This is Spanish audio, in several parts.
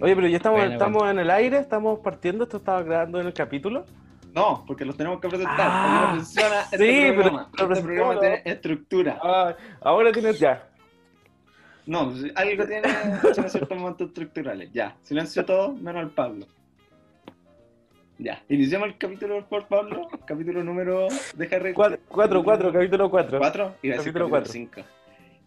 Oye, pero ya estamos, Bueno, estamos en el aire, estamos partiendo, esto estaba grabando en el capítulo. No, porque los tenemos que presentar. Ah, Así no funciona este sí, pero programa. Este programa tiene estructura. Ah, ahora tienes ya. No, algo tiene, tiene ciertos momentos estructurales. Ya, silencio todo, menos el Pablo. Ya, iniciamos el capítulo por Pablo. Capítulo número. Deja re- 4, 4, capítulo 4. ¿Cuatro? Iba a decir Capítulo capítulo cuatro. 5.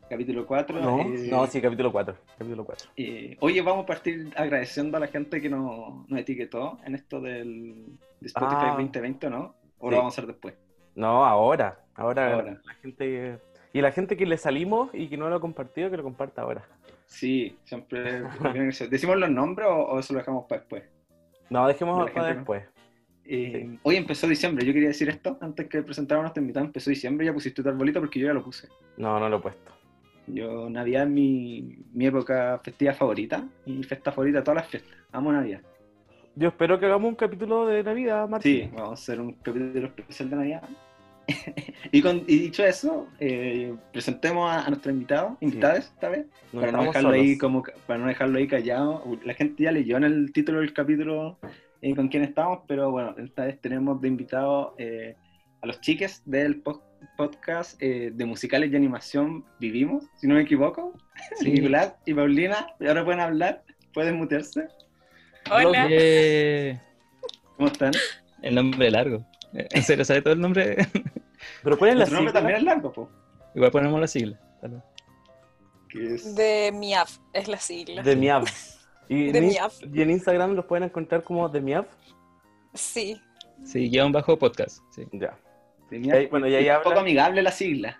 Capítulo 4. No, no, sí, capítulo 4. Capítulo 4. Eh, oye, vamos a partir agradeciendo a la gente que nos, nos etiquetó en esto del de Spotify Ah. 2020, ¿no? ¿O Sí. lo vamos a hacer después? No, ahora. Ahora, Ahora. la gente. Y la gente que le salimos y que no lo ha compartido, que lo comparta ahora. Sí, siempre. ¿Decimos los nombres o, o eso lo dejamos para después? No, dejemos para después. Eh, Hoy empezó diciembre, yo quería decir esto antes que presentara a nuestro invitado. Empezó diciembre, ya pusiste tu arbolito porque yo ya lo puse. No, no lo he puesto. Yo, Navidad es mi, mi época festiva favorita y fiesta favorita de todas las fiestas. Amo Navidad. Yo espero que hagamos un capítulo de Navidad, Martín. Sí, vamos a hacer un capítulo especial de Navidad. y, con, y dicho eso, eh, presentemos a, a nuestro invitado, invitados esta vez, para no, dejarlo ahí como, para no dejarlo ahí callado. La gente ya leyó en el título del capítulo eh, con quién estamos, pero bueno, esta vez tenemos de invitado eh, a los chiques del po- podcast eh, de musicales y animación Vivimos, si no me equivoco. Sí. Nicolás y Paulina, y ahora pueden hablar, pueden mutearse. Hola. Eh, ¿Cómo están? el nombre largo. Eh, ¿En serio sabe todo el nombre? Pero ¿cuál es la Nuestro nombre sigla? también es largo, po. Igual ponemos la sigla. tal vez. Que es... De MIAF es la sigla. De Miav. Y, De en, Miav. y en Instagram los pueden encontrar como de Miav. Sí. Sí, guion bajo podcast. Sí. Ya. Tenía- Ahí- bueno, y ahí es habla- poco amigable la sigla.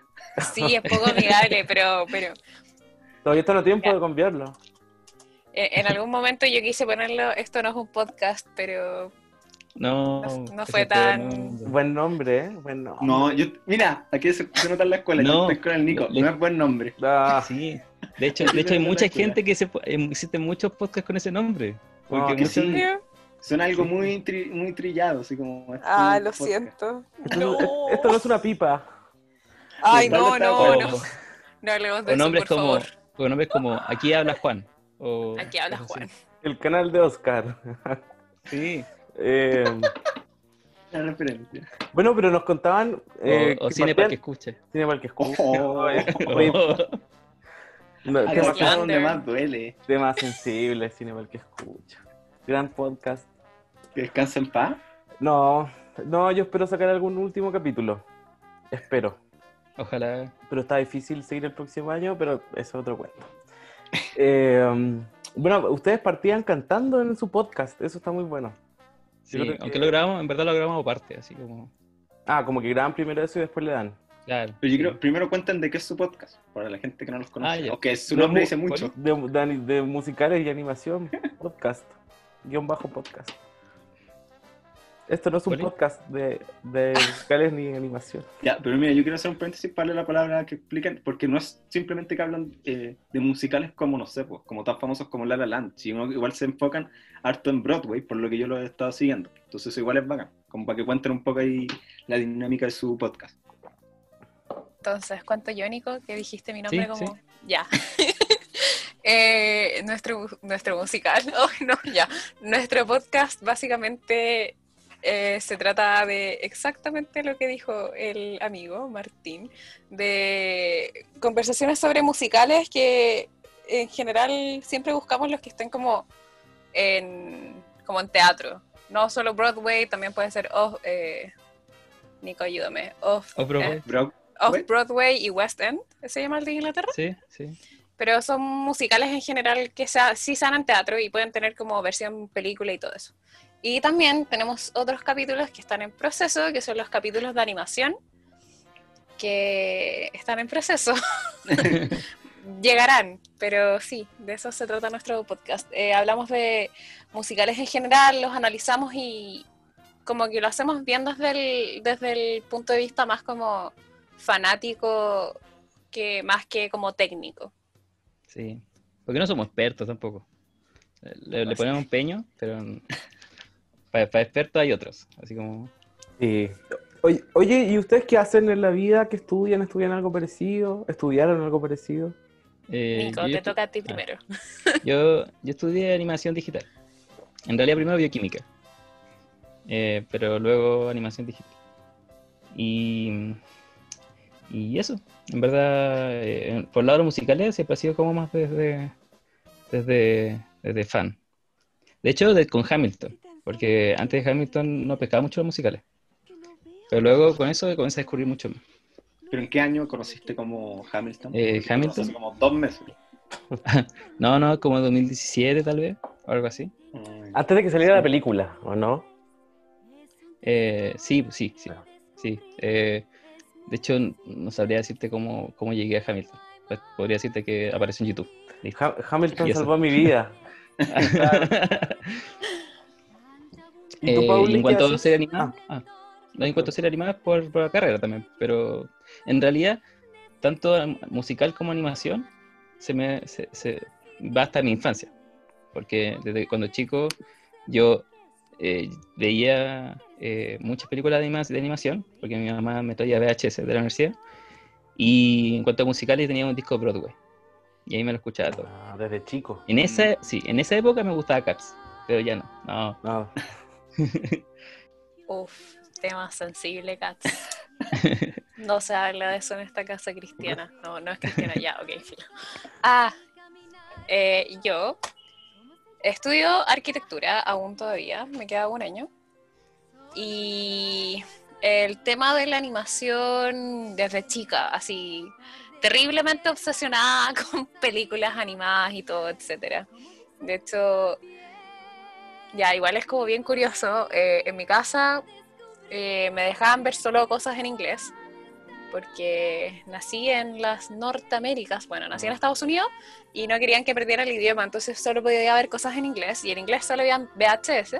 Sí, es poco amigable, pero, pero Todavía está a tiempo Ya. de cambiarlo. en en algún momento yo quise ponerlo, esto no es un podcast, pero No, No- no fue tan-. Buen nombre, ¿eh? Buen nombre. No, yo, mira, aquí se, se nota en la escuela, No. yo estoy con el Nico, Le- no es buen nombre. Ah, Sí, de hecho, de hecho hay mucha gente que se... eh, Existen muchos podcasts con ese nombre. Porque Ah, que muchos- sí. Suena algo muy, tri- muy trillado, así como... este Ah, lo podcast. siento. esto, No. esto no es una pipa. Ay, no, no, no. No hablemos de O eso, nombres por como, favor. o nombres como Aquí habla Juan. O Aquí habla Juan. así. El canal de Oscar. Sí. Eh, La referencia. bueno, pero nos contaban. eh, o o que Cine para partían- que escuche. Cine para el que escuche. Oh. Oye, no, Acá tema, está donde Slander. más duele. tema sensible, cine para el que escucha. Gran podcast. Que descansa en paz. No, no, yo espero sacar algún último capítulo. Espero. Ojalá. Pero está difícil seguir el próximo año, pero eso es otro cuento. Eh, bueno, ustedes partían cantando en su podcast, eso está muy bueno. Sí, que- aunque lo grabamos, en verdad lo grabamos aparte, así como. Ah, como que graban primero eso y después le dan. Claro. Pero yo creo, primero cuenten de qué es su podcast, para la gente que no los conoce. Ah, ya. o que su No, nombre dice mucho. De, de- de musicales y animación, podcast. Guión bajo podcast. Esto no es un podcast de, de musicales ni animación. Ya, pero mira, yo quiero hacer un paréntesis para darle la palabra que expliquen, porque no es simplemente que hablan eh, de musicales como, no sé, pues, como tan famosos como La La Land, sino que igual se enfocan harto en Broadway, por lo que yo lo he estado siguiendo. Entonces eso igual es bacán, como para que cuenten un poco ahí la dinámica de su podcast. Entonces, ¿cuánto iónico que dijiste mi nombre Sí, como? sí. Ya. Eh, nuestro, nuestro musical, oh, no, ya. Nuestro podcast básicamente eh, se trata de exactamente lo que dijo el amigo Martín, de conversaciones sobre musicales que en general siempre buscamos los que estén como en, como en teatro. No solo Broadway, también puede ser off, eh, Nico, ayúdame. Off, Off Broadway. eh, off Broadway y West End, ¿se llama el de Inglaterra? Sí, sí. Pero son musicales en general que sea, sí se dan en teatro y pueden tener como versión película y todo eso. Y también tenemos otros capítulos que están en proceso, que son los capítulos de animación, que están en proceso. Llegarán, pero sí, de eso se trata nuestro podcast. Eh, hablamos de musicales en general, los analizamos y como que lo hacemos bien desde el, desde el punto de vista más como fanático que más que como técnico. Sí. Porque no somos expertos tampoco. Le, le ponemos empeño, pero para, para expertos hay otros. Así como. Sí. Oye, oye, ¿y ustedes qué hacen en la vida? ¿Qué estudian? ¿Estudian algo parecido? ¿Estudiaron algo parecido? Eh, Nico, yo te toca a ti ah. primero. Yo, yo estudié animación digital. En realidad primero bioquímica. Eh, pero luego animación digital. Y, y eso, en verdad, eh, por el lado de los musicales siempre ha sido como más desde, desde, desde fan. De hecho, de- con Hamilton, porque antes de Hamilton no pescaba mucho los musicales. Pero luego con eso comencé a descubrir mucho más. ¿Pero en qué año conociste como Hamilton? Eh, Hamilton. Hace como dos meses. No, no, como 2017 tal vez, o algo así. Antes de que saliera la película, ¿o no? Eh, sí, sí, sí. sí. Eh, de hecho, no sabría decirte cómo, cómo llegué a Hamilton. Pues, Podría decirte que apareció en YouTube. Ha- Hamilton salvó mi vida. ¿Y tú, Eh, Pauli, en cuanto a serie animada, ah, no, en cuanto a serie animada por, por la carrera también, pero en realidad, tanto musical como animación, se me se, se- va hasta mi infancia, porque desde cuando chico yo eh, veía eh, muchas películas de, anima- de animación, porque mi mamá me traía VHS de la universidad, y en cuanto a musicales tenía un disco de Broadway, y ahí me lo escuchaba todo. Ah, desde chico. En esa, sí, en esa época me gustaba Cats, pero ya no, no, No. Uf, tema sensible, Cats. No se habla de eso en esta casa cristiana. No, no es cristiana, ya, ok, filo. Ah, eh, yo estudio arquitectura aún todavía, me queda un año. Y el tema de la animación desde chica, así terriblemente obsesionada con películas animadas y todo, etcétera. De hecho, ya igual es como bien curioso. eh, en mi casa eh, me dejaban ver solo cosas en inglés, porque nací en las Norteaméricas, bueno, nací en Estados Unidos y no querían que perdiera el idioma, entonces solo podía ver cosas en inglés y en inglés solo veían VHS.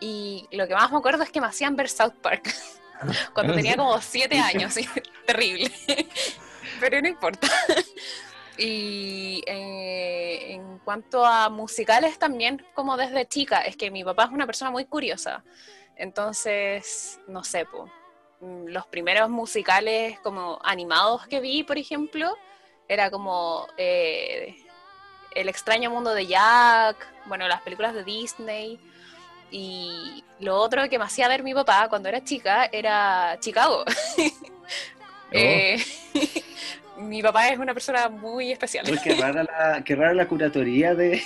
Y lo que más me acuerdo es que me hacían ver South Park cuando tenía como siete años, terrible. Pero no importa. Y eh, en cuanto a musicales también, como desde chica, es que mi papá es una persona muy curiosa. Entonces, no sé, po, mm, los primeros musicales como animados que vi, por ejemplo, era como eh, El extraño mundo de Jack, bueno, las películas de Disney. Y lo otro que me hacía ver mi papá cuando era chica era Chicago. Eh, mi papá es una persona muy especial. Uy, qué, rara la, qué rara la curatoría de,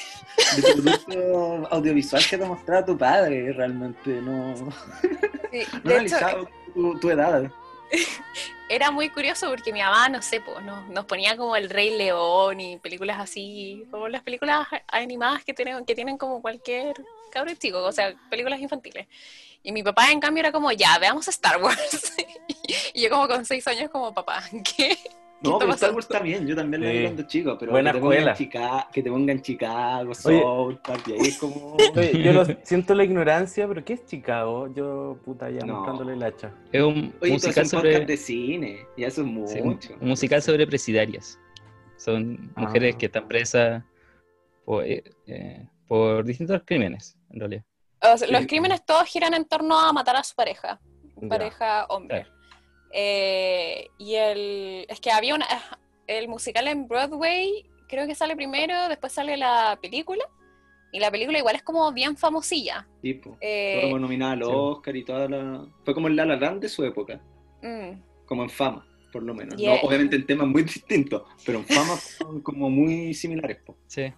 de producto audiovisual que te mostraba tu padre, realmente. No, no Sí, he de hecho, tu, tu edad. era muy curioso porque mi mamá, no sé, pues, nos, ponía como El Rey León y películas así, como las películas animadas que tienen, que tienen como cualquier cabrón chico, o sea, películas infantiles. Y mi papá, en cambio, era como, ya, veamos Star Wars. y yo como con seis años como, papá, ¿qué? No, está pero Star? Wars también, yo también la vi Sí. cuando chico, pero Buena que, te pongan escuela. Chica- que te pongan Chicago. South Park, y ahí es como... Oye, yo lo- siento la ignorancia, pero ¿qué es Chicago? Yo, puta, ya No. mostrándole el hacha. Es un Oye, musical sobre... podcast de cine, y eso es Sí, un, musical sobre presidarias. Son mujeres Ah. que están presas por, eh, eh, por distintos crímenes, en realidad. O sea, los crímenes todos giran en torno a matar a su pareja, Ya. pareja hombre. Eh, y el, es que había una, el musical en Broadway, creo que sale primero, después sale la película, y la película igual es como bien famosilla. Tipo, Eh, fue como nominada al sí. Oscar y toda la... Fue como el La La Land de su época, mm, como en fama, por lo menos. Yeah. No, obviamente en temas muy distintos, pero en fama son como muy similares. po. Sí.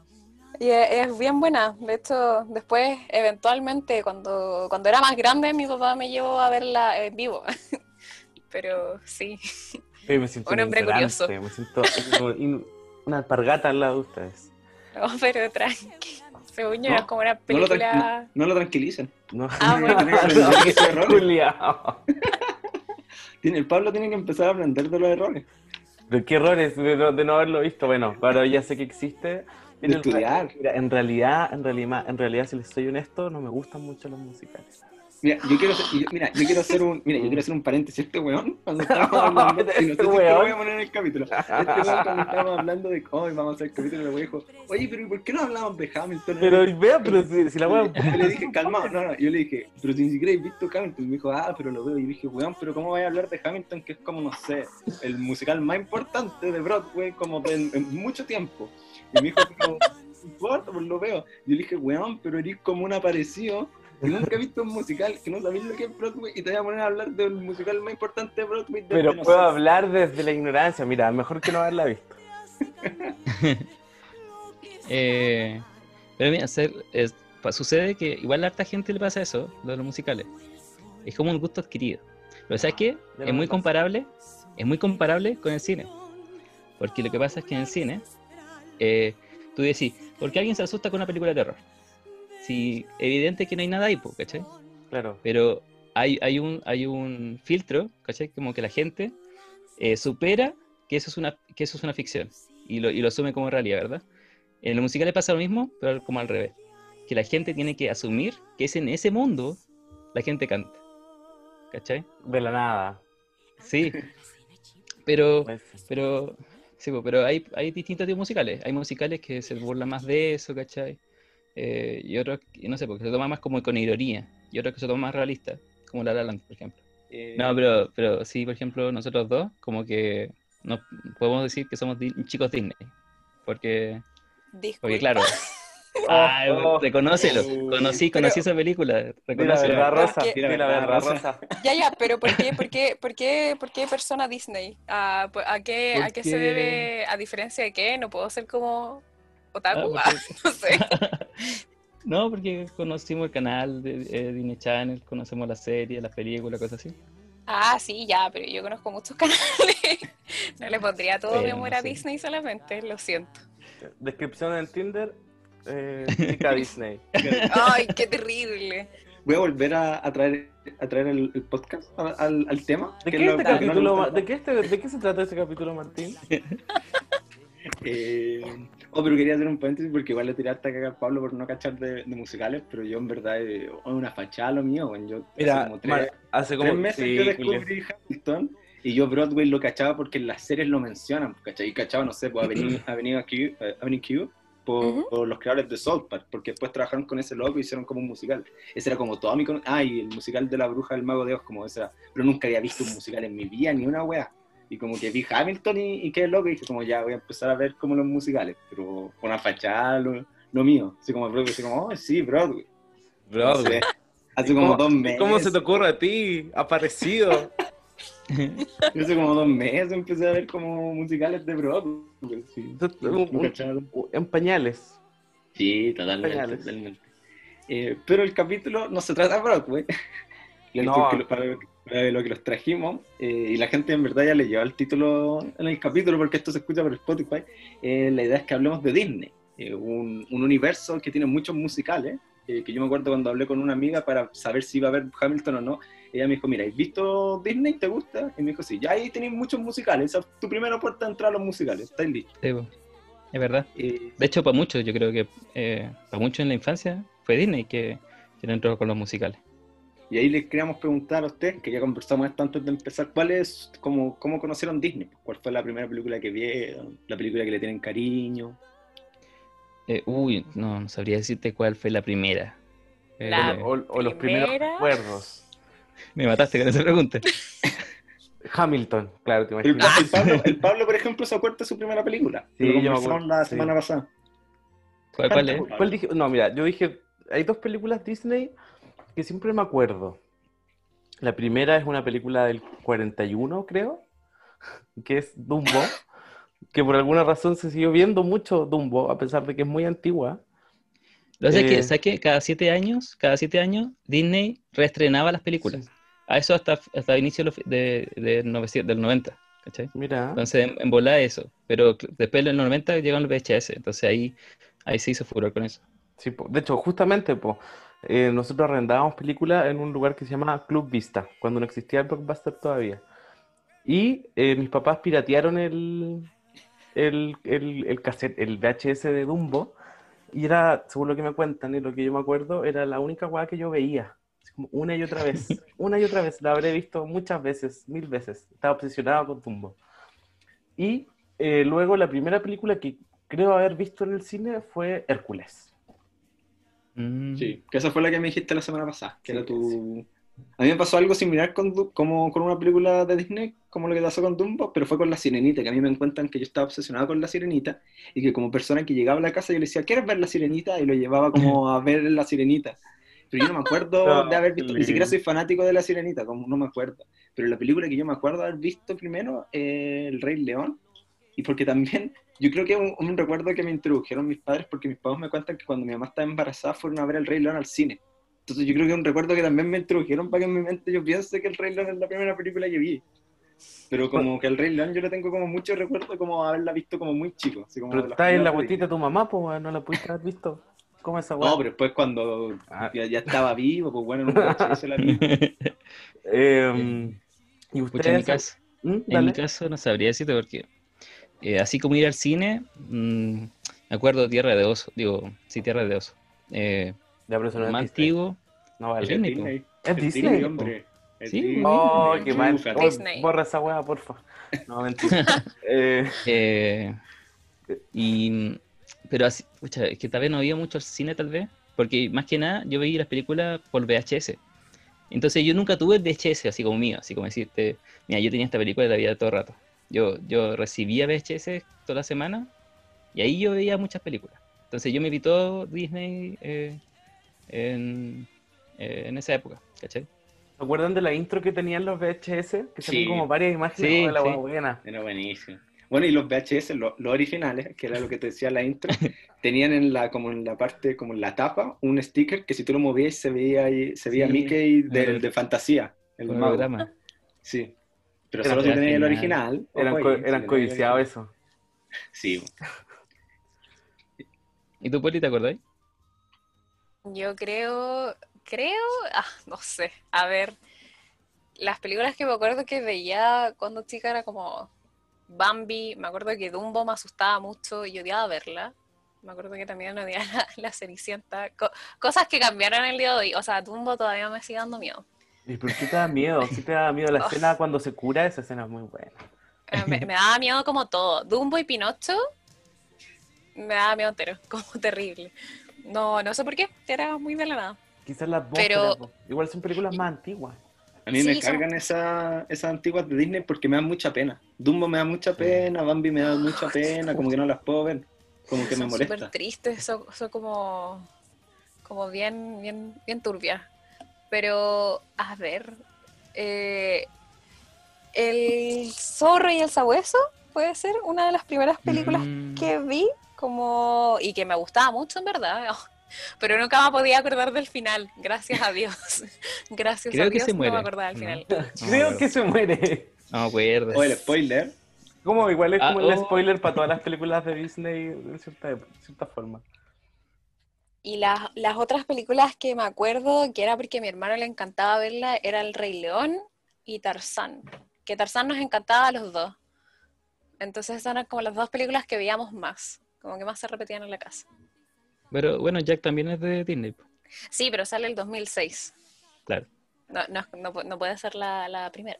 Y es, es bien buena. De hecho, después, eventualmente, cuando, cuando era más grande, mi papá me llevó a verla en vivo. Pero sí. Oye, me siento Un hombre curioso. Me siento una alpargata al lado de ustedes. No, pero tranqui. Según yo, No, era como una No lo, película. tran- no lo tranquilicen. No, Ah, bueno. no. Tiene, el Pablo tiene que empezar a aprender de los errores. Pero qué errores de no, de no haberlo visto. Bueno, ahora ya sé que existe. En estudiar. Mira, en realidad, en realidad, en realidad, si les soy honesto, no me gustan mucho los musicales. Mira, yo quiero hacer, yo- mira, yo quiero hacer un, mira, yo quiero hacer un paréntesis. Este weón, cuando estábamos hablando, y no sé si Este lo weón. voy a poner en el capítulo. Este weón, cuando estábamos hablando de cómo vamos a hacer el capítulo, weón dijo, oye, pero ¿y por qué no hablamos de Hamilton? Pero vea, pero si, si la wea. Yo le dije, calmado, no, no, yo le dije, pero si ni siquiera he visto Hamilton, y me dijo, ah, pero lo veo, y dije, weón, pero ¿cómo voy a hablar de Hamilton, que es como, no sé, el musical más importante de Broadway, como de, en, en mucho tiempo? Y me dijo, no importa, pues lo veo. Yo le dije, weón, pero eres como un aparecido, que nunca he visto un musical, que no sabéis lo que es Broadway, y te voy a poner a hablar del musical más importante de Broadway. desde, Pero puedo hablar desde la ignorancia. Mira, mejor que no haberla visto. Eh, pero mira, ser- es- pa- sucede que igual a harta gente le pasa eso, lo de los musicales. Es como un gusto adquirido. Pero ¿sabes qué? Es no muy comparable, es muy comparable con el cine. Porque lo que pasa es que en el cine, eh, tú decís, ¿por qué alguien se asusta con una película de terror? Si evidente que no hay nada ahí, ¿cachai? Claro. Pero hay, hay, un, hay un filtro, ¿cachai? Como que la gente eh, supera que eso, es una, que eso es una ficción y lo, y lo asume como realidad, ¿verdad? En los musicales pasa lo mismo, pero como al revés. Que la gente tiene que asumir que es en ese mundo la gente canta. ¿Cachai? De la nada. Sí. Pero, Pues, pero, sí, pero hay, hay distintos tipos musicales. Hay musicales que se burlan más de eso, ¿cachai? Eh, y otros, no sé, porque se toman más como con ironía. Y otros que se toman más realistas, como La La Land, por ejemplo. eh, No, pero, pero sí, por ejemplo, nosotros dos, como que no podemos decir que somos di- chicos Disney. Porque, Disculpa. porque claro. Ah, oh. reconócelo. Oh. Conocí, Pero- conocí esa película. Di la Reconócelo. verdad, Rosa. Di la verdad, Rosa. Ya, ya, pero ¿por qué, por qué, por qué, por qué persona Disney? ¿A, a, qué, ¿A qué se debe? ¿A diferencia de qué? ¿No puedo ser como otaku? Ah, Ah, porque- no sé. No, porque conocimos el canal de eh, Disney Channel, conocemos la serie, las películas, cosas así. Ah, sí, ya, pero yo conozco muchos canales. No le pondría todo mi amor a. Disney solamente, lo siento. Descripción en Tinder. Eh, chica Disney. Ay, qué terrible. Voy a volver a, a traer, a traer el, el podcast a- al, al tema. ¿De qué, es este lo- capítulo, no, ¿de, qué este- ¿De qué se trata este capítulo, Martín? Eh, oh, pero quería hacer un paréntesis porque igual le tiré hasta cagar a Pablo por no cachar de, de musicales, pero yo en verdad eh, es una fachada lo mío. Yo hace como tres, Mar- hace como tres meses sí, yo Julio. descubrí Hamilton y yo Broadway lo cachaba porque en las series lo mencionan, ¿cachai? Y cachaba, no sé, pues Avenue, Avenue Q, eh, Avenue Q por, Ujú. por los creadores de South Park, porque después trabajaron con ese loco y hicieron como un musical. Ese era como todo mi... con- Ah, y el musical de la bruja del mago de Oz, como ese era. Pero nunca había visto un musical en mi vida, ni una wea. Y como que vi Hamilton y, y qué loco, y dije como ya voy a empezar a ver como los musicales, pero con una fachada, lo, lo mío. Así como Broadway, así como, oh, sí, Broadway. No sé, Hace como ¿Cómo- dos meses. ¿Cómo se te ocurre a ti? Aparecido. Hace como dos meses empecé a ver como musicales de Broadway. Sí, Un- un- en pañales. Sí, totalmente. Pañales. totalmente. Eh, pero el capítulo no se trata de Broadway. Lo- No. lo- para, para lo que los trajimos, eh, y la gente en verdad ya le lleva el título en el capítulo porque esto se escucha por Spotify, eh, la idea es que hablemos de Disney, eh, un, un universo que tiene muchos musicales, eh, que yo me acuerdo cuando hablé con una amiga para saber si iba a ver Hamilton o no, ella me dijo, mira, ¿has visto Disney? ¿Te gusta? Y me dijo, sí, ya ahí tenéis muchos musicales, esa es tu primera puerta de entrar a los musicales, estáis listos. Sí, es verdad. Eh, De hecho, para muchos, yo creo que eh, para muchos en la infancia fue Disney que, que entró con los musicales. Y ahí les queríamos preguntar a ustedes, que ya conversamos esto antes de empezar, ¿cuál es, cómo, cómo conocieron Disney? ¿Cuál fue la primera película que vieron? ¿La película que le tienen cariño? Eh, uy, no, no sabría decirte cuál fue la primera. Eh, La- O, o los primeros Primera. recuerdos. me mataste con esa pregunta. Hamilton, claro, te El, imaginas. el Pablo, el Pablo, por ejemplo, se acuerda de su primera película. Sí, Lo yo me conversamos acuerdo, la sí. semana pasada. ¿Cuál, cuál es? ¿Cuál dije? No, mira, yo dije, hay dos películas Disney que siempre me acuerdo. La primera es una película del 41, creo, que es Dumbo, que por alguna razón se siguió viendo mucho Dumbo, a pesar de que es muy antigua. Lo que pasa es Eh, que, ¿sabes? Cada siete años, cada siete años, Disney reestrenaba las películas. A eso hasta, hasta el inicio de, de, de 900 del 90, ¿cachai? Mira, Entonces, en, en volada eso. Pero después del 90 llegan los VHS, entonces ahí, ahí se hizo furor con eso. sí, de hecho, justamente, po, eh, nosotros arrendábamos películas en un lugar que se llama Club Vista, cuando no existía el Blockbuster todavía. Y eh, mis papás piratearon el, el, el, el cassette, el VHS de Dumbo, y era, según lo que me cuentan y lo que yo me acuerdo, era la única weá que yo veía. Como una y otra vez, una y otra vez. La habré visto muchas veces, mil veces. Estaba obsesionado con Dumbo. Y eh, luego la primera película que creo haber visto en el cine fue Hércules. Mm. Sí, que esa fue la que me dijiste la semana pasada, que Sí, era tu... A mí me pasó algo similar con, como con una película de Disney, como lo que pasó con Dumbo, pero fue con La Sirenita, que a mí me cuentan que yo estaba obsesionado con La Sirenita y que como persona que llegaba a la casa yo le decía, ¿quieres ver La Sirenita? Y lo llevaba como a ver La Sirenita. Pero yo no me acuerdo No, de haber visto, ni siquiera soy fanático de La Sirenita, como no me acuerdo. Pero la película que yo me acuerdo de haber visto primero, eh, El Rey León, y porque también, yo creo que es un, un recuerdo que me introdujeron mis padres, porque mis padres me cuentan que cuando mi mamá estaba embarazada fueron a ver El Rey León al cine. Entonces yo creo que es un recuerdo que también me introdujeron para que en mi mente yo piense que El Rey León es la primera película que vi. Pero como que El Rey León yo le tengo como mucho recuerdo como haberla visto como muy chico. Así como Pero está en la guatita de tu mamá, pues no la pudiste haber visto. ¿Cómo esa? No, pero después cuando Ah. ya, ya estaba vivo, pues bueno, en un coche se la vi. Eh, ¿Y Pucha, en mi caso, ¿Mm? en mi caso no sabría decirte porque eh, así como ir al cine, mm, me acuerdo de Tierra de Oso, digo, sí, Tierra de Oso. Eh, Ya, pero eso no es antiguo, No vale. Es Disney. Disney. Es Disney, po. hombre. Sí, Disney. Oh, qué mal. Oh, borra esa weá, porfa. No, mentira. eh, eh, y, pero así, pucha, es que tal vez no había mucho cine tal vez, porque más que nada yo veía las películas por VHS. Entonces yo nunca tuve el VHS así como mío, así como decirte, mira, yo tenía esta película y la veía todo el rato. Yo, yo recibía VHS toda la semana y ahí yo veía muchas películas. Entonces yo me vi todo Disney eh, en, eh, en esa época, ¿cachai? ¿Se acuerdan de la intro que tenían los VHS? Que salían Sí. como varias imágenes Sí, de la sí. buena. Era buenísimo. Bueno, y los VHS, lo- los originales, que era lo que te decía la intro, tenían en la, como en la parte, como en la tapa, un sticker que si tú lo movías se veía ahí, se veía Sí, Mickey del de fantasía, el holograma. Sí. Pero Era solo si tenías el original. Eran, ojo co- ahí, si eran tenías el codiciados eso. Sí. ¿Y tú, Poli, te acordáis? Yo creo, creo, ah, no sé, a ver, las películas que me acuerdo que veía cuando chica era como Bambi, me acuerdo que Dumbo me asustaba mucho y odiaba verla, me acuerdo que también odiaba la, la Cenicienta, Co- cosas que cambiaron el día de hoy, o sea, Dumbo todavía me sigue dando miedo, ¿Y por qué te da miedo? Si te da miedo la Oh. escena cuando se cura, esa escena es muy buena. Me, me daba miedo como todo, Dumbo y Pinocho, me daba miedo entero, como terrible, no, no sé por qué, era muy de la nada. Quizás las dos, Pero- igual son películas más antiguas. A mí Sí, me son- cargan esa- esas antiguas de Disney porque me dan mucha pena. Dumbo me da mucha pena, Bambi me da mucha pena, como que no las puedo ver. Como que me son molesta. súper tristes, son, son como, como bien, bien, bien turbias. Pero, a ver, eh, El zorro y el sabueso puede ser una de las primeras películas Mm. que vi como y que me gustaba mucho en verdad. Pero nunca me podía acordar del final, gracias a Dios. Gracias Creo a que Dios se no muere, me acordaba del final. No, Creo que se muere. No me acuerdo. O el spoiler. Como igual es Ah, como el oh. spoiler para todas las películas de Disney de cierta, de cierta forma. Y las, las otras películas que me acuerdo, que era porque a mi hermano le encantaba verla, era El Rey León y Tarzán. Que Tarzán nos encantaba a los dos. Entonces esas eran como las dos películas que veíamos más, como que más se repetían en la casa. Pero bueno, Jack también es de Disney. Sí, pero sale el 2006. Claro. No, no, no no puede ser la, la primera.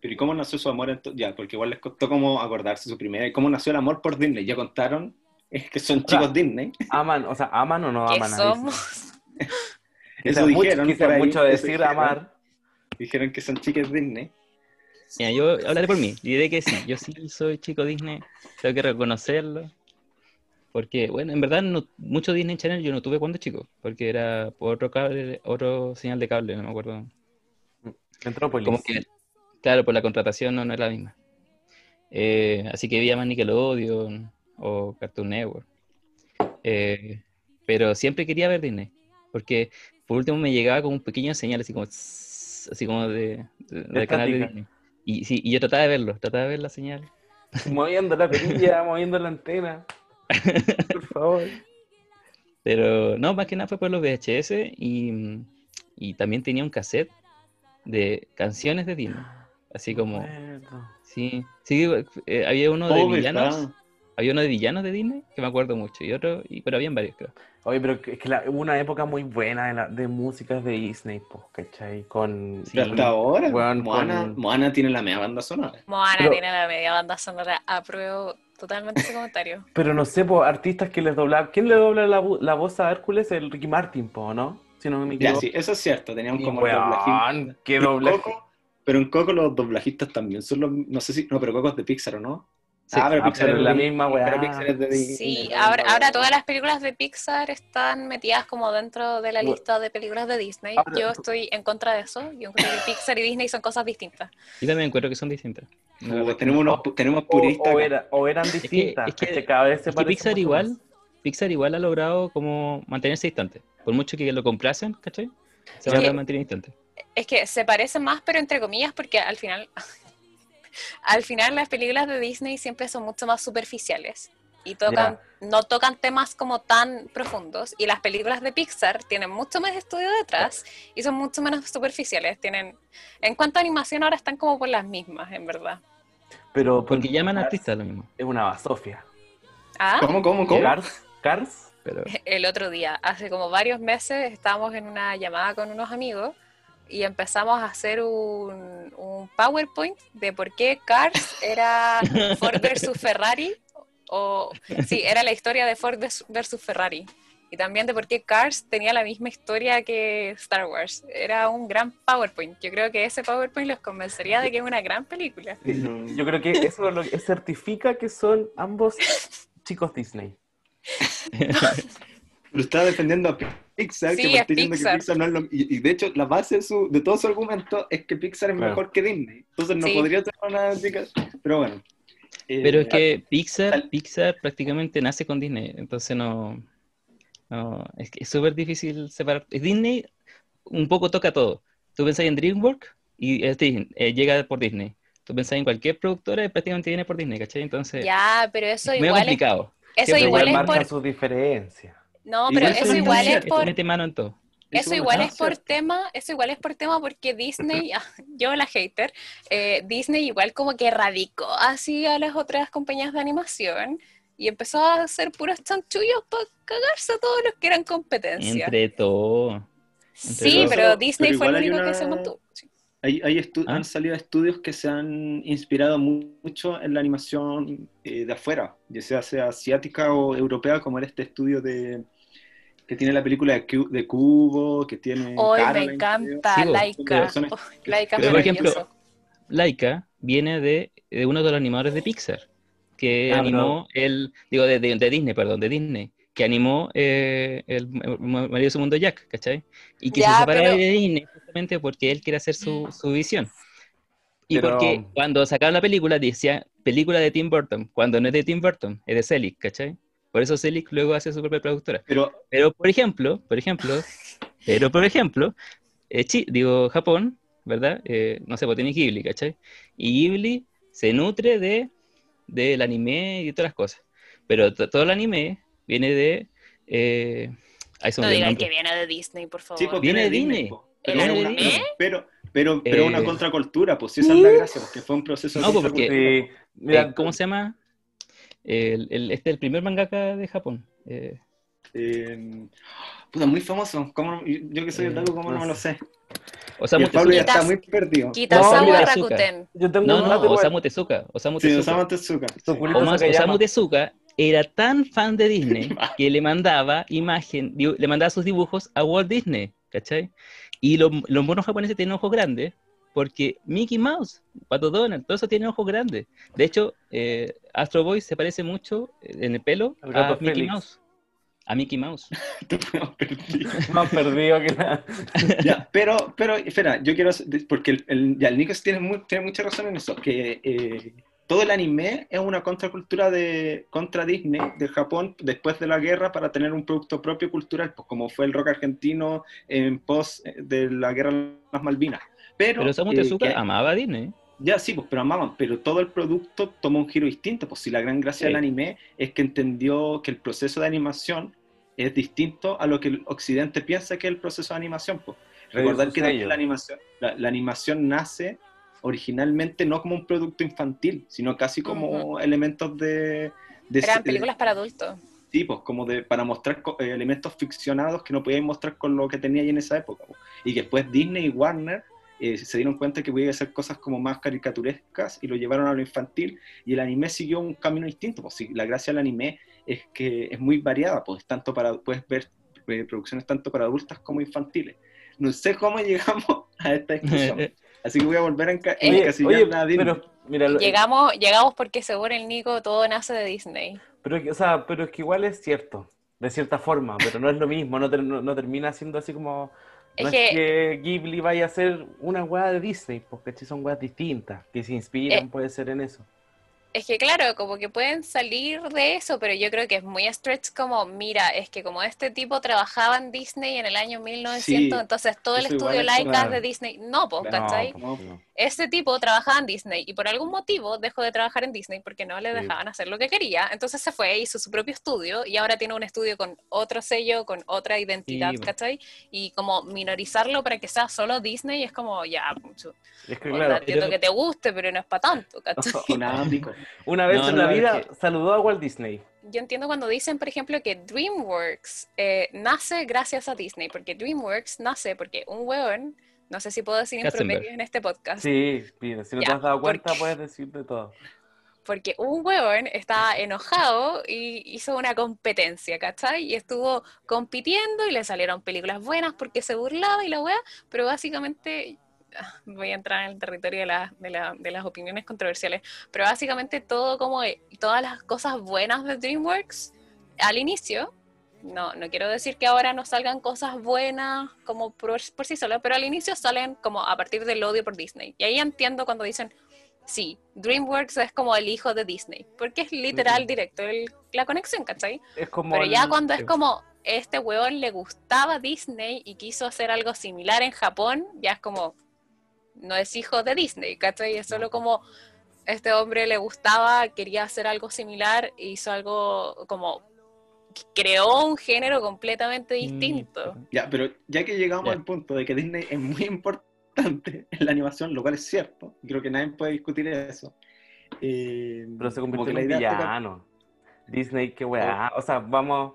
Pero ¿y cómo nació su amor? Ya, porque igual les costó como acordarse su primera. ¿Y cómo nació el amor por Disney? Ya contaron es que son sea, chicos Disney. Aman, o sea, aman o no ¿Qué aman a Disney. somos? Eso mucho, dijeron quizás por ahí, mucho eso decir dijeron. amar. Dijeron que son chicas Disney. Mira, yo hablaré por mí. Diré que sí. Yo sí soy chico Disney. Tengo que reconocerlo. Porque, bueno, en verdad, no, mucho Disney Channel yo no tuve cuando chico. Porque era por otro cable, otro señal de cable, no me acuerdo. Metrópolis. Como que, claro, por la contratación no, no es la misma. Eh, así que veía más Nickelodeon o Cartoon Network. Eh, pero siempre quería ver Disney. Porque por último me llegaba como un pequeño señal, así como, tss, así como de, de- canal de. Disney. Y, sí, y yo trataba de verlo, trataba de ver la señal. Moviendo la perilla, moviendo la antena. Por favor. Pero no, más que nada fue por los VHS y, y también tenía un cassette de canciones de Disney. Así como, Bueno. sí, sí, eh, había uno de villanos. ¿verdad? Había uno de villanos de Disney, que me acuerdo mucho, y otro, y, pero habían varios, creo. Oye, pero es que la- hubo una época muy buena de, la- de músicas de Disney, pues, ¿cachai? Con... Sí. Hasta ahora, Moana, con- Moana tiene la media banda sonora. Moana Pero- tiene la media banda sonora. Apruebo totalmente ese comentario. Pero no sé, pues, artistas que les doblaban... ¿Quién le dobla la, la voz a Hércules? El Ricky Martin, po, ¿no? Si no me Ya, equivoco. sí, eso es cierto, tenían como weón, doblajistas. qué Pero en doblaje. Coco- Pero en Coco los doblajistas también son los, no sé si, no, pero Coco es de Pixar, ¿o no? Sí. ah, pero Ah, Pixar pero es la misma weá. pero Pixar es de Disney. Sí, ahora, ahora todas las películas de Pixar están metidas como dentro de la lista de películas de Disney. Ahora- Yo estoy en contra de eso. Yo creo que Pixar y Disney son cosas distintas. Yo también encuentro que son distintas. Que tenemos, unos, tenemos O, puristas. o acá. era- o eran que- distintas. es que- ¿cachai? cada vez se Es que Pixar igual, más. Pixar igual ha logrado como mantenerse distante. Por mucho que lo complacen, ¿cachai? Se Es van que- a mantener distante. Es que se parecen más, pero entre comillas, porque al final, al final las películas de Disney siempre son mucho más superficiales y tocan, no tocan temas como tan profundos. Y las películas de Pixar tienen mucho más estudio detrás y son mucho menos superficiales. Tienen, en cuanto a animación, ahora están como por las mismas, en verdad. Pero Porque llaman artistas lo mismo. Es una basofia. ¿Ah? ¿Cómo, cómo, cómo? Cars, Cars, Pero el otro día, hace como varios meses, estábamos en una llamada con unos amigos y empezamos a hacer un, un PowerPoint de por qué Cars era Ford versus Ferrari, o sí, era la historia de Ford vers- versus Ferrari. Y también de por qué Cars tenía la misma historia que Star Wars. Era un gran PowerPoint. Yo creo que ese PowerPoint los convencería de que es una gran película. yo creo que eso lo que certifica que son ambos chicos Disney. Lo está defendiendo a Pixar, Sí, que me es está diciendo Pixar. que Pixar no es lo y, y de hecho, la base de, su, de todo su argumento es que Pixar es Claro. mejor que Disney. Entonces no Sí. podría tener una chica. Pero bueno. Eh, Pero es que Pixar, Pixar prácticamente nace con Disney, entonces no, no es que es súper difícil separar. Disney un poco toca todo. Tú pensás en DreamWorks y es Disney, eh, llega por Disney. Tú pensás en cualquier productora y prácticamente viene por Disney, ¿cachai? Entonces, Ya, pero eso es medio igual es, complicado. eso igual Igual es marcan por... sus diferencias. No, pero eso igual es por... Mete mano en todo. Eso es igual es por tema, eso igual es por tema porque Disney, ah, yo la hater, eh, Disney igual como que radicó así a las otras compañías de animación y empezó a hacer puros chanchullos para cagarse a todos los que eran competencia. Entre todo. sí, pero Disney pero fue el único que se mantuvo. Sí. Hay, hay estu- Ah. Han salido estudios que se han inspirado mu- mucho en la animación eh, de afuera, ya sea, sea asiática o europea, como era este estudio de que tiene la película de, Cu- de Cubo, que tiene... Hoy me encanta Sí. Laika. Oh, Laika es Pero, por ejemplo, maravilloso. Laika viene de, de uno de los animadores de Pixar, que Ah, animó el, digo, de, de- de Disney, perdón, de Disney, que animó eh, el, el maravilloso mundo Jack, ¿cachai? Y que Ya, se separa pero- de Disney justamente porque él quiere hacer su, su visión. Y Pero- porque cuando sacaron la película decía película de Tim Burton, cuando no es de Tim Burton, es de Selick, ¿cachai? Por eso Selick luego hace su propia productora. Pero Pero, por ejemplo, por ejemplo, pero, por ejemplo, eh, Chi- digo, Japón, ¿verdad? Eh, no sé, pues tiene Ghibli, ¿cachai? Y Ghibli se nutre de del anime y todas las cosas. Pero to- todo el anime viene de... Eh, No digan que viene de Disney, por favor. Sí, pues Viene viene de Disney. Disney. po. ¿El Pero, Viene de una- Disney. pero, pero, pero Eh, una contracultura, pues sí, esa es la gracia, porque fue un proceso de No, pues, porque- mira, Eh, ¿Cómo se llama? El, el- este es el primer mangaka de Japón. Eh, Eh, puta, muy famoso. ¿Cómo yo que soy Eh, otaku, ¿cómo no, no me lo sé. sé? Osamu el Pablo ya Tezuka. está Kitas- muy perdido. Kitazawa No, Rakuten. Yo tengo No, no. Osamu Tezuka. Osamu Sí, Tezuka. Osamu Tezuka. Sí. Osamu llama. Tezuka era tan fan de Disney que le mandaba imagen, le mandaba sus dibujos a Walt Disney, ¿cachai? Y los, los monos japoneses tienen ojos grandes porque Mickey Mouse, Pato Donald, todo eso tiene ojos grandes. De hecho, eh, Astro Boy se parece mucho eh, en el pelo a Mickey. Mouse. A Mickey Mouse. Más perdido que nada. Ya, pero, pero, espera, yo quiero, porque el, el, ya, el Nico tiene, tiene mucha razón en eso, que eh, todo el anime es una contracultura de, contra Disney de Japón después de la guerra para tener un producto propio cultural, pues como fue el rock argentino en pos eh, de la guerra de las Malvinas. Pero, Pero Osamu eh, Tezuka amaba a Disney. Ya, sí, pues, pero amaban, pero todo el producto tomó un giro distinto, pues si la gran gracia Sí. del anime es que entendió que el proceso de animación es distinto a lo que el occidente piensa que es el proceso de animación, pues. Recordar que también la animación, la, la animación nace originalmente no como un producto infantil, sino casi como elementos de, de Eran de- películas para adultos. Sí, pues, como de, para mostrar eh, elementos ficcionados que no podían mostrar con lo que tenía ahí en esa época. po. Y después Disney y Warner eh, se dieron cuenta que podía hacer cosas como más caricaturescas y lo llevaron a lo infantil. Y el anime siguió un camino distinto. Pues, sí, la gracia del anime es que es muy variada, pues tanto para, puedes ver eh, producciones tanto para adultas como infantiles. No sé cómo llegamos a esta discusión. Así que voy a volver a enca- Oye, Disney. pero, mira, Llegamos, llegamos porque según el Nico todo nace de Disney. pero, o sea, pero es que igual es cierto, de cierta forma, pero no es lo mismo, no, ter- no- no termina siendo así como... Es no que- es que Ghibli vaya a ser una weá de Disney, porque son weas distintas, que se inspiran, Eh, puede ser en eso. Es que claro, como que pueden salir de eso, pero yo creo que es muy stretch como, mira, es que como este tipo trabajaba en Disney en el año 1900, Sí, entonces todo el estudio es Laika es de Disney. No, pues. ¿cachai? No, pues, no. Este tipo trabajaba en Disney y por algún motivo dejó de trabajar en Disney porque no le Sí. dejaban hacer lo que quería. Entonces se fue, hizo su propio estudio y ahora tiene un estudio con otro sello, con otra identidad, Sí, po. ¿cachai? Y como minorizarlo para que sea solo Disney es como, ya, mucho. Es que claro, entiendo que te guste, pero no es para tanto, ¿cachai? Dinámico. Una vez No, en no, la es vida que- saludó a Walt Disney. Yo entiendo cuando dicen, por ejemplo, que DreamWorks eh, nace gracias a Disney, porque DreamWorks nace porque un weón, no sé si puedo decir promedio en este podcast, Sí, mira, si no te has dado cuenta porque- puedes decir de todo. porque un weón estaba enojado y hizo una competencia, ¿cachai? Y estuvo compitiendo y le salieron películas buenas porque se burlaba y la wea, pero básicamente, voy a entrar en el territorio de, la- de, la- de las opiniones controversiales, pero básicamente todo como, eh, todas las cosas buenas de DreamWorks al inicio, no, no quiero decir que ahora no salgan cosas buenas como por, por sí solas, pero al inicio salen como a partir del odio por Disney. Y ahí entiendo cuando dicen, sí, DreamWorks es como el hijo de Disney, porque es literal directo el- la conexión, ¿cachai? Es como Pero ya el- cuando es como este weón le gustaba Disney y quiso hacer algo similar en Japón, ya es como, no es hijo de Disney, ¿cachai? Es solo como este hombre le gustaba, quería hacer algo similar, e hizo algo como, creó un género completamente distinto. Mm, Ya, pero ya que llegamos Ya. al punto de que Disney es muy importante en la animación, lo cual es cierto, creo que nadie puede discutir eso. eh, Pero se convirtió en un villano. Disney, qué weá. O sea, vamos.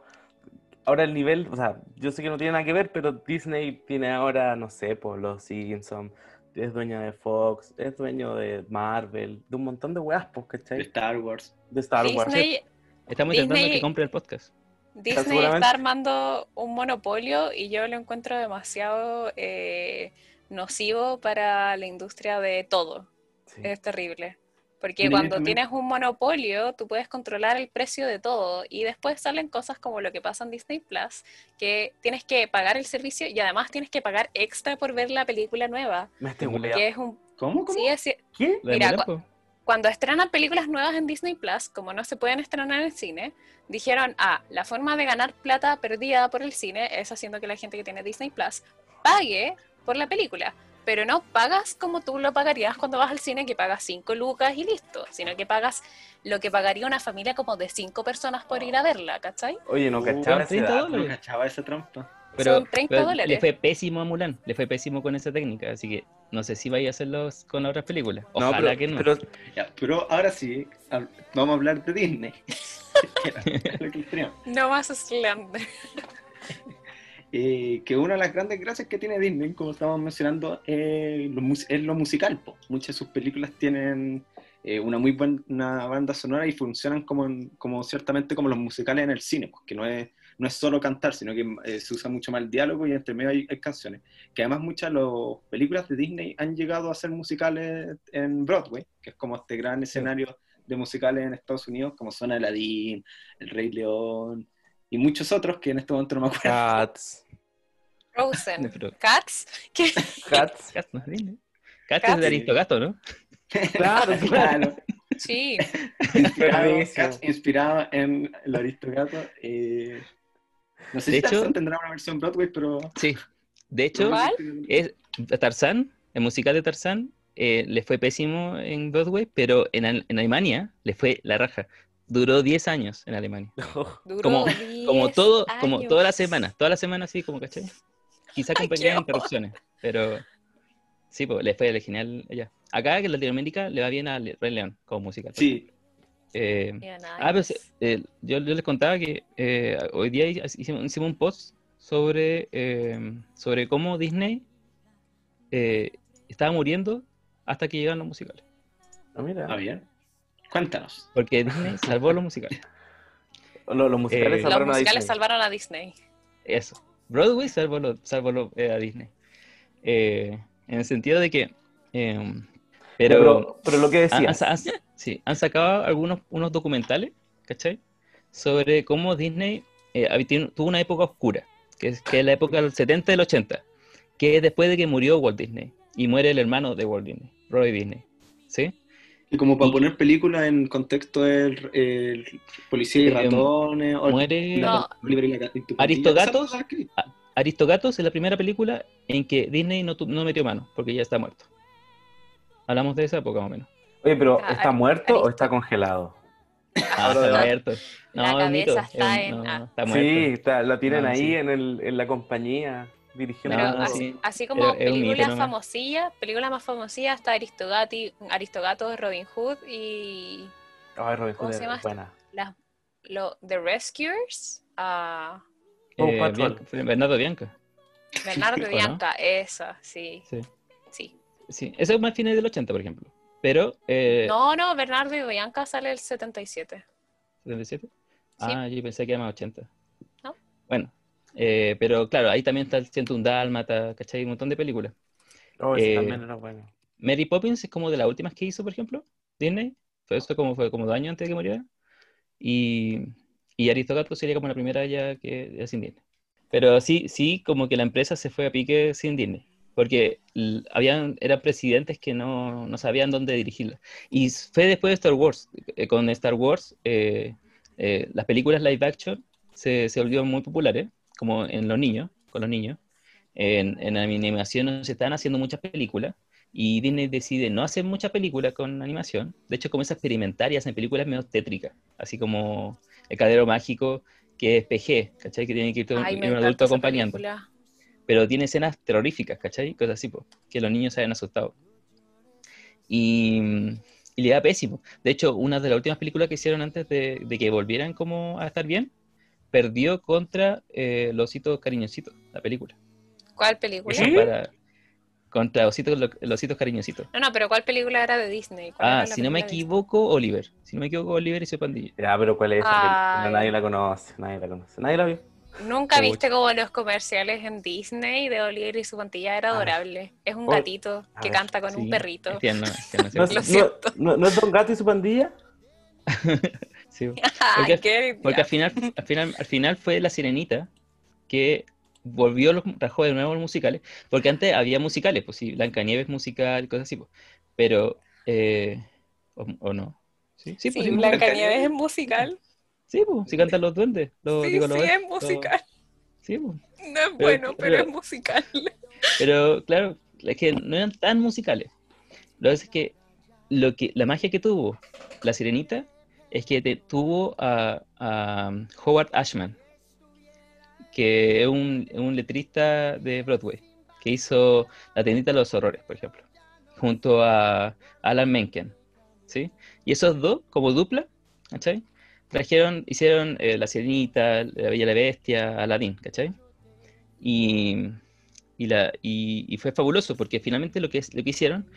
Ahora el nivel, o sea, yo sé que no tiene nada que ver, pero Disney tiene ahora, no sé, por los Simpsons, es dueño de Fox, es dueño de Marvel, de un montón de weas, pues, de ¿cachai? Star Wars. De Star Wars. Disney, Estamos intentando que compre el podcast. Disney está armando un monopolio y yo lo encuentro demasiado eh, nocivo para la industria de todo. Sí. Es terrible. Porque cuando tienes un monopolio, tú puedes controlar el precio de todo y después salen cosas como lo que pasa en Disney Plus, que tienes que pagar el servicio y además tienes que pagar extra por ver la película nueva, Me Que es un... ¿Cómo? ¿Cómo? Sí, es, ¿Qué? ¿La de Mira, cu- cuando estrenan películas nuevas en Disney Plus, como no se pueden estrenar en el cine, dijeron, ah, la forma de ganar plata perdida por el cine es haciendo que la gente que tiene Disney Plus pague por la película. Pero no pagas como tú lo pagarías cuando vas al cine, que pagas 5 lucas y listo, sino que pagas lo que pagaría una familia como de 5 personas por ir a verla, ¿cachai? Oye, no Uh, cachaba ese 30 dato. No cachaba esa trampa. Pero, Son 30 pero dólares. le fue pésimo a Mulan, le fue pésimo con esa técnica, así que no sé si vaya a hacerlo con otras películas. No, Ojalá pero, que no. pero Ya, pero ahora sí, vamos a hablar de Disney. No más Slender. Eh, que una de las grandes gracias que tiene Disney, como estábamos mencionando, eh, lo es lo musical. po. Muchas de sus películas tienen eh, una muy buena banda sonora y funcionan como, en- como ciertamente como los musicales en el cine, pues, que no es, no es solo cantar, sino que eh, se usa mucho más el diálogo y entre medio hay, hay canciones. Que además muchas de las películas de Disney han llegado a ser musicales en Broadway, que es como este gran escenario de musicales en Estados Unidos, como son Aladdin, El Rey León y muchos otros que en este momento no me acuerdo. Cats. Frozen. Cats. ¿Qué? Cats. Cats es Disney. Cats Cats. es de Aristogato, ¿no? Claro, claro. Sí. Inspirado. Cats, inspirado en el Aristogato. Eh, no sé De si hecho- Tarzán tendrá una versión Broadway, pero... Sí. De hecho, ¿Cuál? es Tarzán, el musical de Tarzán, eh, le fue pésimo en Broadway, pero en, en Alemania le fue la raja. Duró 10 años en Alemania. Duró Como- Como 10 todo, como toda la semana, toda la semana así, como caché. Quizá con pequeñas interrupciones, pero sí, pues le fue genial allá. Acá en Latinoamérica le va bien a Rey León como musical. Sí, eh, Yeah, Ah, pero eh, yo, yo les contaba que eh, hoy día hicimos, hicimos un post sobre, eh, sobre cómo Disney eh, estaba muriendo hasta que llegaron los musicales. Ah, mira. Ah, bien. Cuéntanos. Porque Disney salvó los musicales. Lo- Los, musicales Eh, Los salvaron musicales salvaron a Disney. Eso. Broadway salvó, lo- salvó lo- eh, a Disney. Eh, en el sentido de que... eh, pero, Pero, pero lo que han, decías. han- han- sí, han sacado algunos unos documentales, ¿cachai? Sobre cómo Disney eh, tuvo una época oscura, que es, que es la época del 70 y del 80, que es después de que murió Walt Disney y muere el hermano de Walt Disney, Roy Disney. ¿Sí? Y como para poner películas en contexto del el Policía y Eh, Ratones, o Muere No. La. Aristogatos. La- Aristogatos es la primera película en que Disney no, tu- no metió mano, porque ya está muerto. Hablamos de esa época más o menos. Oye, pero Ah, ¿está muerto o está congelado? Ah, está muerto. La No, es mito, cabeza está en- no, ah. está muerto. Sí, está, la tienen No, ahí sí. en, el, en la compañía dirigiendo. Pero No, así, sí. así como un mito películas nomás. famosillas, películas más famosillas está Aristogati, Aristogato, Robin Hood y Ay, Robin ¿Cómo Hood se es llama? buena. las lo, The Rescuers, Paw Eh. Bianca- Bernardo Bianca. Bernardo ¿O no? Bianca, esa, sí, Sí. sí. Sí, eso es más fines del 80, por ejemplo. Pero, eh, No, no, Bernardo y Bianca sale el 77. 77. Ah, yo pensé que era más 80. No. Bueno, eh, pero claro, ahí también está el 101 Dálmata, ¿cachai? Un montón de películas. Oh, Eh, también era bueno. Mary Poppins es como de las últimas que hizo, por ejemplo, Disney. Fue esto como fue como dos años antes de que muriera. Y, y Aristogato sería como la primera ya que era sin Disney. Pero sí, sí, como que la empresa se fue a pique sin Disney. Porque habían, eran presidentes que no, no sabían dónde dirigirla. Y fue después de Star Wars. Eh, con Star Wars, eh, eh, las películas live action se, se volvieron muy populares, como en los niños, con los niños. En, en animación no se están haciendo muchas películas y Disney decide no hacer muchas películas con animación. De hecho, comienza a experimentar y hacen películas medio tétricas, así como El Cadero Mágico, que es PG, ¿cachai? Que tiene que ir, un, Ay, un encanta adulto acompañando. película. Pero tiene escenas terroríficas, ¿cachai? Cosas así, po, que los niños se hayan asustado. Y, y le da pésimo. De hecho, una de las últimas películas que hicieron antes de, de que volvieran como a estar bien, perdió contra eh, Los Ositos Cariñositos, la película. ¿Cuál película? Esa para- contra ositos, lo- los ositos cariñositos. No, no, pero ¿cuál película era de Disney? ¿Cuál Ah, si no me de Disney? equivoco, Oliver. Si no me equivoco, Oliver y su pandilla. Ya, pero ¿cuál es esa? Ay. Nadie la conoce, nadie la conoce. Nadie la vio. Nunca viste como los comerciales en Disney de Oliver y su pantilla era Ah. adorable. Es un Oh, gatito que ver, canta con un Sí, perrito. ¿No, sí. Lo es- siento. no- no- no es Don Gato y su pandilla? Sí, Porque- al final, al final, al final fue la sirenita que volvió los trajo de nuevo los musicales, porque antes había musicales, pues sí, Blancanieves musical, cosas así, pues. pero eh, o, o no. Sí, sí, pues, Sí, sí, Blancanieves es musical. sí, pues, sí cantan los duendes. Los, Sí, digo, los- sí, es los- musical. sí, pues. No es bueno, pero, pero- es musical. Pero claro, es que no eran tan musicales. Lo que es que, lo que la magia que tuvo la sirenita es que te, tuvo a, a Howard Ashman, que es un, un letrista de Broadway, que hizo La tiendita de los horrores, por ejemplo, junto a Alan Menken. ¿sí? Y esos dos, como dupla, ¿cachai? Trajeron, hicieron eh, La Sirenita, La Bella y la Bestia, Aladdin, ¿cachai? Y, y, la, y, fue fabuloso porque finalmente lo que, lo que hicieron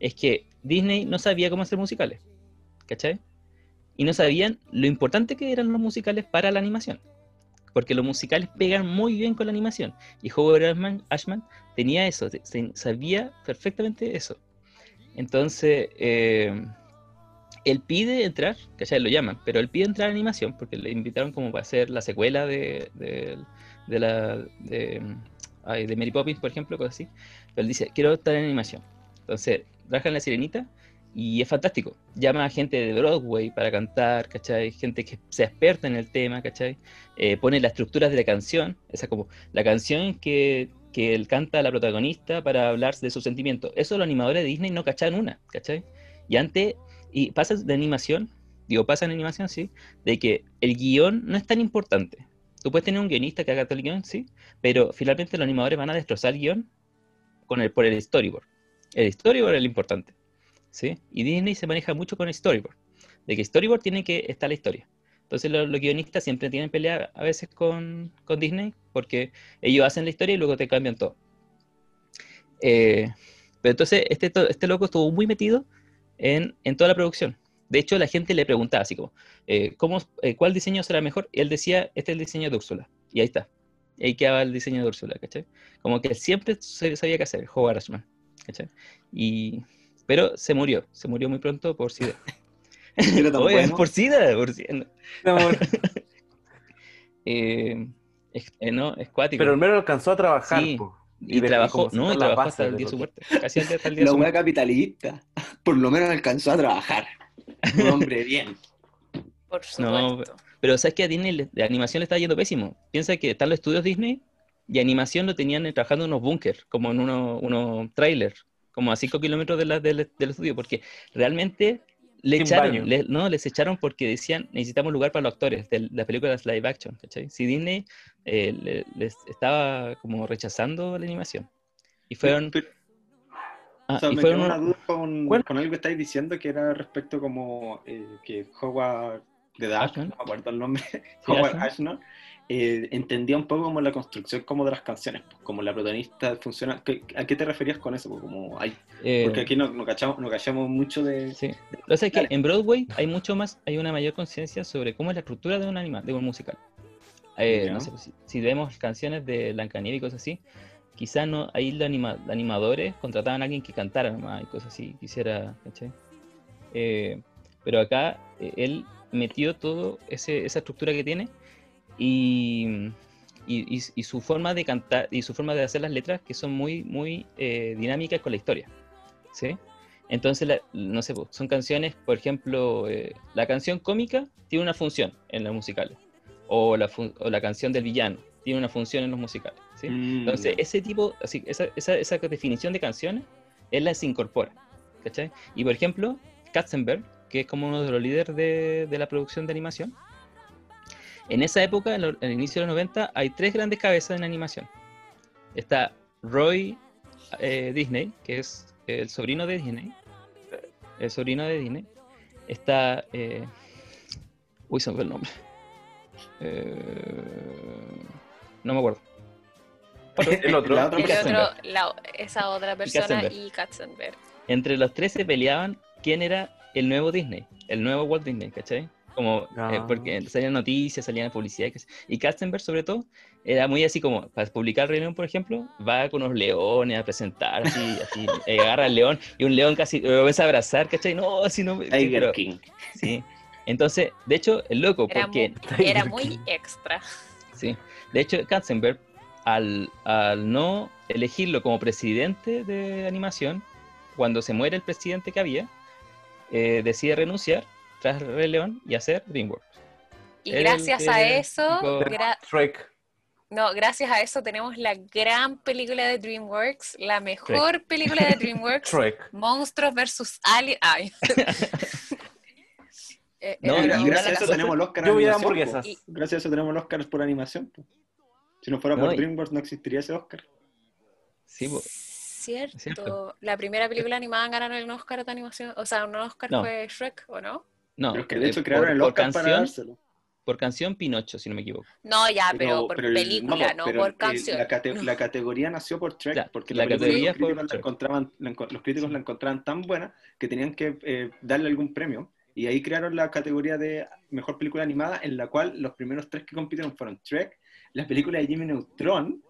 es que Disney no sabía cómo hacer musicales, ¿cachai? Y no sabían lo importante que eran los musicales para la animación, porque los musicales pegan muy bien con la animación. Y Howard Ashman, Ashman tenía eso, sabía perfectamente eso. Entonces, eh, él pide entrar, ¿cachai? Lo llaman, pero él pide entrar a animación porque le invitaron como para hacer la secuela de, de- de la de, Mary Poppins, por ejemplo, cosas así. Pero él dice, quiero estar en animación. Entonces, trabaja en La Sirenita y es fantástico. Llama a gente de Broadway para cantar, ¿cachai? Gente que sea experta en el tema, ¿cachai? Eh, pone las estructuras de la canción, esa como la canción que, que él canta a la protagonista para hablar de sus sentimientos. Eso los animadores de Disney no cachaban una, ¿cachai? Y antes, y pasa de animación, digo, pasa en animación, sí, de que el guion no es tan importante. Tú puedes tener un guionista que haga todo el guion, sí, pero finalmente los animadores van a destrozar el guion con el, por el storyboard. El storyboard es lo importante, Y Disney se maneja mucho con storyboard. de que storyboard tiene que estar la historia. Entonces los, guionistas siempre tienen pelea a veces con, con Disney porque ellos hacen la historia y luego te cambian todo. Eh, pero entonces este, este loco estuvo muy metido en, en toda la producción. De hecho, la gente le preguntaba así como, eh, ¿cómo, eh, ¿cuál diseño será mejor? Y él decía, este es el diseño de Úrsula. Y ahí está. Y ahí quedaba el diseño de Úrsula, ¿cachai? Como que él siempre sabía qué hacer, Howard Ashman, ¿cachai? Y, pero se murió, se murió muy pronto por SIDA. Oye, bueno. por SIDA, por SIDA. Amor. Eh, es, eh, no, es cuático. Pero al menos alcanzó a trabajar. Sí. y, trabajó, no, y trabajó hasta el día de su muerte. Casi hasta el día de La muerte. capitalista. Por lo menos alcanzó a trabajar. Un hombre bien. Por No, supuesto. Pero sabes que a Disney de animación le está yendo pésimo. Piensa que están los estudios Disney y animación lo tenían trabajando en unos búnkers, como en unos unos trailers, como a 5 kilómetros de la- del, del estudio, porque realmente le Sin echaron, le- no, les echaron porque decían necesitamos lugar para los actores de las películas live action, ¿cachai? Si Disney eh, le- les estaba como rechazando la animación. Y fueron... Pero- ah, o sea, y me fueron quedó una duda con, ¿Cuál? con algo que estáis diciendo que era respecto como eh, que Howard de Ashman. no me acuerdo el nombre, Howard Ashman, eh, entendía un poco como la construcción como de las canciones, pues, como la protagonista funciona. ¿Qué- ¿A qué te referías con eso? Pues, como hay, eh, porque aquí no, no, cachamos, no cachamos mucho de... Sí. Lo que pasa es que en Broadway hay mucho más, hay una mayor conciencia sobre cómo es la estructura de un anima, de un musical. Eh, no sé, pues, si, si vemos canciones de Blancanieves y cosas así, quizás no, ahí los anima- animadores contrataban a alguien que cantara nomás y cosas así, quisiera, ¿cachai? Pero acá él metió todo ese, esa estructura que tiene y, y, y- su forma de cantar y su forma de hacer las letras que son muy, muy eh, dinámicas con la historia. ¿sí? Entonces, la- no sé, pues, son canciones, por ejemplo, eh, la canción cómica tiene una función en los musicales, o la, o la canción del villano tiene una función en los musicales. ¿sí? Mm, Entonces, ese tipo, así, esa, esa, esa definición de canciones, él las incorpora. ¿cachai? Y por ejemplo, Katzenberg, que es como uno de los líderes de, de la producción de animación, en esa época, en, lo- en el inicio de los 90, hay tres grandes cabezas en animación. Está Roy eh, Disney, que es el sobrino de Disney. El sobrino de Disney. Está. Eh, uy, se me fue el nombre. Eh, no me acuerdo. El otro. La otra El persona. otro, la- esa otra persona Katzenberg. y Katzenberg. Entre los tres se peleaban quién era el nuevo Disney, el nuevo Walt Disney, ¿cachai? Como, eh, Ah. porque salían noticias, salían publicidad. Y Katzenberg, sobre todo, era muy así como, para publicar Rey León, por ejemplo, va con unos leones a presentar, así, así eh, agarra al león, y un león casi lo ves a abrazar, ¿cachai? No, así no. Tiger pero- King. sí. Entonces, de hecho, es loco, Era, porque, muy, era muy extra. sí. De hecho, Katzenberg, al, al no elegirlo como presidente de animación, cuando se muere el presidente que había, eh, decide renunciar tras Rey León y hacer DreamWorks. Y el gracias a eso, tipo- gra- Shrek. no, gracias a eso tenemos la gran película de DreamWorks, la mejor película de DreamWorks, Shrek. Monstruos versus Aliens. Ay. Eh, No, una gracias a eso tenemos el Oscar Yo voy a animación, hamburguesas. Gracias a eso tenemos el Oscar por animación. po. Si no fuera No, por y- DreamWorks no existiría ese Oscar. Sí, po. Cierto. Cierto. La primera película animada en ganar el Oscar de animación, o sea, un Oscar No. fue Shrek, ¿o no? No. Pero es que de eh, hecho crearon por, el por Oscar para canción, dárselo. por canción Pinocho, si no me equivoco. No, ya, pero, por pero película, vamos, no pero por canción. La, cate- No. la categoría nació por Trek, Ya, porque la categoría los por críticos, la encontraban, los críticos la encontraban tan buena que tenían que eh, darle algún premio. Y ahí crearon la categoría de mejor película animada, en la cual los primeros tres que compitieron fueron Trek, la película de Jimmy Neutron,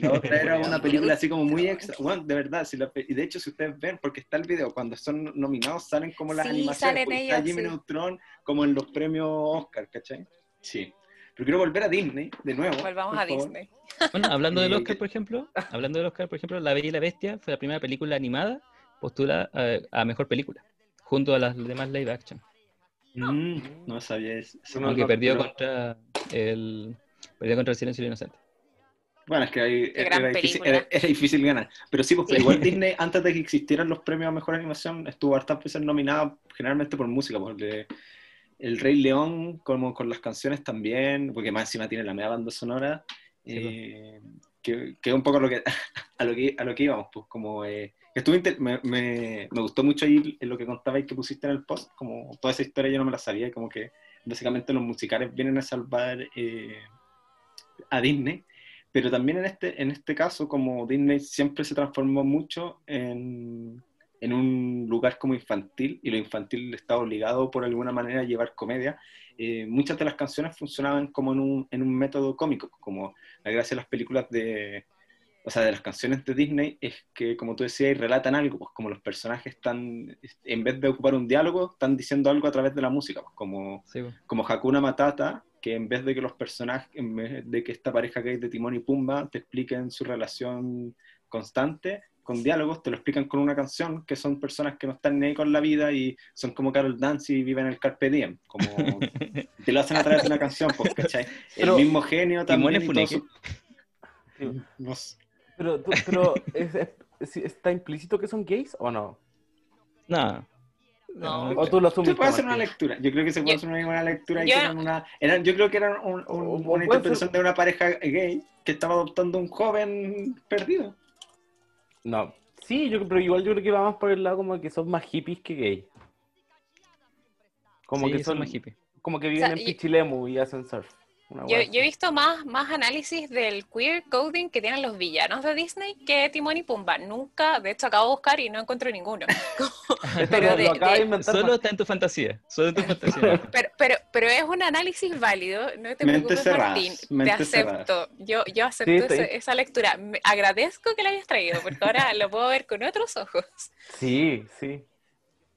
la otra era una película así como muy extra. Bueno, de verdad, si y de hecho, si ustedes ven, porque está el video, cuando son nominados salen como las Sí, animaciones, salen pues, está Jimmy sí. Neutron como en los premios Oscar, ¿cachai? Sí. Pero quiero volver a Disney, de nuevo. Volvamos por a favor. Disney. Bueno, hablando del Oscar, que- por ejemplo, hablando del Oscar, por ejemplo, La Bella y la Bestia fue la primera película animada postulada eh, a mejor película, junto a las demás live action. Mm, no sabía eso. No, aunque no, perdió pero- contra el perdió contra el silencio inocente. Bueno, es que ahí Qué era, difícil, era- era difícil ganar. Pero sí, pues pero Sí. igual Disney, antes de que existieran los premios a mejor animación, estuvo hartas veces nominada generalmente por música, porque El Rey León, como con las canciones también, porque más encima tiene la media banda sonora. Sí, pues. eh, que, que es un poco lo que, a, lo que, a lo que íbamos, pues como... Eh, inter- me, me, me gustó mucho ahí en lo que contabais que pusiste en el post, como toda esa historia yo no me la sabía, y como que básicamente los musicales vienen a salvar eh, a Disney, pero también en este, en este caso, como Disney siempre se transformó mucho en, en un lugar como infantil, y lo infantil está obligado por alguna manera a llevar comedia, eh, muchas de las canciones funcionaban como en un, en un método cómico, como la gracia de las películas de, o sea, de las canciones de Disney es que, como tú decías, relatan algo, pues como los personajes están, en vez de ocupar un diálogo, están diciendo algo a través de la música, pues como, Sí, po. como Hakuna Matata, que en vez de que los personajes, en vez de que esta pareja que hay de Timón y Pumba te expliquen su relación constante, con diálogos, te lo explican con una canción, que son personas que no están ni ahí con la vida y son como Carol Dance y viven el Carpe Diem, como te lo hacen a través de una canción, pues, ¿cachai? Pero- el mismo genio Timón también. es y su- no sé. Pero, tú- pero ¿es- es- ¿está implícito que son gays o no? No. No. ¿O tú lo asumiste? Se puede hacer una lectura. Yo creo que se puede Yo- hacer una buena lectura. y yo- que eran una, eran, yo creo que eran un- un- O- o una puede interpretación ser- de una pareja gay que estaba adoptando un joven perdido. No. Sí, yo, pero igual yo creo que va más por el lado como que son más hippies que gay. Como Sí, que son, más hippie. como que viven sea, en y- Pichilemu y hacen surf. Yo, he visto más, más análisis del queer coding que tienen los villanos de Disney que Timón y Pumba. Nunca, de hecho, acabo de buscar y no encuentro ninguno. Pero lo, de- lo acaba de, de- inventar Solo está en tu fantasía. Solo en tu fantasía. Pero, pero, pero es un análisis válido, no te preocupes, Martín. Te acepto. Yo, yo acepto Sí, ese- estoy- esa lectura. Me- agradezco que la hayas traído, porque ahora lo puedo ver con otros ojos. Sí, sí.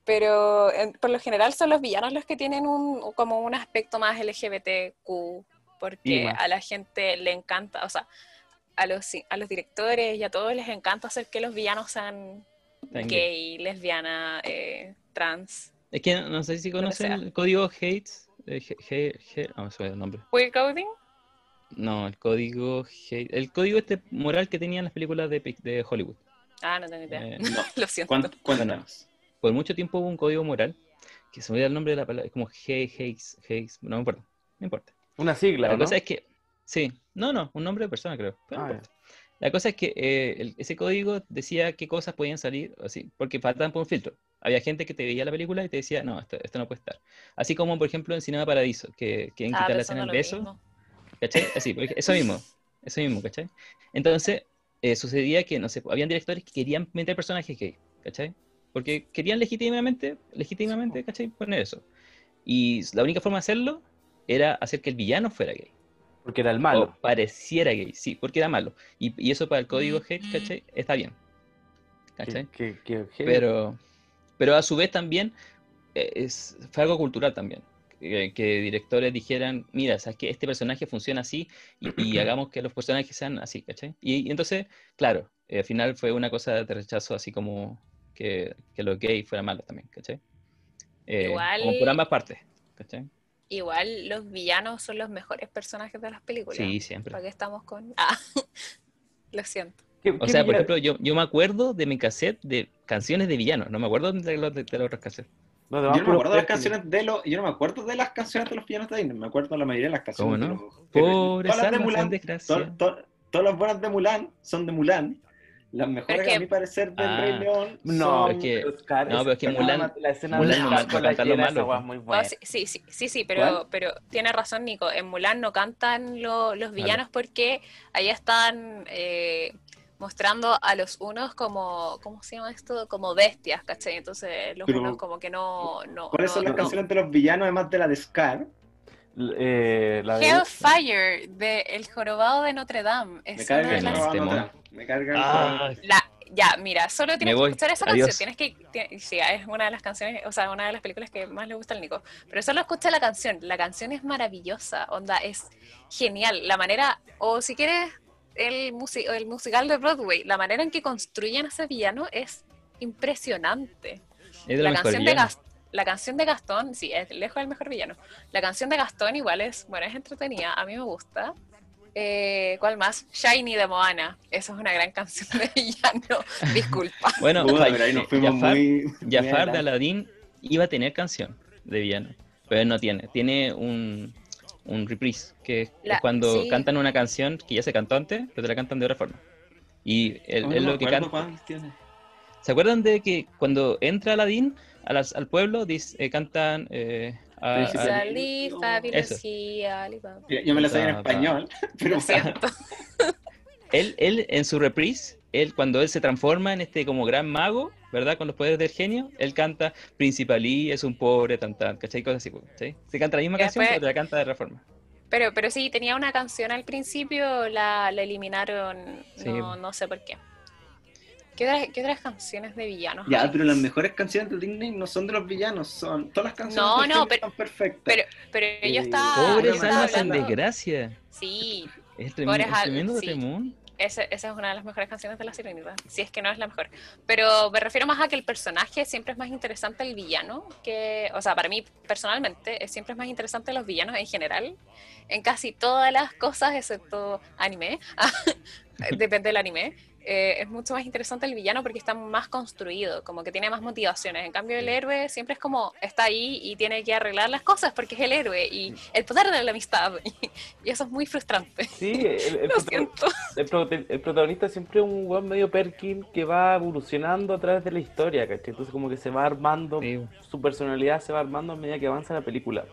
Pero en- por lo general son los villanos los que tienen un, como un aspecto más LGBTQ, porque a la gente le encanta, o sea, a los, a los directores y a todos les encanta hacer que los villanos sean gay, lesbiana, eh, trans. Es que no, no sé si conocen el código Hates. eh, He- He- He- se me olvidó el nombre. Queer coding, No, el código Hate. El código este moral que tenían las películas de, de Hollywood. ah, no tengo idea. Eh, No. lo siento. Cuént- Cuéntanos. por mucho tiempo hubo un código moral que se me olvida el nombre de la palabra. Es como Hates, Hates. No me importa. No importa. Una sigla, La ¿o ¿no? cosa es que. Sí. No, no, un nombre de persona creo. pero no Ah. La cosa es que eh, el- ese código decía qué cosas podían salir, así, porque faltaban por un filtro. Había gente que te veía la película y te decía, no, esto, esto no puede estar. Así como, por ejemplo, en Cinema Paradiso, que quieren Ah, quitar la escena del beso. mismo. ¿Cachai? Así, porque eso mismo, eso mismo, ¿cachai? Entonces, eh, sucedía que, no sé, habían directores que querían meter personajes gay, ¿cachai? Porque querían legítimamente, legítimamente, ¿cachai? Poner eso. Y la única forma de hacerlo era hacer que el villano fuera gay. Porque era el O malo. pareciera gay, sí, porque era malo. Y, y eso para el código Mm. hate, ¿cachai? Está bien. ¿Cachai? Que, que- que- Pero, pero a su vez también eh, es, fue algo cultural también. Que, que directores dijeran, mira, sabes que este personaje funciona así y, y hagamos que los personajes sean así, ¿cachai? Y, y entonces, claro, eh, al final fue una cosa de rechazo así como que, que los gays fueran malos también, ¿cachai? Eh, Igual- Como por ambas partes, ¿cachai? Igual los villanos son los mejores personajes de las películas. Sí, siempre. ¿Para qué estamos con...? Ah, lo siento. ¿Qué- O qué sea, por ejemplo, yo, yo me acuerdo de mi cassette de canciones de villanos, no me acuerdo de los, de, de los otros cassettes. Los Yo no me acuerdo de las canciones de los, yo no me acuerdo de las canciones de los villanos de Disney, me acuerdo de la mayoría de las canciones. ¿Cómo de no? los- Pobres todas las de Mulan, to- todas las buenas de Mulan son de Mulan. Las mejores, Es que- a mi parecer, del Ah. Rey León No, son... es que- pero Scar- no, pero es que Mulan- la escena Mulan de no con la canta lo malo, muy buena. sí, sí, sí, sí, sí, pero, ¿Cuál? pero tiene razón Nico. En Mulan no cantan lo- los villanos porque ahí están eh, mostrando a los unos como, ¿cómo se llama esto? Como bestias, ¿cachai? Entonces los Pero- unos como que no... no ¿Cuáles no- son las no. canciones de los villanos, además de la de Scar? Eh, la de- Hellfire de El Jorobado de Notre Dame. Me Es carga el las- temón. Me carga el Ah, Jorobado. La, ya, mira, solo tienes que escuchar esa Adiós. canción. Tienes que, sí, es una de las canciones, o sea, una de las películas que más le gusta al Nico. Pero solo escucha la canción. La canción es maravillosa, onda, es genial. La manera, o si quieres, el, musi- el musical de Broadway, la manera en que construyen a ese villano es impresionante. es de La mejores canción, de villanos. La canción de Gastón, sí, es lejos del mejor villano. La canción de Gastón igual es, bueno, es entretenida, a mí me gusta. Eh, ¿Cuál más? Shiny de Moana. Esa es una gran canción de villano. Disculpa. Bueno, pero ahí nos fuimos Jafar, muy... muy Jafar de adelante. Aladdin iba a tener canción de villano, pero él no tiene. Tiene un, un reprise, que es cuando sí. cantan una canción que ya se cantó antes, pero te la cantan de otra forma. Y el- Oh, no es me lo que canta. ¿Se acuerdan de que cuando entra Aladdin a las- al pueblo dice- eh, cantan eh, a- Salí. Yo yo me la sabía en español, pero Lo siento. él, él en su reprise, él cuando él se transforma en este como gran mago, ¿verdad? Con los poderes del genio, él canta Principalí es un pobre tan tan, ¿cachai? Cosas así, pues, ¿cachai? Se canta la misma Y canción, después- pero te la canta de otra forma. Pero, pero sí, tenía una canción al principio, la, la eliminaron, Sí. no, no sé por qué. ¿Qué otras, qué otras canciones de villanos? Ya, hay? pero las mejores canciones de Disney no son de los villanos, son todas las canciones No, del no, pero- están perfectas. Pero, pero yo Eh, estaba, yo Pobres no, estaba almas en hablando- desgracia. Sí, Es tremendo, al- tremendo sí. temón. esa, esa es una de las mejores canciones de La Sirenita, si es que no es la mejor. Pero me refiero más a que el personaje siempre es más interesante el villano, que, o sea, para mí personalmente, es- siempre es más interesante los villanos en general, en casi todas las cosas, excepto anime, depende del anime. Eh, es mucho más interesante el villano porque está más construido, como que tiene más motivaciones. En cambio, el héroe siempre es como está ahí y tiene que arreglar las cosas porque es el héroe y el poder de la amistad. Y, eso es muy frustrante. Sí, el, el Lo prota- siento. el el protagonista siempre es un weón medio Perkin que va evolucionando a través de la historia, ¿cachai? Entonces como que se va armando, Sí. su personalidad se va armando a medida que avanza la película.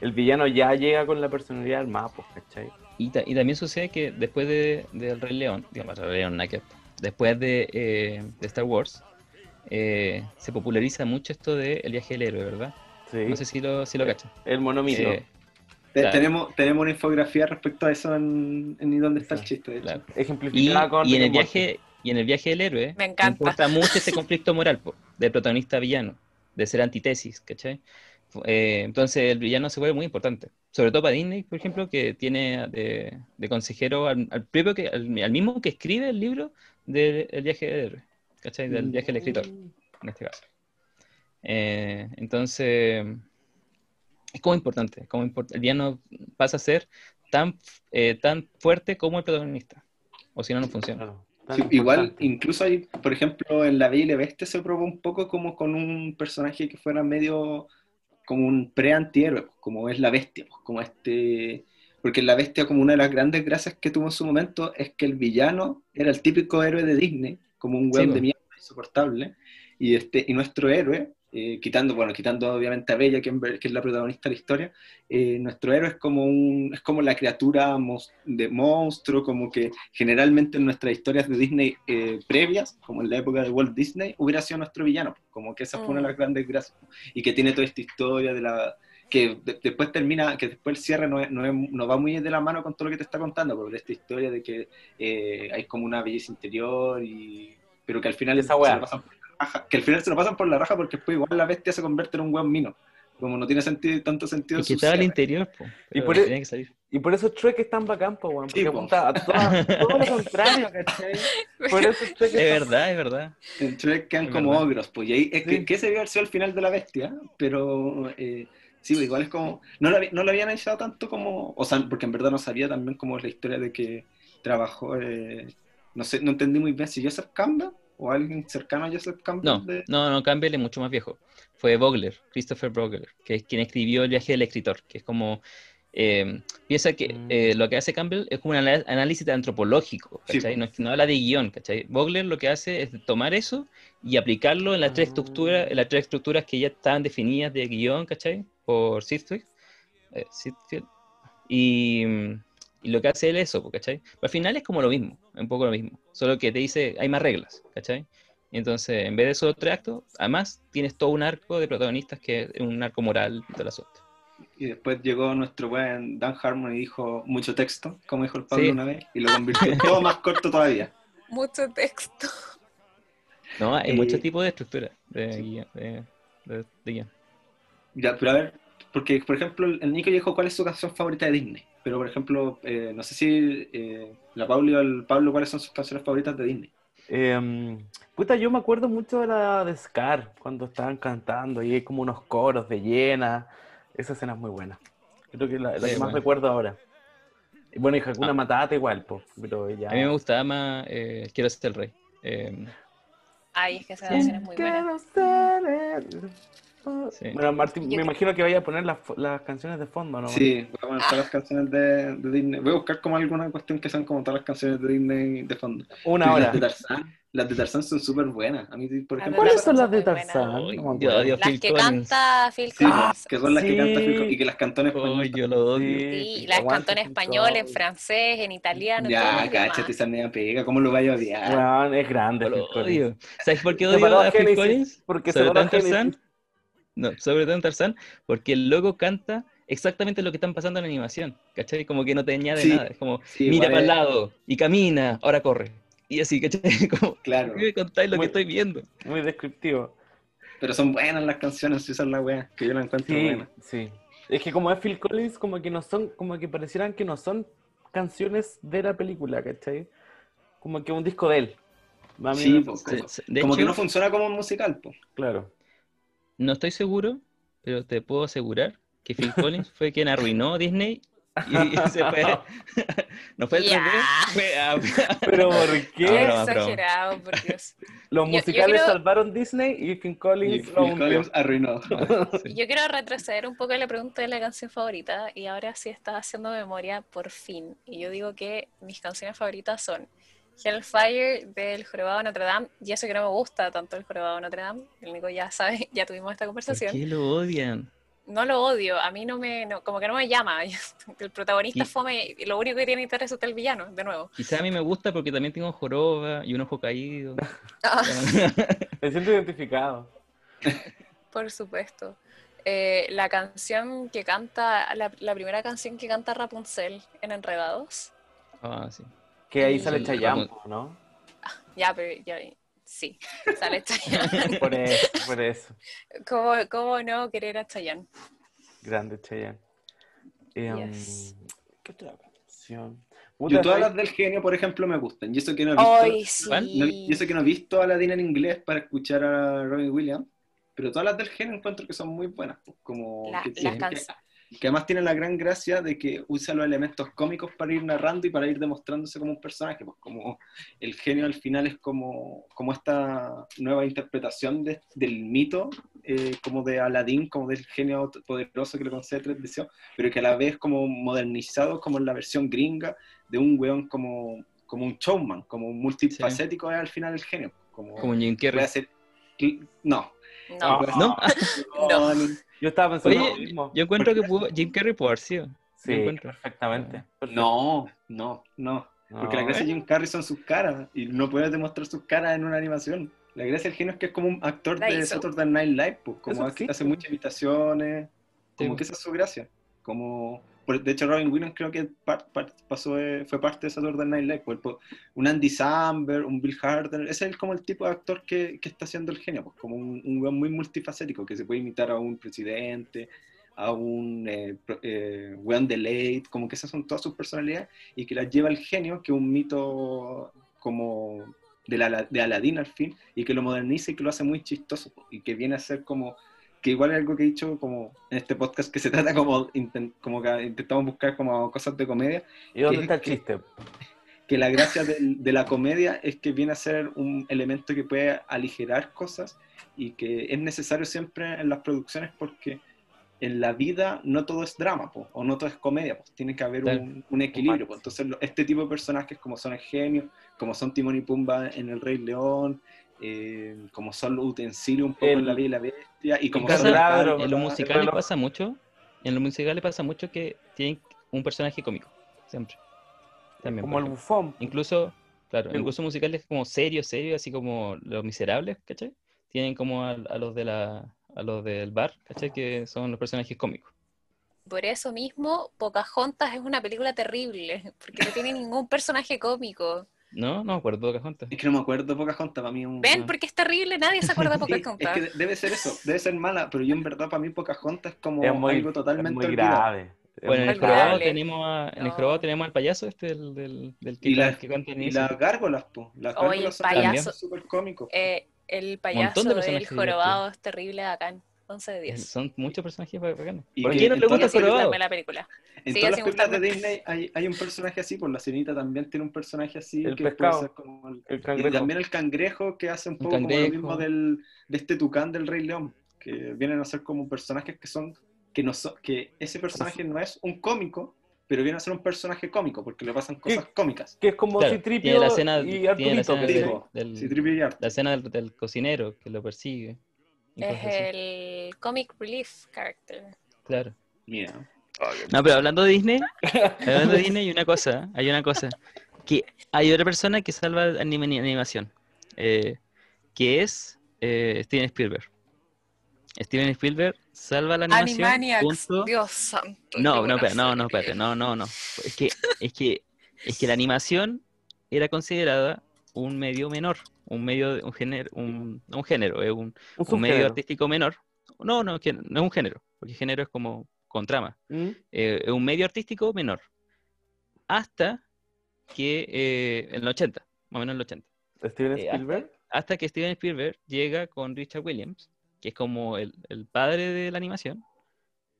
El villano ya llega con la personalidad armada, pues, ¿cachai? Y, ta- y también sucede que después de, del Rey León, digamos, el Rey León Naked, después de, eh, de Star Wars, eh, se populariza mucho esto de el viaje del héroe, ¿verdad? Sí. No sé si lo, si lo cachan. El monomito. Eh, claro. tenemos, tenemos una infografía respecto a eso en, en ¿Y dónde está el Sí, chiste? De hecho. claro. Y, Ejemplificada con y en el viaje, y en el viaje del héroe, Me encanta. importa mucho ese conflicto moral po, del protagonista villano, de ser antitesis, ¿cachai? Eh, entonces el villano se vuelve muy importante. Sobre todo para Disney, por ejemplo, que tiene de, de consejero al, al propio que, al, al mismo que escribe el libro del el viaje del héroe, ¿cachai? Del viaje del escritor, en este caso. Eh, entonces, es como importante, como import- el villano pasa a ser tan, eh, tan fuerte como el protagonista. O si no, no funciona. Claro, tan Sí, igual, incluso hay, por ejemplo, en La Bella y la Bestia se probó un poco como con un personaje que fuera medio como un pre-antihéroe, como es la bestia, pues, como este... Porque la bestia, como una de las grandes gracias que tuvo en su momento, es que el villano era el típico héroe de Disney, como un Sí, weón po. de mierda insoportable, y, este, y nuestro héroe, eh, quitando, bueno, quitando obviamente a Bella, que, es la protagonista de la historia, eh, nuestro héroe es como, un, es como la criatura mos- de monstruo, como que generalmente en nuestras historias de Disney eh, previas, como en la época de Walt Disney, hubiera sido nuestro villano, como que esa fue una de las grandes gracias, y que tiene toda esta historia de la que de- después termina, que después el cierre no, es- no, es- no va muy de la mano con todo lo que te está contando, pero esta historia de que eh, hay como una belleza interior, y, pero que al final Esa se pasan por raja, que al final se lo pasan por la raja porque después igual la bestia se convierte en un buen mino, como no tiene sentido, tanto sentido Es que al interior, po, pero por e- tenía que salir. Y por eso Shrek es tan bacán, po, weón, porque Sí, po. apunta a toda- todo lo contrario, ¿cachai? Por eso Shrek Es es verdad, es verdad. En Shrek quedan Es como verdad. ogros, pues, y ahí es que, Sí. que ese sido el final de la bestia, pero eh, sí, igual es como, no lo, no lo habían analizado tanto como, o sea, porque en verdad no sabía también como la historia de que trabajó, eh, no sé, no entendí muy bien si Joseph Campbell o alguien cercano a Joseph Campbell. No, de- no, no, Campbell es mucho más viejo. Fue Vogler, Christopher Vogler, que es quien escribió El viaje del escritor, que es como... eh, piensa que Mm. eh, lo que hace Campbell es como un análisis antropológico, Sí, ¿cachai? po. no, no habla de guion, ¿cachai? Vogler lo que hace es tomar eso y aplicarlo en las tres Ah. estructuras, en las tres estructuras que ya estaban definidas de guion, ¿cachai? Por Sitfield. eh. Y, y lo que hace él es eso, ¿cachai? Pero al final es como lo mismo, un poco lo mismo, solo que te dice, hay más reglas, ¿cachai? Y entonces, en vez de solo tres actos, además tienes todo un arco de protagonistas que es un arco moral de la suerte. Y después llegó nuestro buen Dan Harmon y dijo mucho texto, como dijo el Pablo Sí. una vez, y lo convirtió en todo más corto todavía. Mucho texto. No, hay Eh, muchos tipos de estructura de guion. De, de- de guion. Ya, pero a ver, porque por ejemplo, el Nico dijo cuál es su canción favorita de Disney. Pero por ejemplo, eh, no sé si eh, la Pauli o el Pablo, cuáles son sus canciones favoritas de Disney. Em, puta, yo me acuerdo mucho de la de Scar, cuando estaban cantando y hay como unos coros de llena. Esa escena es muy buena. Creo que es la, la Sí, que más bueno. recuerdo ahora. Bueno, y Hakuna Ah. Matata igual, pues, pero ya... A mí me gustaba más eh, Quiero ser el rey. Eh, Ay, es que esa canción es muy buena. Quiero ser el- Sí. Bueno, Martín, Yo me imagino que vaya a poner las, las canciones de fondo, ¿no? Sí, voy a poner todas las canciones de, de Disney. Voy a buscar como alguna cuestión que sean como todas las canciones de Disney de fondo. Una hora. Las de Tarzán, las de Tarzán son súper buenas. A mí, por de ejemplo, ¿Cuáles las- son las de. Tarzán? No acuerdo. Dios. Las Phil que Collins. canta Phil Sí, Collins. que son las que canta Phil Sí. Collins y que las cantó en español. Yo lo odio. Sí, las cantó en español, en francés, en italiano, Ya, cáchate, esa media pega. ¿Cómo lo vaya a odiar? Weón, es grande. Yo lo odio. ¿Sabes por qué odio a Phil Collins? Porque se en Tarzán. No, sobre todo en Tarzán, porque el logo canta exactamente lo que están pasando en la animación, ¿cachai? Como que no te añade Sí. nada, es como, Sí, mira igual para el lado y camina, ahora corre. Y así, ¿cachai? Como, Claro. ¿por qué me contáis lo Muy- que estoy viendo? Muy descriptivo. Pero son buenas las canciones, esa es la wea, que yo la encuentro Sí, buena. sí. Es que como es Phil Collins, como que no son, como que parecieran que no son canciones de la película, ¿cachai? Como que un disco de él. Mí Sí, po, como, se- De como que no funciona como un musical, pues. claro. No estoy seguro, pero te puedo asegurar que Phil Collins fue quien arruinó Disney y se fue. no fue el 3D, Ya. fue a- Pero ¿por Ah, qué? broma. exagerado, por Dios. Los Yo- yo musicales creo- salvaron Disney y Phil Y Collins Phil lo. Collins arruinó. Sí. Yo quiero retroceder un poco en la pregunta de la canción favorita y ahora sí estaba haciendo memoria por fin. Y yo digo que mis canciones favoritas son Hellfire del Jorobado de Notre Dame, y eso que no me gusta tanto el Jorobado de Notre Dame, el Nico ya sabe, ya tuvimos esta ¿Por conversación. qué lo odian? No lo odio, a mí no me, no- como que no me llama. El protagonista Y- fome, y lo único que tiene interés es el villano, de nuevo. Quizá a mí me gusta porque también tengo joroba y un ojo caído. Ah, Me siento identificado. por supuesto. Eh, la canción que canta, la, la primera canción que canta Rapunzel en Enredados. Ah, sí. Que ahí Sí. sale Sí, Chayanne. ¿no? Ya, pero ya, sí, sale Chayanne. Por eso, por eso. ¿Cómo, cómo no querer a Chayanne? Grande Chayanne. Em, Yes. ¿Qué otra canción? Yo todas las del genio, por ejemplo, me gustan. Y eso que no he visto, Ay, ¿Cuál? no- sí. y eso que no he visto a Aladdin en inglés para escuchar a Robin Williams. Pero todas las del genio encuentro que son muy buenas. como La- que, las que además tienen la gran gracia de que usa los elementos cómicos para ir narrando y para ir demostrándose como un personaje. Pues como el genio al final es como, como esta nueva interpretación de- del mito, eh, como de Aladdin, como del genio poderoso que le concede tres deseos, pero que a la vez como modernizado como en la versión gringa de un weón como, como un showman, como un multifacético es al final el genio. Como, Como Jim puede Carrey. hacer- No. No, puede ¿No? No. Yo estaba pensando Oye, lo mismo. Yo encuentro que pudo, Jim Carrey pudo haber sido. Sí, perfectamente. No, no, no. Porque la gracia de Jim Carrey son sus caras y no puedes demostrar sus caras en una animación. La gracia del genio es que es como un actor La de hizo. Saturday Night Live, pues, como hace, hace muchas imitaciones, como Sí. que esa es su gracia. Como, de hecho, Robin Williams creo que par- par- pasó de- fue parte de Saturday Night Live. pues, pues, un Andy Samberg, un Bill Harder, ese es como el tipo de actor que, que está haciendo el genio, pues, como un, weón muy multifacético, que se puede imitar a un presidente, a un eh, eh, weón de late, como que esas son todas sus personalidades y que las lleva el genio, que es un mito como de, la, de Aladdin al fin, y que lo moderniza y que lo hace muy chistoso, y que viene a ser como, que igual es algo que he dicho como en este podcast, que se trata como, como que intentamos buscar como cosas de comedia, ¿Y dónde está el que- chiste? que la gracia del- de, la comedia es que viene a ser un elemento que puede aligerar cosas y que es necesario siempre en las producciones porque en la vida no todo es drama po, o no todo es comedia, pues tiene que haber un, un equilibrio. po. Entonces este tipo de personajes como son el genio, como son Timón y Pumba en El Rey León, eh, como son los utensilios un poco El- en La Bella y la Bestia y como son gárgolas, En los el musicales reloj. pasa mucho. En los musicales pasa mucho que tienen un personaje cómico. Siempre. También. Como el bufón. Incluso, claro, El- incluso musicales como serios, serios, así como Los Miserables, ¿cachai? Tienen como a, a los de la a los del bar, ¿cachai? Que son los personajes cómicos. Por eso mismo, Pocahontas es una película terrible, porque no tiene ningún personaje cómico. No, no me acuerdo de Pocahontas. Es que no me acuerdo Pocahontas, para mí es un... ¿Ven? Porque es terrible, nadie se acuerda de Sí, es Pocahontas. que debe ser eso, debe ser mala, pero yo en verdad para mí Pocahontas es como Es muy, algo totalmente es muy olvidado. grave. Bueno, en el jorobado tenemos, a- en el jorobado tenemos al payaso este del, del, del que, Y la- que canta Y las gárgolas, po. Las Oye, gárgolas el son payaso- súper cómicos. Eh, el Montón payaso de del personajes jorobado es terrible de acá. 11 de Es- 10. Son muchos personajes bacanes. Y ¿Por que qué no en le todas gusta gustarme la película. En todas las películas de. Disney hay, hay un personaje así, por la sirenita también tiene un personaje así El que pescado. puede ser como el, El y cangrejo. también el cangrejo que hace un poco como lo cangrejo. mismo del, de este tucán del Rey León, que vienen a ser como personajes que son, que no son, que ese personaje no es un cómico, pero viene a ser un personaje cómico, porque le pasan cosas cómicas. Que es como Claro, Citripio tiene la escena, y tiene la Arturito. escena del- y la escena del, del cocinero que lo persigue. Es el comic relief character. Claro. Mira. No, pero hablando de Disney, hablando de Disney hay una cosa, hay una cosa, que hay otra persona que salva anima- animación, eh, que es eh, Steven Spielberg. Steven Spielberg salva la animación Animaniacs, junto... Dios santo. No, no, espera, no, no, espérate, no, no, no. Es que, es que, es que la animación era considerada un medio menor, un medio, un género, un, no un género, es un, Un un medio artístico menor. No, no, que no es un género, porque género es como con trama. ¿Mm? Eh, es un medio artístico menor. Hasta que eh, en el 80, más o menos en el 80. Steven Eh, Spielberg. Hasta que Steven Spielberg llega con Richard Williams, que es como el, el padre de la animación,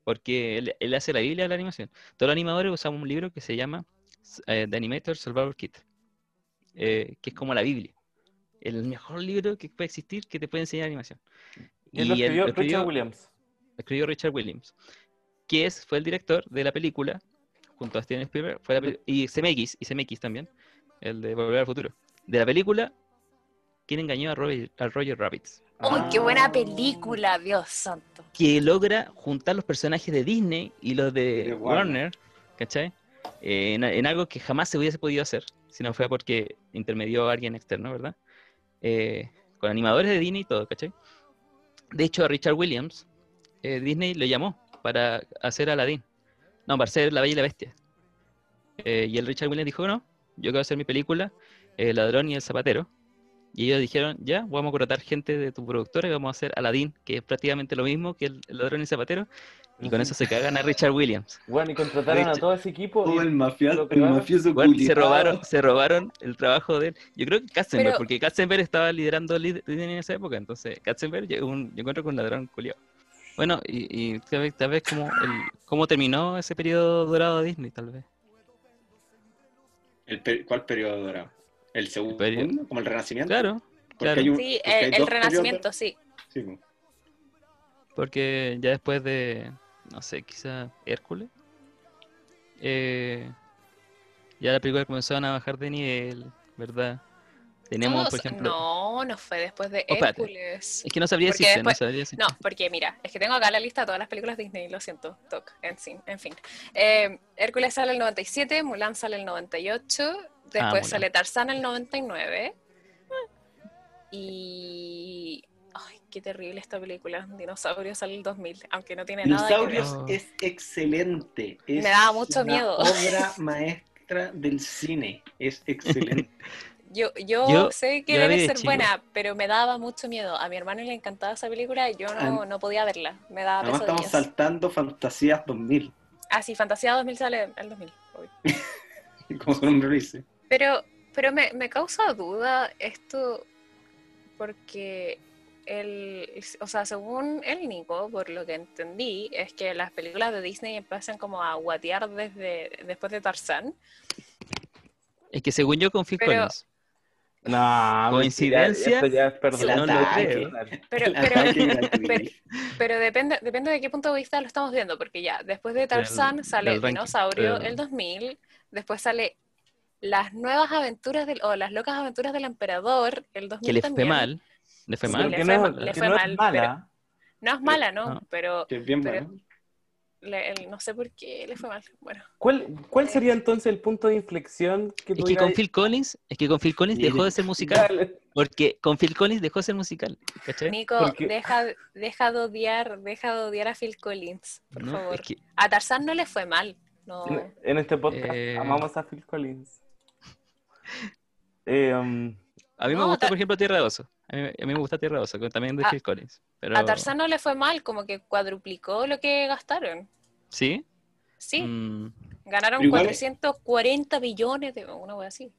porque él, él hace la Biblia de la animación. Todos los animadores usamos un libro que se llama eh, The Animator Survival Kit, eh, que es como la Biblia. El mejor libro que puede existir que te puede enseñar animación. Y lo escribió lo escribió- Richard Williams. escribió Richard Williams, que es, fue el director de la película, junto a Steven Spielberg, fue la y CMX, y CMX también, el de Volver al Futuro, de la película ¿Quién engañó a Roger, a Roger Rabbits? ¡Uy, qué buena película! Dios santo. Que logra juntar los personajes de Disney y los de, de Warner, Warner. ¿cachai? Eh, en, algo que jamás se hubiese podido hacer, si no fuera porque intermedió a alguien externo, ¿verdad? Eh, con animadores de Disney y todo, ¿cachai? De hecho, a Richard Williams, eh, Disney lo llamó para hacer Aladdin. No, para hacer La Bella y la Bestia. Eh, y el Richard Williams dijo, no, yo quiero hacer mi película, El ladrón y el zapatero. Y ellos dijeron, ya, vamos a contratar gente de tu productora y vamos a hacer Aladdin, que es prácticamente lo mismo que el ladrón y el zapatero. Y con eso se cagan a Richard Williams. Bueno, y contrataron a todo ese equipo. Todo y- el, mafia, lo el mafioso Bueno, se robaron, se robaron el trabajo de él. Yo creo que Katzenberg, Pero- porque Katzenberg estaba liderando Lid- Disney en esa época, entonces Katzenberg yo, un, yo encuentro con un ladrón culiao. Bueno, y, y tal vez, tal vez como el, cómo terminó ese periodo dorado de Disney, tal vez. El per- ¿Cuál periodo dorado? ¿El segundo? periodo- ¿Como el renacimiento? Claro, claro. un- Sí, el, el periodos- renacimiento, sí. Sí, porque ya después de, no sé, quizá Hércules, eh, ya la película comenzaron a bajar de nivel, ¿verdad? Tenemos, No, por ejemplo... no, no fue después de Oh. Hércules. Es que no sabría Porque decirte, no después- sabría decirte. No, porque mira, es que tengo acá la lista de todas las películas Disney, lo siento, Toc, en fin. En fin. Eh, Hércules sale el 97, Mulan sale el 98, después Ah, Mulan. sale Tarzán el 99. Y. Qué terrible esta película. Dinosaurio sale el 2000, aunque no tiene nada que ver. Dinosaurios ver. es excelente. Es Me daba mucho una miedo. obra maestra del cine. Es excelente. Yo, yo, Yo- sé que debe de ser chico. buena, pero me daba mucho miedo. A mi hermano le encantaba esa película y yo no, Ah. no podía verla. Me daba Además estamos saltando Fantasías 2000. Ah, sí, Fantasía 2000 sale el 2000. obvio. Como su nombre dice. Pero, pero me, me causa duda esto porque el, o sea, según el Nico, por lo que entendí, es que las películas de Disney empiezan como a guatear desde después de Tarzán. Es que según yo con Phil Pero- Collins. No, ¿Coincidencia? Pero, depende, depende de qué punto de vista lo estamos viendo, porque ya, después de Tarzán Del- sale del ranking, Dinosaurio el 2000, después sale Las nuevas aventuras del, o Las locas aventuras del emperador el 2000 Que le fue también. mal. Le fue mal. le fue no, mal, le que fue no mal, es mala. No es mala, ¿no? No. Pero Que es bien Pero- bueno. le- el- no sé por qué le fue mal. Bueno, ¿Cuál, ¿Cuál sería entonces el punto de inflexión que Es que con Phil Collins, es que con Phil Collins dejó de ser musical. dale? Porque con Phil Collins dejó de ser musical. ¿Cachai? Nico, Porque- deja, deja de odiar, deja de odiar a Phil Collins, por No, favor. es que A Tarzán no le fue mal. No. En, en este podcast Eh. amamos a Phil Collins. Eh, um, a mí me No, gusta, ta- por ejemplo, Tierra de Oso. A mí, a mí me gusta Tierra que también de A- Phil Collins. Pero... A Tarzán no le fue mal, como que cuadruplicó lo que gastaron. ¿Sí? Sí, Mm, ganaron Pero igual- 440 billones de una wea así.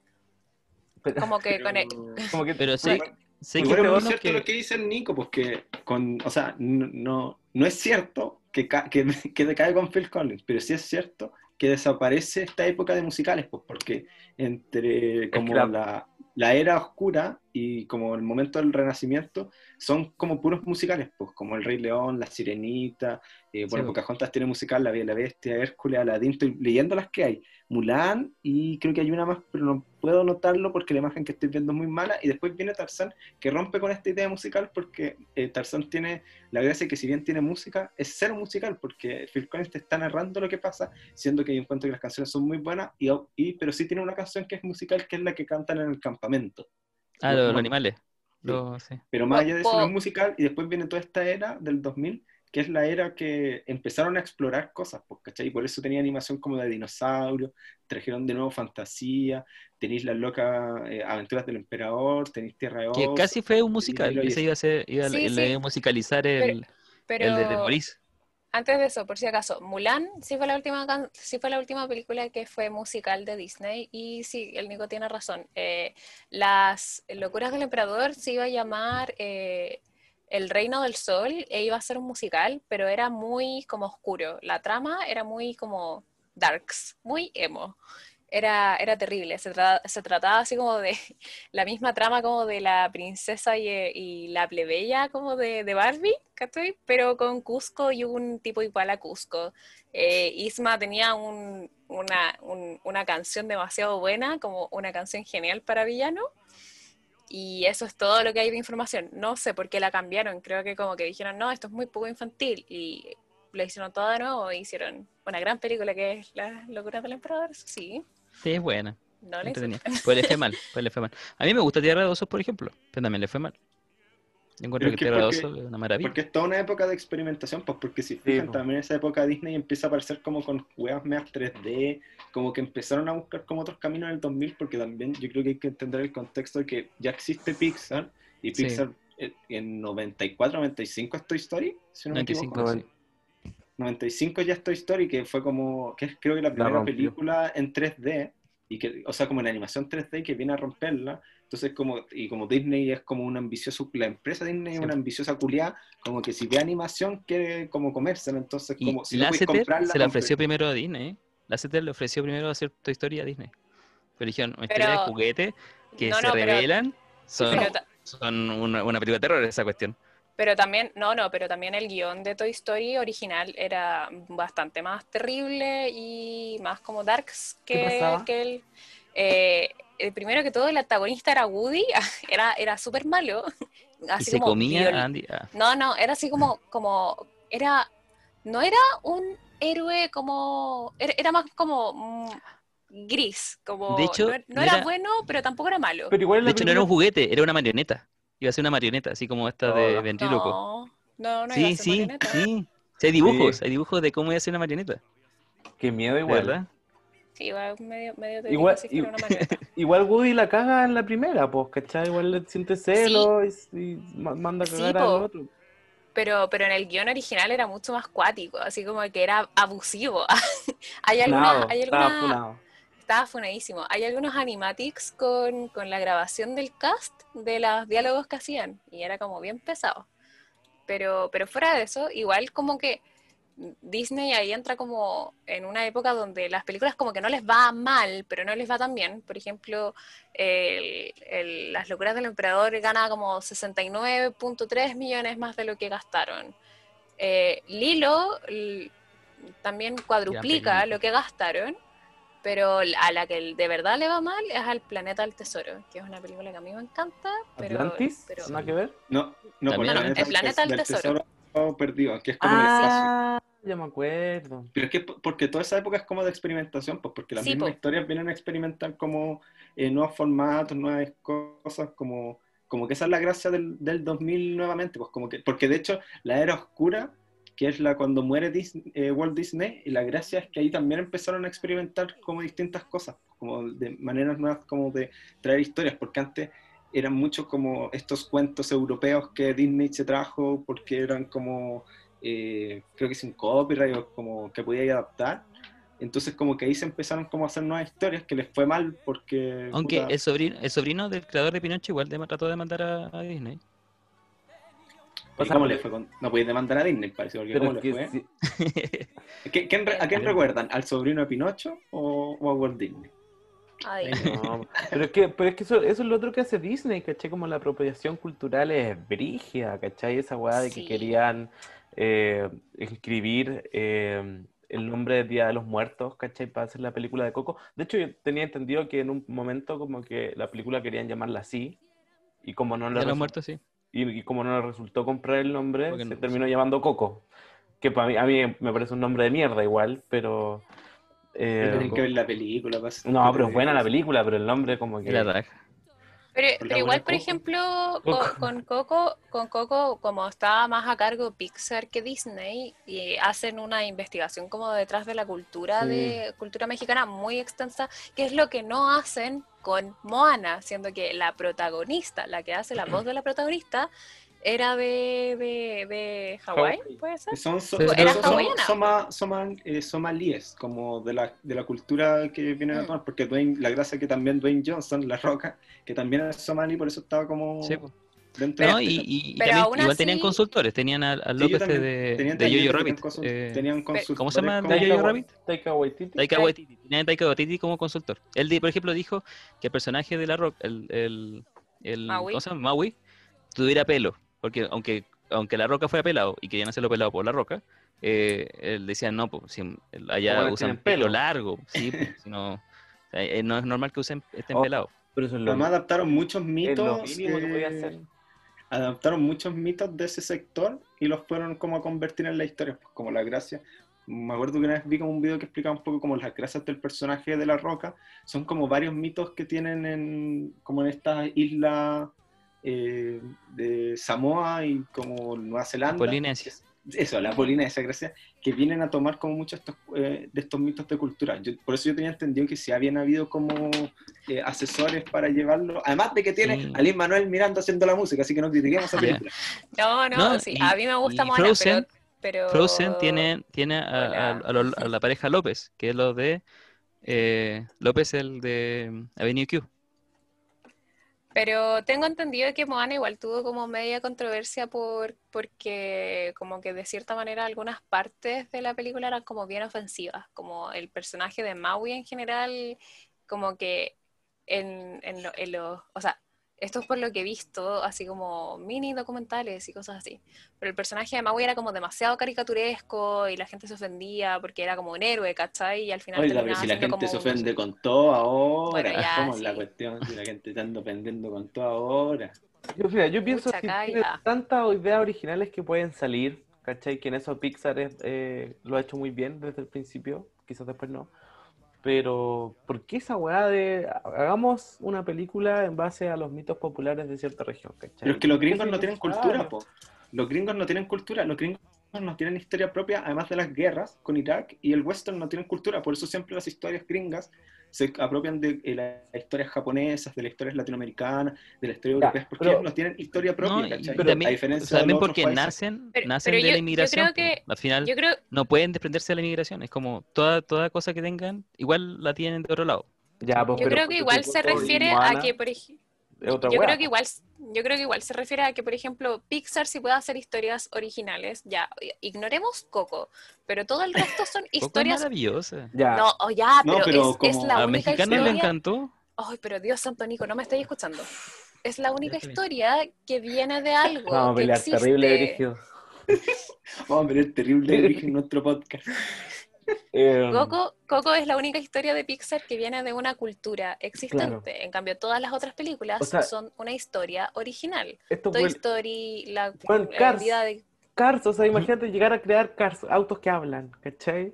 pero- Como que con el- como que- Pero sí, bueno, que es cierto que- lo que dice el Nico, pues que con, o sea, no, no, no es cierto que, ca- que, que decae con Phil Collins, pero sí es cierto que desaparece esta época de musicales, pues porque entre como la- la, era oscura y como el momento del renacimiento son como puros musicales, pues como El Rey León, La Sirenita, eh, bueno, Sí, Pocahontas tiene musical, La Bella la Bestia, Hércules, Aladín, estoy leyendo las que hay, Mulan y creo que hay una más, pero no puedo notarlo porque la imagen que estoy viendo es muy mala y después viene Tarzán que rompe con esta idea musical porque eh, Tarzán tiene la gracia que si bien tiene música, es cero musical porque Phil Collins te está narrando lo que pasa, siendo que yo encuentro que las canciones son muy buenas, y, y- pero sí tiene una canción que es musical que es la que cantan en el campamento. Ah, los, los animales. Sí. pero más allá de eso no es musical y después viene toda esta era del 2000 que es la era que empezaron a explorar cosas, pues, ¿cachai? Y por eso tenía animación como de dinosaurios, trajeron de nuevo fantasía, tenéis las locas eh, aventuras del emperador, tenéis Tierra de Que Oz, casi fue un musical. Ese iba a ser, iba, Sí, sí. a musicalizar el, Pero el de Maurice. Antes de eso, por si acaso, Mulan sí fue la última sí fue la última película que fue musical de Disney y sí, el Nico tiene razón. Eh, las locuras del emperador se iba a llamar eh, El Reino del Sol e iba a ser un musical, pero era muy como oscuro. La trama era muy como darks, muy emo. Era, era terrible, se, tra- se trataba así como de la misma trama como de la princesa y, eh, y la plebeya como de, de Barbie, ¿cachai? Pero con Cusco y un tipo igual a Cusco. Eh, Isma tenía un- una, un- una canción demasiado buena, como una canción genial para villano. Y eso es todo lo que hay de información. No sé por qué la cambiaron. Creo que como que dijeron, no, esto es muy poco infantil. Y lo hicieron todo de nuevo hicieron una gran película que es La locura del emperador. Sí, Sí, es buena. no le. Pues le fue mal, pues le fue mal. A mí me gusta Tierra de Osos, por ejemplo, pero también le fue mal. Yo encuentro que Tierra de porque- Osos es una maravilla. Porque es toda una época de experimentación, pues porque si fijan, po. también en esa época Disney empieza a aparecer como con juegas meas 3D, como que empezaron a buscar como otros caminos en el 2000, porque también yo creo que hay que entender el contexto de que ya existe Pixar, y Sí. Pixar eh, en 94, 95 es Toy Story, si no me 95, equivoco. sí. 95 ya es Toy Story, que fue como, que es creo que la primera película en 3D, y que, o sea, como en animación 3D que viene a romperla. Entonces, como, y como Disney es como un ambicioso, la empresa Disney es una ambiciosa culiada, como que si ve animación quiere como comérsela, entonces Y como si no puedes comprarla, se la compre- ofreció primero a Disney. ¿eh? Lasseter le ofreció primero hacer Toy Story a Disney. Pero dijeron, una historia de juguete que No, se no, pero- revelan son, Pero, son una, una película de terror esa cuestión. Pero también, no, no, pero también el guion de Toy Story original era bastante más terrible y más como darks ¿Qué que, que el, eh, el primero que todo el antagonista era Woody, era, era súper malo. Y se como comía viol- a Andy. ah, No, no, era así como, como, era, no era un héroe como, era, era más como mm, gris, como, De hecho, no, no no era, era- bueno, pero tampoco era malo. Pero igual De hecho, no era un juguete, era una marioneta. Iba a ser una marioneta, así como esta de Oh. ventríloco. No, no, no iba a sí, ser sí, marioneta. sí. Sí, hay dibujos, Sí. hay dibujos de cómo iba a ser una marioneta. Qué miedo ¿De igual. verdad? Sí, iba medio, medio te Igual- digo así que era una marioneta. Igual Woody la caga en la primera, pues, ¿cachai? Igual le siente celos y, y ma- manda a cagar al otro. Pero, pero en el guion original era mucho más cuático, así como que era abusivo. hay algunas, hay funado. Estaba funadísimo. Hay algunos animatics con, con la grabación del cast de los diálogos que hacían y era como bien pesado. Pero, pero fuera de eso, igual como que Disney ahí entra como en una época donde las películas como que no les va mal, pero no les va tan bien. Por ejemplo, el- el- Las locuras del emperador gana como 69.3 millones más de lo que gastaron. Eh, Lilo también cuadruplica lo que gastaron, pero a la que de verdad le va mal es al Planeta del Tesoro, que es una película que a mí me encanta. Pero, ¿Atlantis? pero- ¿Nada que ver? No, no, por ¿no? el El planeta del tesoro. perdido, que es como el espacio. Ah, ya me acuerdo. Pero es que porque toda esa época es como de experimentación, pues porque las Sí, mismas po. historias vienen a experimentar como eh, nuevos formatos, nuevas cosas, como, como que esa es la gracia del, del 2000 nuevamente, pues como que, porque de hecho la era oscura, que es la cuando muere eh, Walt Disney, y la gracia es que ahí también empezaron a experimentar como distintas cosas, como de maneras nuevas como de traer historias, porque antes eran mucho como estos cuentos europeos que Disney se trajo porque eran como eh, creo que sin copyright o como que podía adaptar. Entonces como que ahí se empezaron como a hacer nuevas historias que les fue mal porque... Aunque puta, el sobrino, el sobrino del creador de Pinocho igual de- trató de mandar a, a Disney. ¿Y o sea, ¿Cómo pero- le fue? con- No podéis demandar a Disney, parece, porque Pero ¿cómo le fue? sí- ¿Qué- ¿A quién recuerdan? ¿Al sobrino de Pinocho o, o a Walt Disney? Ay, No, pero es que, pero es que eso, eso es lo otro que hace Disney, ¿cachai? Como la apropiación cultural es brígida, ¿cachai? Esa weá de que querían eh, escribir eh, el nombre del Día de los Muertos, ¿cachai? Para hacer la película de Coco. De hecho, yo tenía entendido que en un momento como que la película querían llamarla así, y como no le De los muertos, sí. Y, y como no le resultó comprar el nombre, Porque se no, terminó sí. llamando Coco. Que para mí, a mí me parece un nombre de mierda igual, pero... eh, Tienen que ver la película. no, pero es buena la película, pero el nombre como que... La raja. Pero, pero igual, por Coco. ejemplo, Coco. con, con Coco, con Coco, como estaba más a cargo Pixar que Disney, y hacen una investigación como detrás de la cultura Sí. de cultura mexicana muy extensa, que es lo que no hacen con Moana, siendo que la protagonista, la que hace la voz de la protagonista, era de, de, de Hawái. ¿puede ser? Son, so- Era son- son- hawaiana. soma- soma- eh, somalíes, como de la, de la cultura que vienen a Mm. tomar, porque Dwayne, la gracia que también Dwayne Johnson, La Roca, que también es somalí, por eso estaba como Sí, pues. dentro No, de y, este, y- y Pero también igual tenían consultores, tenían al, al Sí, López también. de, Tenían de tenían Rabbit. consul- eh, tenían ¿cómo se llama? consultores como- ¿De Jojo Rabbit? Taika Waititi. Taika Waititi. Tenían a Taika Waititi como consultor. Él, por ejemplo, dijo que el personaje de la Rock, el, el, el Maui. ¿cómo se llama? Maui, tuviera pelo. Porque aunque, aunque la Roca fuera pelado y querían hacerlo pelado por la Roca, eh, él decía, no, pues si allá Bueno, usan pelo, largo. Sí, pues, si no, o sea, eh, no es normal que usen estén Oh, pelados. Pero eso es lo, Además adaptaron muchos es lo mitos. mínimo que podía hacer. adaptaron muchos mitos de ese sector y los fueron como a convertir en la historia, pues, como la gracia. Me acuerdo que una vez vi como un video que explicaba un poco como las gracias del personaje de La Roca. Son como varios mitos que tienen en, como en esta isla eh, de Samoa y como Nueva Zelanda. Polinesia. Eso, la Polinesia, gracias, que vienen a tomar como muchos estos, eh, de estos mitos de cultura. Yo- por eso yo tenía entendido que si habían habido como eh, asesores para llevarlo, además de que tiene Sí. a Lin Manuel Miranda haciendo la música, así que no critiquemos Ya. película. No, no, No, sí, y- a mí me gusta Moana, Frozen- pero, pero... Frozen tiene, tiene a, a- a lo- a la pareja López, que es lo de eh, López, el de Avenue Q. Pero tengo entendido que Moana igual tuvo como media controversia por, porque como que de cierta manera algunas partes de la película eran como bien ofensivas, como el personaje de Maui en general, como que en, en, lo- en los, o sea, esto es por lo que he visto, así como mini documentales y cosas así, pero el personaje de Maui era como demasiado caricaturesco y la gente se ofendía porque era como un héroe, ¿cachai? Y al final Oiga, pero si la gente se como ofende con todo ahora, Bueno, ya, ¿cómo es la sí. cuestión? Si la gente está ofendiendo con todo ahora. Yo, mira, yo pienso Pucha, que tantas ideas originales que pueden salir, ¿cachai? Que en eso Pixar es- eh, lo ha hecho muy bien desde el principio, quizás después no. Pero, ¿por qué esa weá de hagamos una película en base a los mitos populares de cierta región, ¿cachai? Pero es que los ¿Por qué gringos no tienen cultura, po. Los gringos no tienen cultura, los gringos no tienen historia propia, además de las guerras con Irak, y el western no tienen cultura, por eso siempre las historias gringas se apropian de eh, las historias japonesas, de las historias latinoamericanas, de las historias europeas, porque pero- ellos no tienen historia propia, No, y- ¿cachai? y también, a diferencia o sea, también de los otros porque países. nacen, Pero- nacen pero de yo- la yo inmigración. creo que- po. Al final Yo creo, no pueden desprenderse de la inmigración. Es como toda, toda cosa que tengan, igual la tienen de otro lado. Ya, pues, yo pero creo que igual se refiere a que, por ejemplo, es otra yo creo que igual, yo creo que igual se refiere a que, por ejemplo, Pixar sí puede hacer historias originales. Ya, ignoremos Coco, pero todo el resto son Coco es historias. maravillosa. Ya, No, oh, ya, No, pero, pero es, como es la A única mexicanos le historia. encantó. Ay, pero Dios santo, Nico, no me estáis escuchando. Es la única historia que viene de algo. vamos a que pelear existe. terrible. Vamos a ver el terrible origen en nuestro podcast. Eh, Coco, Coco es la única historia de Pixar que viene de una cultura existente. Claro. En cambio, todas las otras películas O sea, son una historia original. esto Toy fue Story, la, Bueno, la Cars. vida de... Cars, o sea, imagínate llegar a crear cars, autos que hablan, ¿cachai?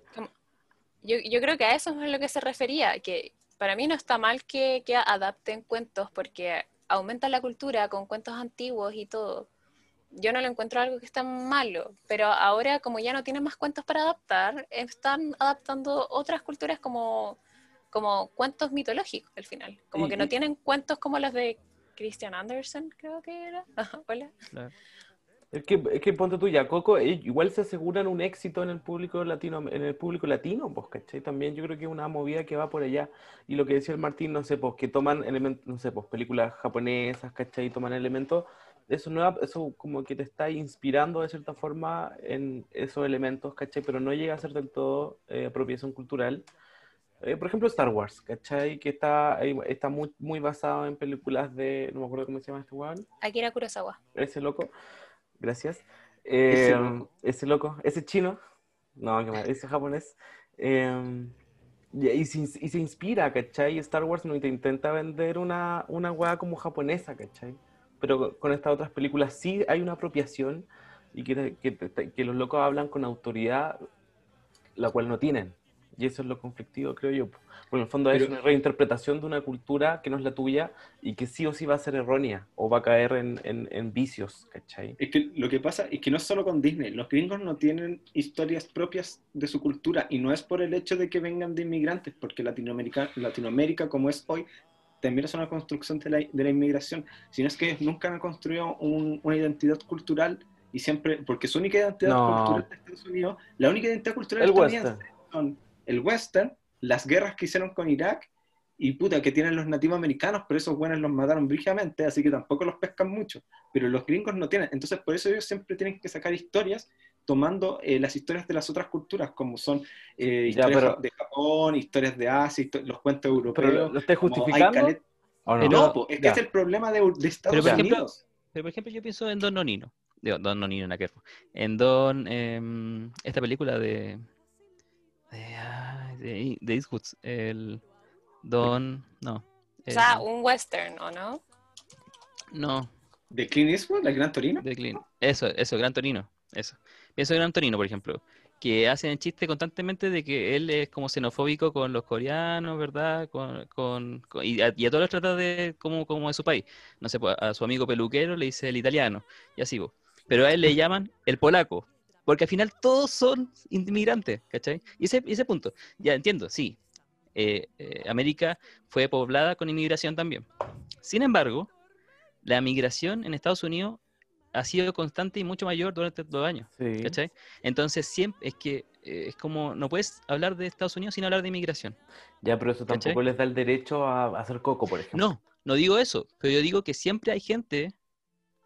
Yo, yo creo que a eso es a lo que se refería, que para mí no está mal que, que adapten cuentos porque aumenta la cultura con cuentos antiguos y todo. Yo no lo encuentro algo que está malo, pero ahora como ya no tienen más cuentos para adaptar, están adaptando otras culturas como, como cuentos mitológicos al final. Como Y- que no y- tienen cuentos como los de Christian Andersen, creo que era. Hola. Es que, es que ponte tú ya, Coco, eh, igual se aseguran un éxito en el público latino, en el público latino, pues, ¿cachai? También yo creo que es una movida que va por allá. Y lo que decía el Martín, no sé, pues, que toman elementos, no sé, pues, películas japonesas, ¿cachai? Toman elementos, eso no, eso como que te está inspirando de cierta forma en esos elementos, ¿cachai? Pero no llega a ser del todo eh, apropiación cultural. eh, por ejemplo, Star Wars, ¿cachai? Que está, está muy, muy basado en películas de, no me acuerdo cómo se llama este weón, Akira Kurosawa. ese loco, gracias. Eh, Ese loco. ese loco, ese chino, no, que mal, ese japonés. Eh, y, y se, y se inspira, ¿cachai? Star Wars no te intenta vender una, una weá como japonesa, ¿cachai? Pero con estas otras películas sí hay una apropiación y que, que, que los locos hablan con autoridad, la cual no tienen. Y eso es lo conflictivo, creo yo. Porque en el fondo es Pero- una reinterpretación de una cultura que no es la tuya y que sí o sí va a ser errónea o va a caer en, en- en vicios, ¿cachai? Es que lo que pasa es que no es solo con Disney, los gringos no tienen historias propias de su cultura y no es por el hecho de que vengan de inmigrantes, porque Latinoamérica, Latinoamérica como es hoy, también es una construcción de la, de la inmigración, sino es que ellos nunca han construido un- una identidad cultural y siempre, porque su única identidad No. cultural de Estados Unidos, la única identidad cultural El western. son el western, las guerras que hicieron con Irak y puta, que tienen los nativos americanos, pero esos buenos los mataron brígidamente, así que tampoco los pescan mucho. Pero los gringos no tienen. Entonces, por eso ellos siempre tienen que sacar historias tomando eh, las historias de las otras culturas, como son eh, Ya, historias pero- de Japón, historias de Asia, histo- los cuentos europeos. ¿Pero lo, estás justificando? calet- ¿O no? No, po, es que Ya. es el problema de, de Estados Pero, por ejemplo, Unidos. Pero, por ejemplo, yo pienso en Don Nonino. Digo, Don Nonino, en En Don. em, esta película de. De, de, Eastwood. El. Don. No. O el- sea, un western, ¿o no? no. De Clint Eastwood, la Gran Torino. De Clint. Eso, eso, Gran Torino. Eso. Pienso en Gran Torino, por ejemplo. Que hacen el chiste constantemente de que él es como xenofóbico con los coreanos, ¿verdad? Con, con- con- y, a, y a todos los trata de como, como de su país. No sé, pues, a su amigo peluquero le dice el italiano, y así, pues. Pero a él le llaman el polaco. Porque al final todos son inmigrantes, ¿cachai? Y ese, y ese punto, ya entiendo, sí. eh, eh, América fue poblada con inmigración también. Sin embargo, la migración en Estados Unidos ha sido constante y mucho mayor durante estos años, Sí. ¿cachai? Entonces siempre es que eh, es como, no puedes hablar de Estados Unidos sin hablar de inmigración. Ya, pero eso tampoco ¿Cachai? les da el derecho a, a hacer coco, por ejemplo. No, no digo eso, pero yo digo que siempre hay gente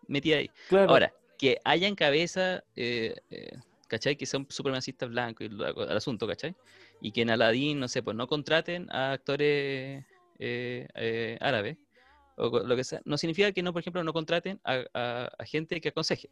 metida ahí. Claro. Ahora, que haya en cabeza, eh, eh, ¿cachai? Que son supremacistas blancos y al asunto, ¿cachai? Y que en Aladdin, no sé, pues no contraten a actores eh, árabes, o lo que sea, no significa que no, por ejemplo, no contraten a, a- a gente que aconseje.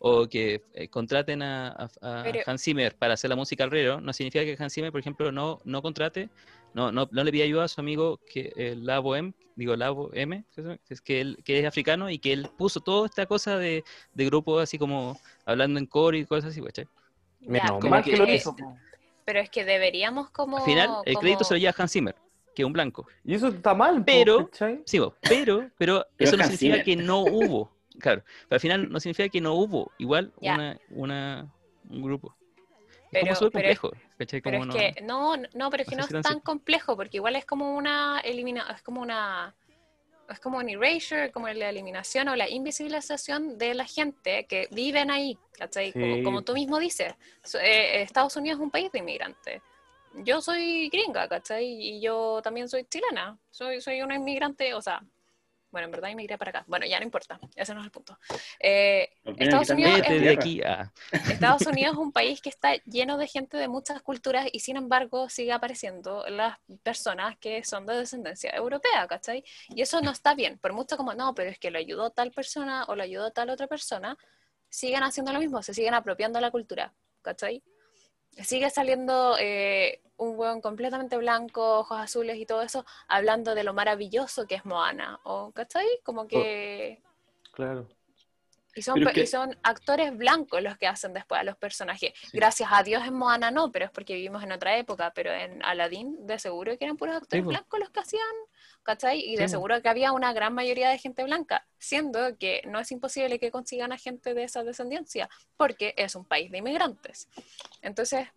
O que eh, contraten a, a- a Pero- Hans Zimmer para hacer la música alrededor, no significa que Hans Zimmer, por ejemplo, no, no contrate, no, no, no le pida ayuda a su amigo que el Labo M, digo Labo M, que es que él que es africano y que él puso toda esta cosa de, de grupo así como hablando en coro y cosas así, ¿cachai? Menos mal que- que lo eh, hizo. Pero es que deberíamos como... Al final, el crédito como- se lo lleva a Hans Zimmer, que un blanco. Y eso está mal, Pero-. Sí, pero, pero Pero eso no significa que no hubo. Claro, pero al final no significa que no hubo igual Ya. una, una, un grupo. Es Pero- como pero complejo. Pero Como es no- que, no, no, pero es que no es tan complejo, porque igual es como una elimina, es como una, es como un erasure, como la eliminación o la invisibilización de la gente que viven ahí, ¿cachai? Como, Sí. como tú mismo dices, eh, Estados Unidos es un país de inmigrantes. Yo soy gringa, ¿cachai? Y yo también soy chilena, soy, soy una inmigrante, o sea, bueno, en verdad inmigré para acá. Bueno, ya no importa, ese no es el punto. Eh, Nos vienen Estados quitando Unidos la Vete de tierra. aquí a... Estados Unidos es un país que está lleno de gente de muchas culturas y sin embargo sigue apareciendo las personas que son de descendencia europea, ¿cachai? Y eso no está bien, por mucho como, no, pero es que lo ayudó tal persona o lo ayudó tal otra persona, siguen haciendo lo mismo, se siguen apropiando la cultura, ¿cachai? Sigue saliendo eh, un hueón completamente blanco, ojos azules y todo eso, hablando de lo maravilloso que es Moana, o, ¿cachai? Como que... Claro. Y son, que- y son actores blancos los que hacen después a los personajes. Gracias a Dios en Moana no, pero es porque vivimos en otra época. Pero en Aladdin, de seguro que eran puros actores blancos los que hacían, ¿cachai? Y de po. seguro que había una gran mayoría de gente blanca, siendo que no es imposible que consigan a gente de esa descendencia, porque es un país de inmigrantes. Entonces,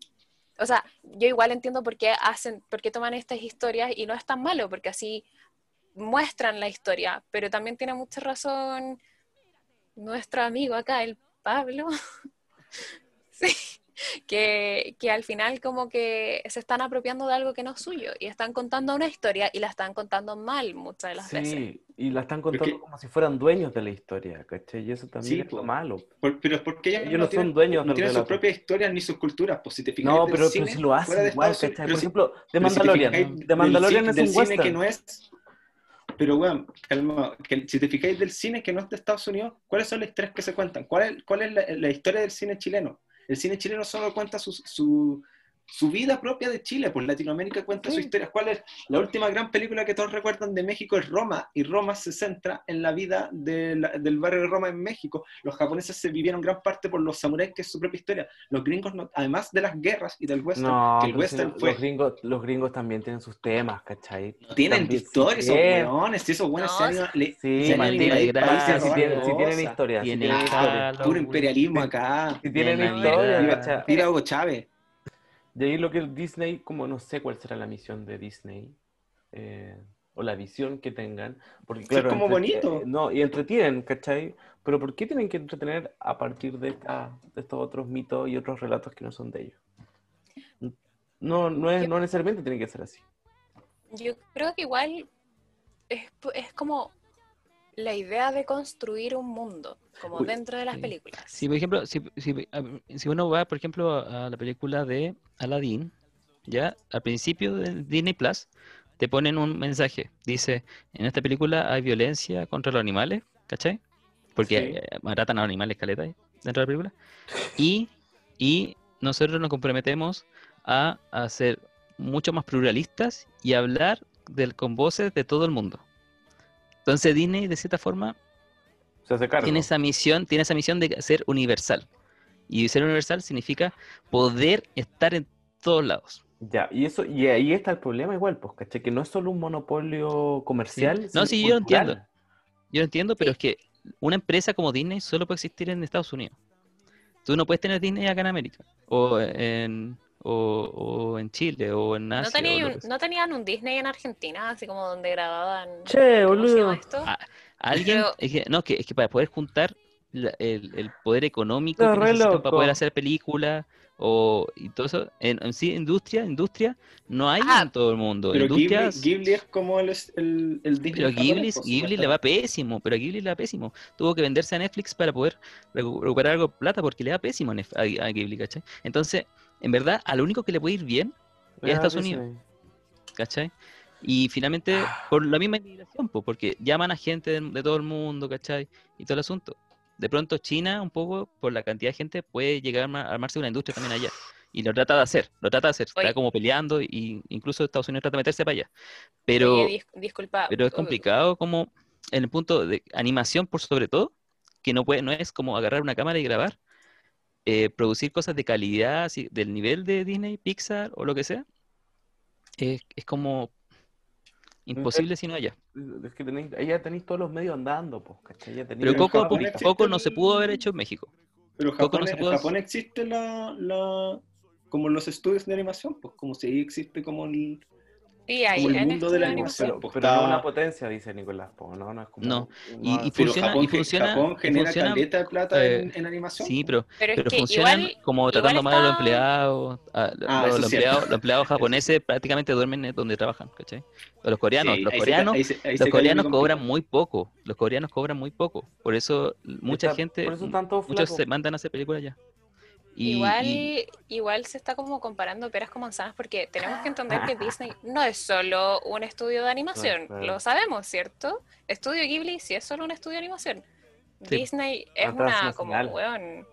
o sea, yo igual entiendo por qué hacen, por qué toman estas historias y no es tan malo, porque así muestran la historia, pero también tiene mucha razón nuestro amigo acá, el Pablo. sí. que, que al final como que se están apropiando de algo que no es suyo y están contando una historia y la están contando mal muchas de las veces. Sí, y la están contando Porque- como si fueran dueños de la historia, ¿cachai? Y eso también Sí, es lo malo. Por- pero es porque ellos, Ellos no son tienen, dueños no tienen sus propias historias ni sus culturas. Pues si te fijas No, del pero, pero cine si lo hacen de igual, Estados ¿cachai? Por ejemplo, The pero si te Mandalorian. del Mandalorian es del un cine western. que no es. Pero, weón, calma, que si te fijáis del cine que no es de Estados Unidos, ¿cuáles son las historias que se cuentan? ¿Cuál es, cuál es la, la historia del cine chileno? El cine chileno solo cuenta su, su, su vida propia de Chile, pues Latinoamérica cuenta Sí. su historia. ¿Cuál es la última gran película que todos recuerdan de México? Es Roma, y Roma se centra en la vida de la- del barrio de Roma en México. Los japoneses se vivieron gran parte por los samuráis, que es su propia historia. Los gringos, no- además de las guerras y del western, No, que el si western fue... los, gringos, los gringos también tienen sus temas, ¿cachai? No tienen También- historia, esos Bien. weones, si esos weones No, se han ido- le- Sí, se han si tienen, si tienen historia, Tienen Puro imperialismo acá. Si tienen historia. Tira Hugo Chávez. De ahí lo que Disney, como no sé cuál será la misión de Disney, eh, o la visión que tengan, porque Sí, claro, es como bonito. no, y entretienen, ¿cachai? Pero ¿por qué tienen que entretener a partir de, esta- de estos otros mitos y otros relatos que no son de ellos? No, no, es, no necesariamente tiene que ser así. Yo creo que igual es, es como la idea de construir un mundo, como Uy, dentro de las sí. películas. Si, por ejemplo, si, si, si uno va, por ejemplo, a, la película de Aladdin, ya al principio de Disney Plus, te ponen un mensaje. Dice, en esta película hay violencia contra los animales, ¿cachai? Porque Sí. eh, maltratan a los animales caleta dentro de la película. Y, y nosotros nos comprometemos a, a ser mucho más pluralistas y hablar del, con voces de todo el mundo. Entonces Disney, de cierta forma, Se hace cargo. tiene esa misión, tiene esa misión de ser universal. Y ser universal significa poder estar en todos lados. Ya, y eso, y ahí está el problema igual, pues, ¿cachai? Que no es solo un monopolio comercial, No, sí, yo lo entiendo. Yo lo entiendo, pero es que una empresa como Disney solo puede existir en Estados Unidos. Tú no puedes tener Disney acá en América, o en, o, o en Chile, o en Asia. ¿No, tenía un-. ¿No tenían un Disney en Argentina, así como donde grababan... Che, ¿Cómo se llama boludo. esto? Ah, Alguien, Pero- es que, no, es que, es que para poder juntar la- el, el poder económico que necesitan loco. para poder hacer películas o y todo eso, en, en sí, industria, industria, no hay Ah, en todo el mundo. Pero Ghibli, Industrias, Ghibli es como el, el, el Disney pero Ghibli, pues, Ghibli le va pésimo, pero a Ghibli le va pésimo. Tuvo que venderse a Netflix para poder recu- recuperar algo de plata porque le va pésimo a- a Ghibli, ¿cachai? Entonces, en verdad, a lo único que le puede ir bien es a Ah, Estados Disney. Unidos. ¿cachai? Y finalmente, Ah. por la misma inmigración, pues, porque llaman a gente de, de todo el mundo, ¿cachai? Y todo el asunto. De pronto China, un poco, por la cantidad de gente, puede llegar a arma- a armarse una industria también allá. Y lo trata de hacer, lo trata de hacer. Está Oye. como peleando y incluso Estados Unidos trata de meterse para allá. Pero, Oye, dis- disculpa. pero es complicado como en el punto de animación, por sobre todo, que no, puede, no es como agarrar una cámara y grabar, eh, producir cosas de calidad, así, del nivel de Disney, Pixar o lo que sea, es, es como imposible si no allá. Es que tenéis, ahí ya tenéis todos los medios andando, pues, ¿cachai? Ya tenéis Pero Coco, Japón po- Coco no se pudo haber hecho en México. Pero Coco Japón, no se en puede- Japón existe la, la como los estudios de animación, pues como si ahí existe como el Sí, ahí, como el mundo de la animación. Pero, pero está- no una potencia, dice Nicolás, po, no, no es como... No, y- y pero funciona- Japón, y funciona- Japón y genera funciona, caleta de plata eh, en, en animación. Sí, pues. pero, Pero es pero que funcionan igual, como igual tratando mal a los está- empleados. a- Ah, los, los es empleados, los empleados japoneses prácticamente duermen en donde trabajan, ¿cachai? O los coreanos, Sí, los ahí se- coreanos, ahí se- ahí los coreanos cobran complicado. muy poco. Los coreanos cobran muy poco. Por eso mucha Está- gente, Por eso están todos muchos flacos. se mandan a hacer películas allá. Y, igual, y- igual se está como comparando peras con manzanas porque tenemos que entender que Disney no es solo un estudio de animación, Claro. lo sabemos, ¿cierto? Estudio Ghibli sí es solo un estudio de animación. Sí. Disney es una como, weón,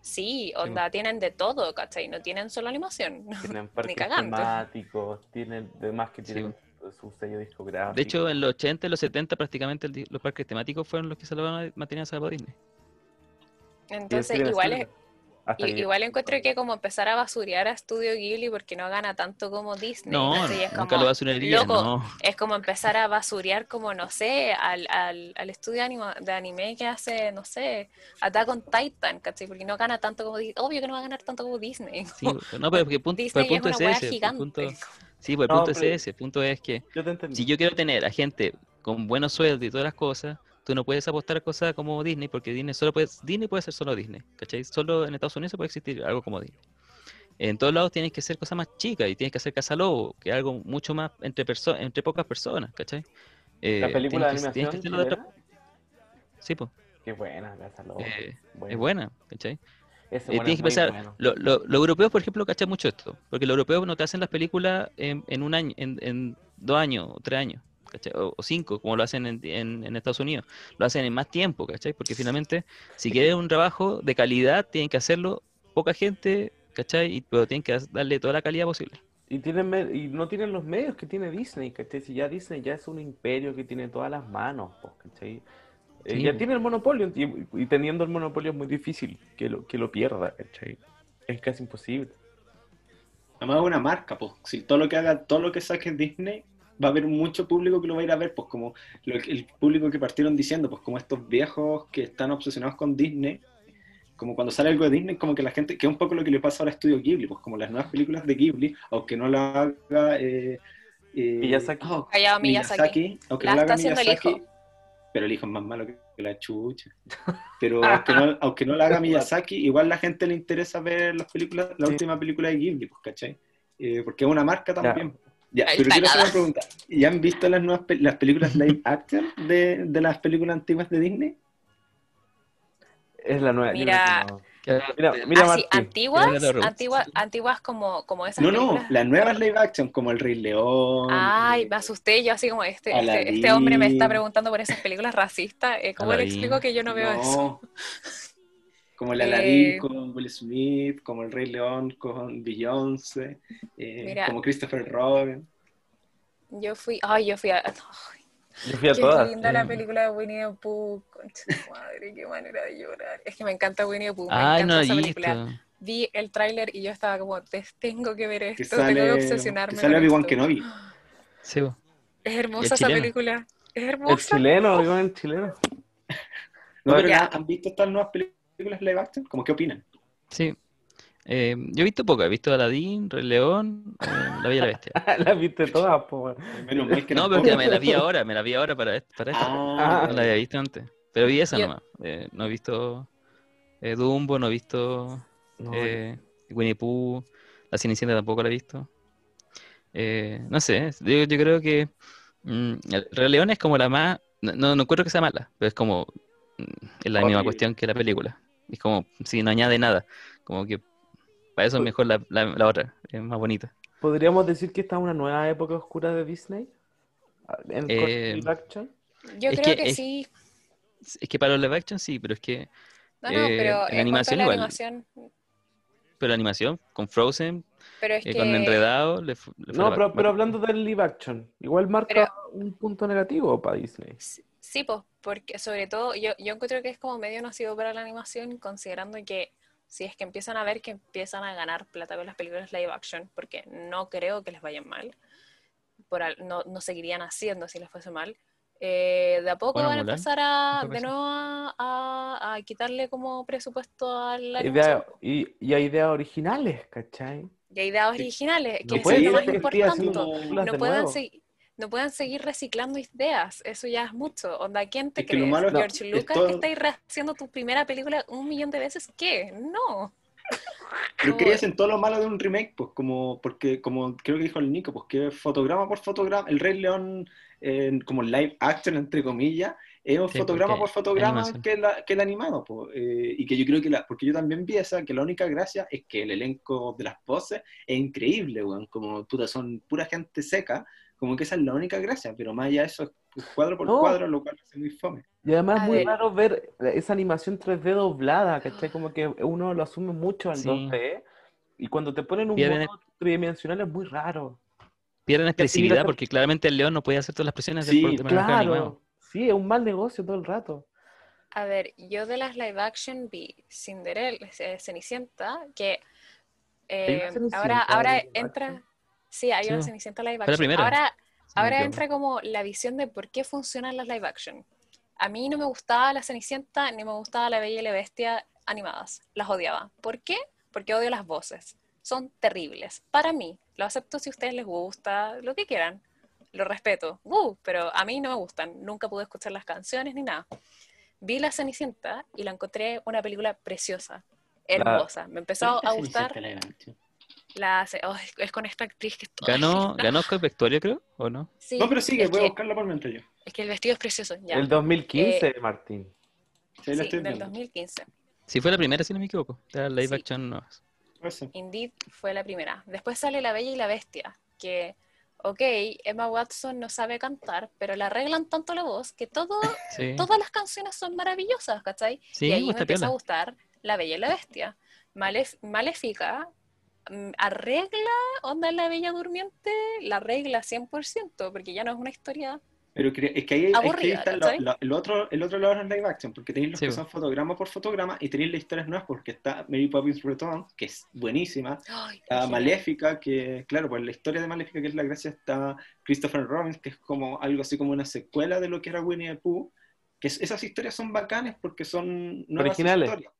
sí, onda, tienen de todo, ¿cachai? No tienen solo animación. Tienen parques cagando. temáticos, tienen, demás que Sí. tienen su sello discográfico. de hecho, en los 80 y los 70 prácticamente el los parques temáticos fueron los que salvaban, mantenían salvado a Disney. Entonces, igual es. Hasta I- que- Igual encuentro que como empezar a basurear a Studio Ghibli porque no gana tanto como Disney. No, es nunca como, lo basuraría, loco, no. Es como empezar a basurear como, no sé, al, al, al estudio de anime que hace, no sé, Attack on Titan, ¿cachai? Porque no gana tanto como Disney. Obvio que no va a ganar tanto como Disney. Sí, no, pero porque el punto, Disney el punto es es, una wea ese. el gigante. punto- sí, pues el No, punto es ese. El punto es que Yo si yo quiero tener a gente con buenos sueldos y todas las cosas, tú no puedes apostar a cosas como Disney, porque Disney solo puede, Disney puede ser solo Disney, ¿cachai? Solo en Estados Unidos puede existir algo como Disney. En todos lados tienes que ser cosas más chicas y tienes que hacer Casa Lobo, que es algo mucho más entre, perso- entre pocas personas, ¿cachai? Eh, La película de que- animación que otra- Sí, pues, Qué buena, Casa Lobo. eh, Buena. es buena, ¿cachai? Eh, tienes es que pensar, bueno. lo- lo- los europeos, por ejemplo, cachan mucho esto, porque los europeos no te hacen las películas en, en un año, en, en dos años o tres años, ¿cachai? O, o cinco, como lo hacen en, en- en Estados Unidos, lo hacen en más tiempo, ¿cachai? Porque finalmente, si quieren un trabajo de calidad, tienen que hacerlo poca gente, ¿cachai? Y, pero tienen que darle toda la calidad posible. Y, tienen y no tienen los medios que tiene Disney, ¿cachai? Si ya Disney ya es un imperio que tiene todas las manos, pues, ¿cachai? Eh, Sí, ya tiene el monopolio y, y teniendo el monopolio es muy difícil que lo, que lo pierda, ¿cachai? Es casi imposible. Además es una marca, pues. Si todo lo que haga, todo lo que saque Disney, va a haber mucho público que lo va a ir a ver, pues como lo que- el público que partieron diciendo, pues como estos viejos que están obsesionados con Disney, como cuando sale algo de Disney, como que la gente, que es un poco lo que le pasa ahora a Estudio Ghibli, pues como las nuevas películas de Ghibli, aunque no la haga eh, eh, Miyazaki. oh, Hayao Miyazaki. aunque La no la haga el Miyazaki, hijo. pero el hijo es más malo que que la chucha. Pero aunque no, aunque no la haga Miyazaki, igual la gente le interesa ver las películas, la Sí. última película de Ghibli, pues, ¿cachai? Eh, porque es una marca también. Ya, Ahí pero quiero hacer una pregunta. ¿Ya han visto las nuevas pe- las películas live action de, de las películas antiguas de Disney? Es la nueva. Mira, no. Mira, Eh, mira, Así, antiguas, antiguas, antiguas como, como esas No, no, las nuevas live action, como El Rey León. Ay, me asusté yo así como este, este, este hombre me está preguntando por esas películas racistas. eh, ¿Cómo le explico que yo no veo eso? Como el Eh, Aladdin con Will Smith, como El Rey León con Beyoncé, eh, Mira. como Christopher Robin. Yo fui, ay, yo fui a... ay, Yo fui a qué todas. linda la eh. película de Winnie the Pooh. Concha madre, qué manera de llorar. Es que me encanta Winnie the Pooh, me Ay, encanta no esa película. visto. Vi el tráiler y yo estaba como, "Te- tengo que ver Que esto, tengo que sale, obsesionarme que sale Obi-Wan esto". Kenobi. Sí. Es hermosa el esa chileno. película. Es El hermosa. chileno, digo el chileno. No, pero Ya. ¿Han visto estas nuevas películas live action? ¿Cómo qué opinan? Sí. Eh, yo he visto poco, he visto Aladdin, Rey León, eh, La Bella y la Bestia. Las viste todas, po. Menos mal que No, pero que me la vi ahora, me la vi ahora para, est- para esta. Ah, No la había visto antes. Pero vi esa Yo- nomás. Eh, no he visto eh, Dumbo, no he visto No, eh, Winnie Pooh, La Cenicienta tampoco la he visto. Eh, no sé, yo, yo creo que mm, el Rey León es como la más. No, no, no encuentro que sea mala, pero es como. mm, Es la misma cuestión que la película. Es como, si no añade nada. Como que para eso es mejor la, la, la otra, es más bonita. ¿Podríamos decir que esta es una nueva época oscura de Disney? ¿En con Eh, live action? Yo Es creo que que, es- sí. Es que para los live action sí, pero es que. No, no, eh, pero en en animación la igual. animación, Pero la animación, con Frozen, pero es eh, que... con Enredado, le, le fue No, pero, pero hablando del live action, igual marca Pero- un punto negativo para Disney. Sí, Sí, pues, porque sobre todo yo, yo encuentro que es como medio nocivo para la animación, considerando que si es que empiezan a ver que empiezan a ganar plata con las películas live action, porque no creo que les vayan mal, por al- no, no seguirían haciendo si les fuese mal, eh, de a poco Bueno, van a empezar a, de nuevo a, a- a quitarle como presupuesto a la Idea- y, y hay ideas originales, ¿cachai? Y hay ideas originales, que es lo más importante. no de puedan, nuevo. No puedan seguir reciclando ideas, eso ya es mucho. Onda, ¿quién te Es crees? malo es- ¿George es Lucas todo- que estáis rehaciendo tu primera película un millón de veces? ¿Qué? No. Pero que hacen todo lo malo de un remake, pues como, porque como creo que dijo el Nico, pues que fotograma por fotograma, el Rey León eh, como live action entre comillas, es un Sí, fotograma por fotograma que, la, que el animado, pues, eh, y que yo creo que la, porque yo también vi esa, que la única gracia es que el elenco de las poses es increíble, weón, como puta, son pura gente seca, como que esa es la única gracia, pero más allá de eso es cuadro por No. cuadro, lo cual hace muy fome. Y además es muy ver. raro ver esa animación 3D doblada, ¿cachai? Como que uno lo asume mucho al Sí. 2D. Y cuando te ponen un Pierden- modo tridimensional es muy raro. Pierden expresividad porque claramente el león no puede hacer todas las presiones Sí, del. Claro. Sí, es un mal negocio todo el rato. A ver, yo de las live action vi Cinderella, eh, Cenicienta, que eh, ahora, ahora entra, action. Sí, hay Sí, una. Cenicienta live la action. primera. Ahora, ahora entra como la visión de por qué funcionan las live action. A mí no me gustaba la Cenicienta ni me gustaba la Bella y la Bestia animadas. Las odiaba. ¿Por qué? Porque odio las voces. Son terribles. Para mí, lo acepto si a ustedes les gusta, lo que quieran. lo respeto, uh, pero a mí no me gustan, nunca pude escuchar las canciones ni nada. Vi La Cenicienta y la encontré una película preciosa, hermosa. Me empezó a gustar la... oh, es- es con esta actriz que es toda ¿Ganó, ganó Oscar Victoria, creo? ¿O no? Sí, No, pero sigue, voy a buscarla por mientras yo. es que el vestido es precioso, ya. El 2015, Martín. Sí, la Sí, estoy del viendo. 2015. Sí, fue la primera, si no me equivoco. Era live Sí. action. Puede ser. Indeed fue la primera. Después sale La Bella y la Bestia, que, ok, Emma Watson no sabe cantar, pero le arreglan tanto la voz que todo, Sí, todas las canciones son maravillosas, ¿cachai? sí y ahí pues, me está empieza a gustar La Bella y la Bestia. Malef- Maléfica arregla Onda La Bella Durmiente, la arregla 100%, porque ya no es una historia... Pero es que ahí, es que ahí está lo- lo- el, otro, el otro lado en live action, porque tenéis los Sí, que son fotograma por fotograma y tenéis las historias nuevas, porque está Mary Poppins Return, que es buenísima, Ay, qué está. Maléfica, que claro, pues la historia de Maléfica, que es la gracia, está Christopher Robbins, que es como algo así como una secuela de lo que era Winnie the Pooh, que es- esas historias son bacanes porque son nuevas Originales. historias.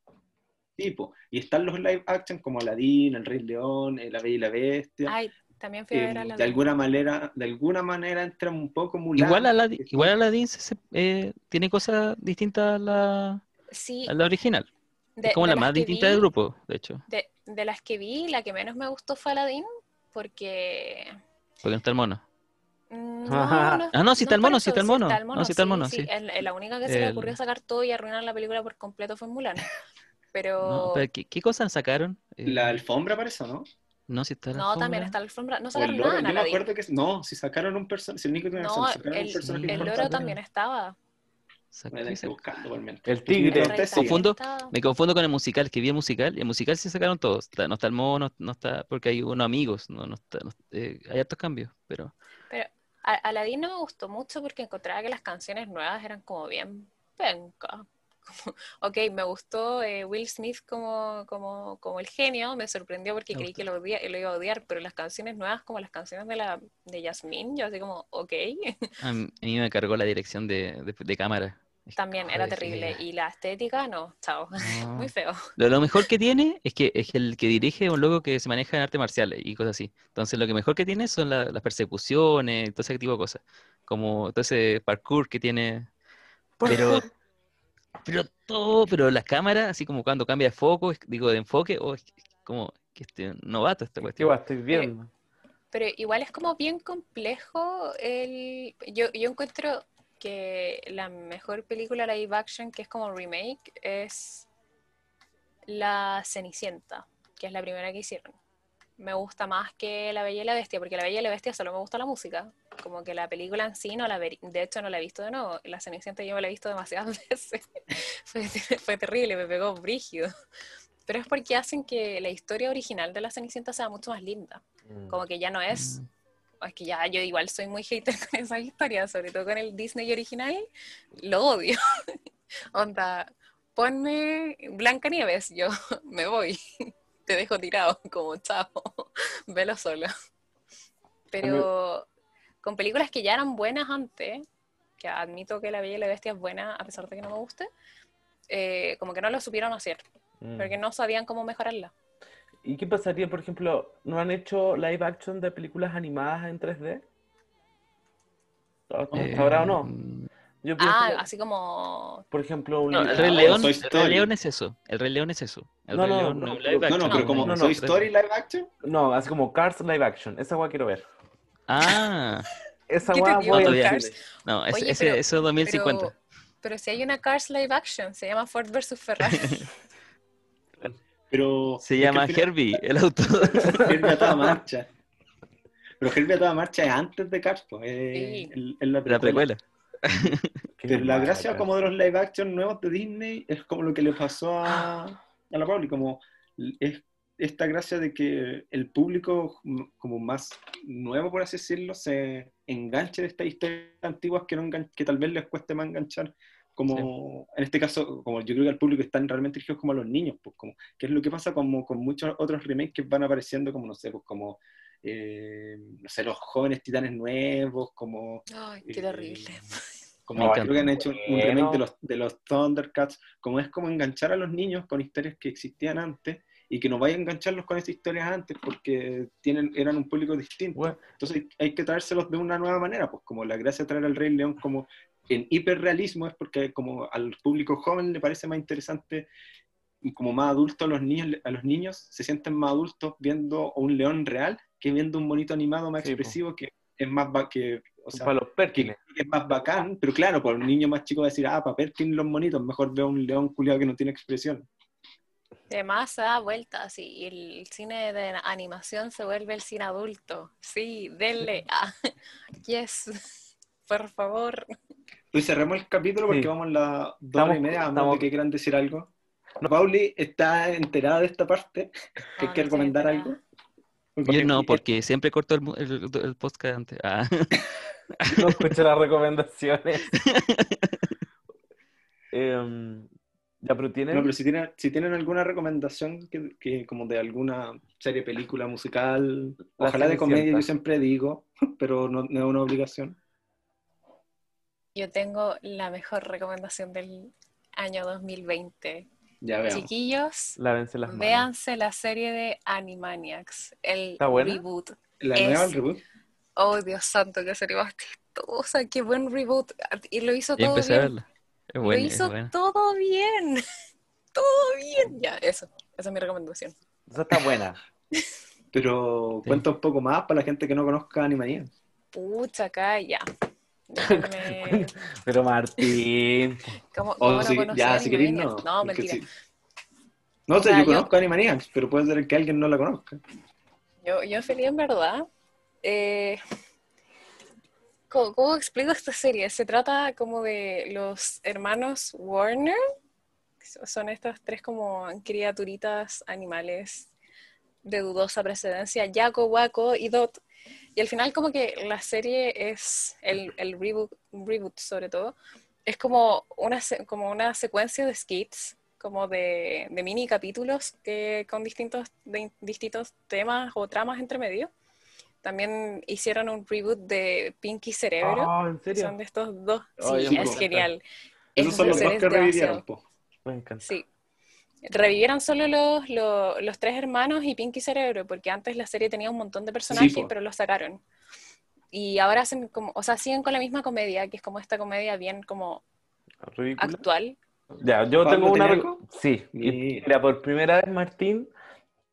Tipo, y están los live action como Aladdin, El Rey León, eh, La Bella y la Bestia. Ay, también fui a ver a Eh, la de alguna manera, de alguna manera entran un poco Mulan. Igual Aladdin, que igual Aladdin se- se- eh, tiene cosas distintas a la, Sí, a la original. de- es como la más distinta vi- del grupo, de hecho. De, de las que vi, la que menos me gustó fue Aladdin, porque... Porque no está el mono. Ah, no, sí es está el mono, eso, está el mono. No, sí está el mono, sí. la- la única que se le ocurrió sacar todo y arruinar la película por completo fue Mulan. Pero... No, pero ¿qué, qué cosas sacaron? Eh, La alfombra parece, ¿no? No, si está la No, también está la alfombra. No sacaron loro. nada Yo me Aladdin. acuerdo que no, si sacaron un personaje, si el Nico No, sacaron el, un personaje el loro también estaba. El tigre. siguen, Confundo. Me confundo con el musical, que vi el musical, y el musical sí sacaron todos. No está el mono, no está, porque hay unos amigos, no, no está, no- eh, hay hartos cambios, pero A- Aladdin no me gustó mucho porque encontraba que las canciones nuevas eran como bien penca. Como, ok, me gustó eh, Will Smith como, como, como el genio, me sorprendió porque Me creí que lo, odia- lo iba a odiar, pero las canciones nuevas como las canciones de la de Yasmín, yo así como, ok, a mí, me cargó la dirección de, de- de cámara. También era terrible. Y la estética, no, chao, No. muy feo. Lo, lo mejor que tiene es que, es el que dirige un loco que se maneja en artes marciales y cosas así. Entonces, lo que mejor que tiene son la- las persecuciones, todo ese tipo de cosas. Como todo ese parkour que tiene. Pero, pero todo, pero las cámaras, así como cuando cambia de foco, digo, de enfoque, o es como que este novato esta ¿Qué cuestión. va? Estoy viendo. Pero igual es como bien complejo el... Yo, yo encuentro que la mejor película live action que es como remake es La Cenicienta, que es la primera que hicieron. Me gusta más que La Bella y la Bestia, porque La Bella y la Bestia solo me gusta la música. Como que la película en sí no la ver... De hecho no la he visto de nuevo. La Cenicienta yo me la he visto demasiadas veces. fue, fue terrible, me pegó brígido. Pero es porque hacen que la historia original de La Cenicienta sea mucho más linda. Mm. Como que ya no es Mm. es que ya yo igual soy muy hater con esa historia, sobre todo con el Disney original, lo odio. Onda, ponme Blanca Nieves, yo me voy, te dejo tirado, como chao, velo solo. Pero con películas que ya eran buenas antes, que admito que La Bella y la Bestia es buena a pesar de que no me guste, eh, como que no lo supieron hacer, Mm. porque no sabían cómo mejorarla. ¿Y qué pasaría, por ejemplo, no han hecho live action de películas animadas en 3D? ¿Hasta Eh, ahora o no? Yo pienso, Ah, así como... por ejemplo, un No, li- el Rey Ah, León, Toy el Rey. León es eso. El Rey León es eso. El No, Rey no, León no, no es live No, no, action, pero como es 3D. Story live action, No, así como Cars live action. Esa guay quiero ver. Ah, Esa ¿Qué te guay voy Cars? cine. no, ese, Oye, ese, pero- eso es 2050. Pero, pero si hay una Cars live action, se llama Ford vs Ferrari. pero... Se es llama Herbie, el auto. Herbie a toda marcha. Pero Herbie a toda marcha es antes de Cars, pues, es, Sí. el- es la La precuela. Pero la gracia como de los live action nuevos de Disney es como lo que le pasó a, a la Pauli, como es esta gracia de que el público como más nuevo, por así decirlo, se enganche de estas historias antiguas que, no que tal vez les cueste más enganchar, como en este caso, como yo creo que al público están realmente dirigidos como a los niños, pues como, que es lo que pasa como con muchos otros remakes que van apareciendo, como no sé, pues como, eh, no sé, los jóvenes titanes nuevos, como... Ay, qué eh, terrible. como Me creo que han hecho un, un remake de los, de los Thundercats, como es como enganchar a los niños con historias que existían antes y que no vaya a engancharlos con esas historias antes porque tienen, eran un público distinto. Bueno, Entonces hay que traérselos de una nueva manera, pues como la gracia de traer al Rey León como en hiperrealismo es porque como al público joven le parece más interesante, como más adulto a los niños, a los niños se sienten más adultos viendo un león real que viendo un bonito animado más Sí, po. expresivo que es más que, o sea, para los Perkins. que es más bacán, pero claro, para un niño más chico va a decir, ah, para Perkin los monitos, mejor veo un león culiado que no tiene expresión. Además se da vueltas y el cine de animación se vuelve el cine adulto. Sí, denle. Ah, yes, por favor. Pues cerremos el capítulo porque Sí. vamos a las dos y media, a menos que quieran decir algo. Pauli está enterada de esta parte, que hay No, que no estoy recomendar enterada. Yo no, porque siempre corto el, el, el podcast antes. Ah. No escuché las recomendaciones. Em, ya, pero tienen. No, pero si tienen, si tienen alguna recomendación que, que como de alguna serie, película, musical, La ojalá de comedia, yo siempre digo, pero no, no es una obligación. Yo tengo la mejor recomendación del año 2020. Ya veamos. Chiquillos, Lávense las manos. véanse la serie de Animaniacs, el ¿Está buena? reboot. La Es- nueva, el reboot. Oh, Dios santo, qué serie más chistosa, qué buen reboot. Y lo hizo todo a bien. verla. Es Lo buena, es hizo buena. todo bien. Todo bien. Ya, eso. Esa es mi recomendación. Esa está buena. Pero Sí. cuenta un poco más para la gente que no conozca Animaniacs. Pucha, acá ya. Pero Martín. ¿Cómo, si- ya, a si queréis, no. No, mentira. sí. No sé, sea, yo yo- conozco Animaniacs, pero puede ser que alguien no la conozca. Yo, yo feliz en verdad. Eh, ¿cómo, cómo explico esta serie? Se trata como de los hermanos Warner. Son estas tres como criaturitas animales de dudosa precedencia, Jaco, Waco y Dot. Y al final como que la serie es, el, el reboot, reboot sobre todo, es como una, como una secuencia de skits, como de, de mini capítulos que, con distintos, de- distintos temas o tramas entre medio. También hicieron un reboot de Pinky Cerebro. Oh, ¿en serio? Son de estos dos. Ay, Sí, es genial. Esos Es son los dos que po. Me encanta. Sí. Revivieron solo los, los, los tres hermanos y Pinky Cerebro, porque antes la serie tenía un montón de personajes, pero los sacaron. Y ahora hacen como, o sea, siguen con la misma comedia, que es como esta comedia bien como actual. Ya, yo ¿Pablo tengo una. algo? Sí, y Mira. por primera vez, Martín,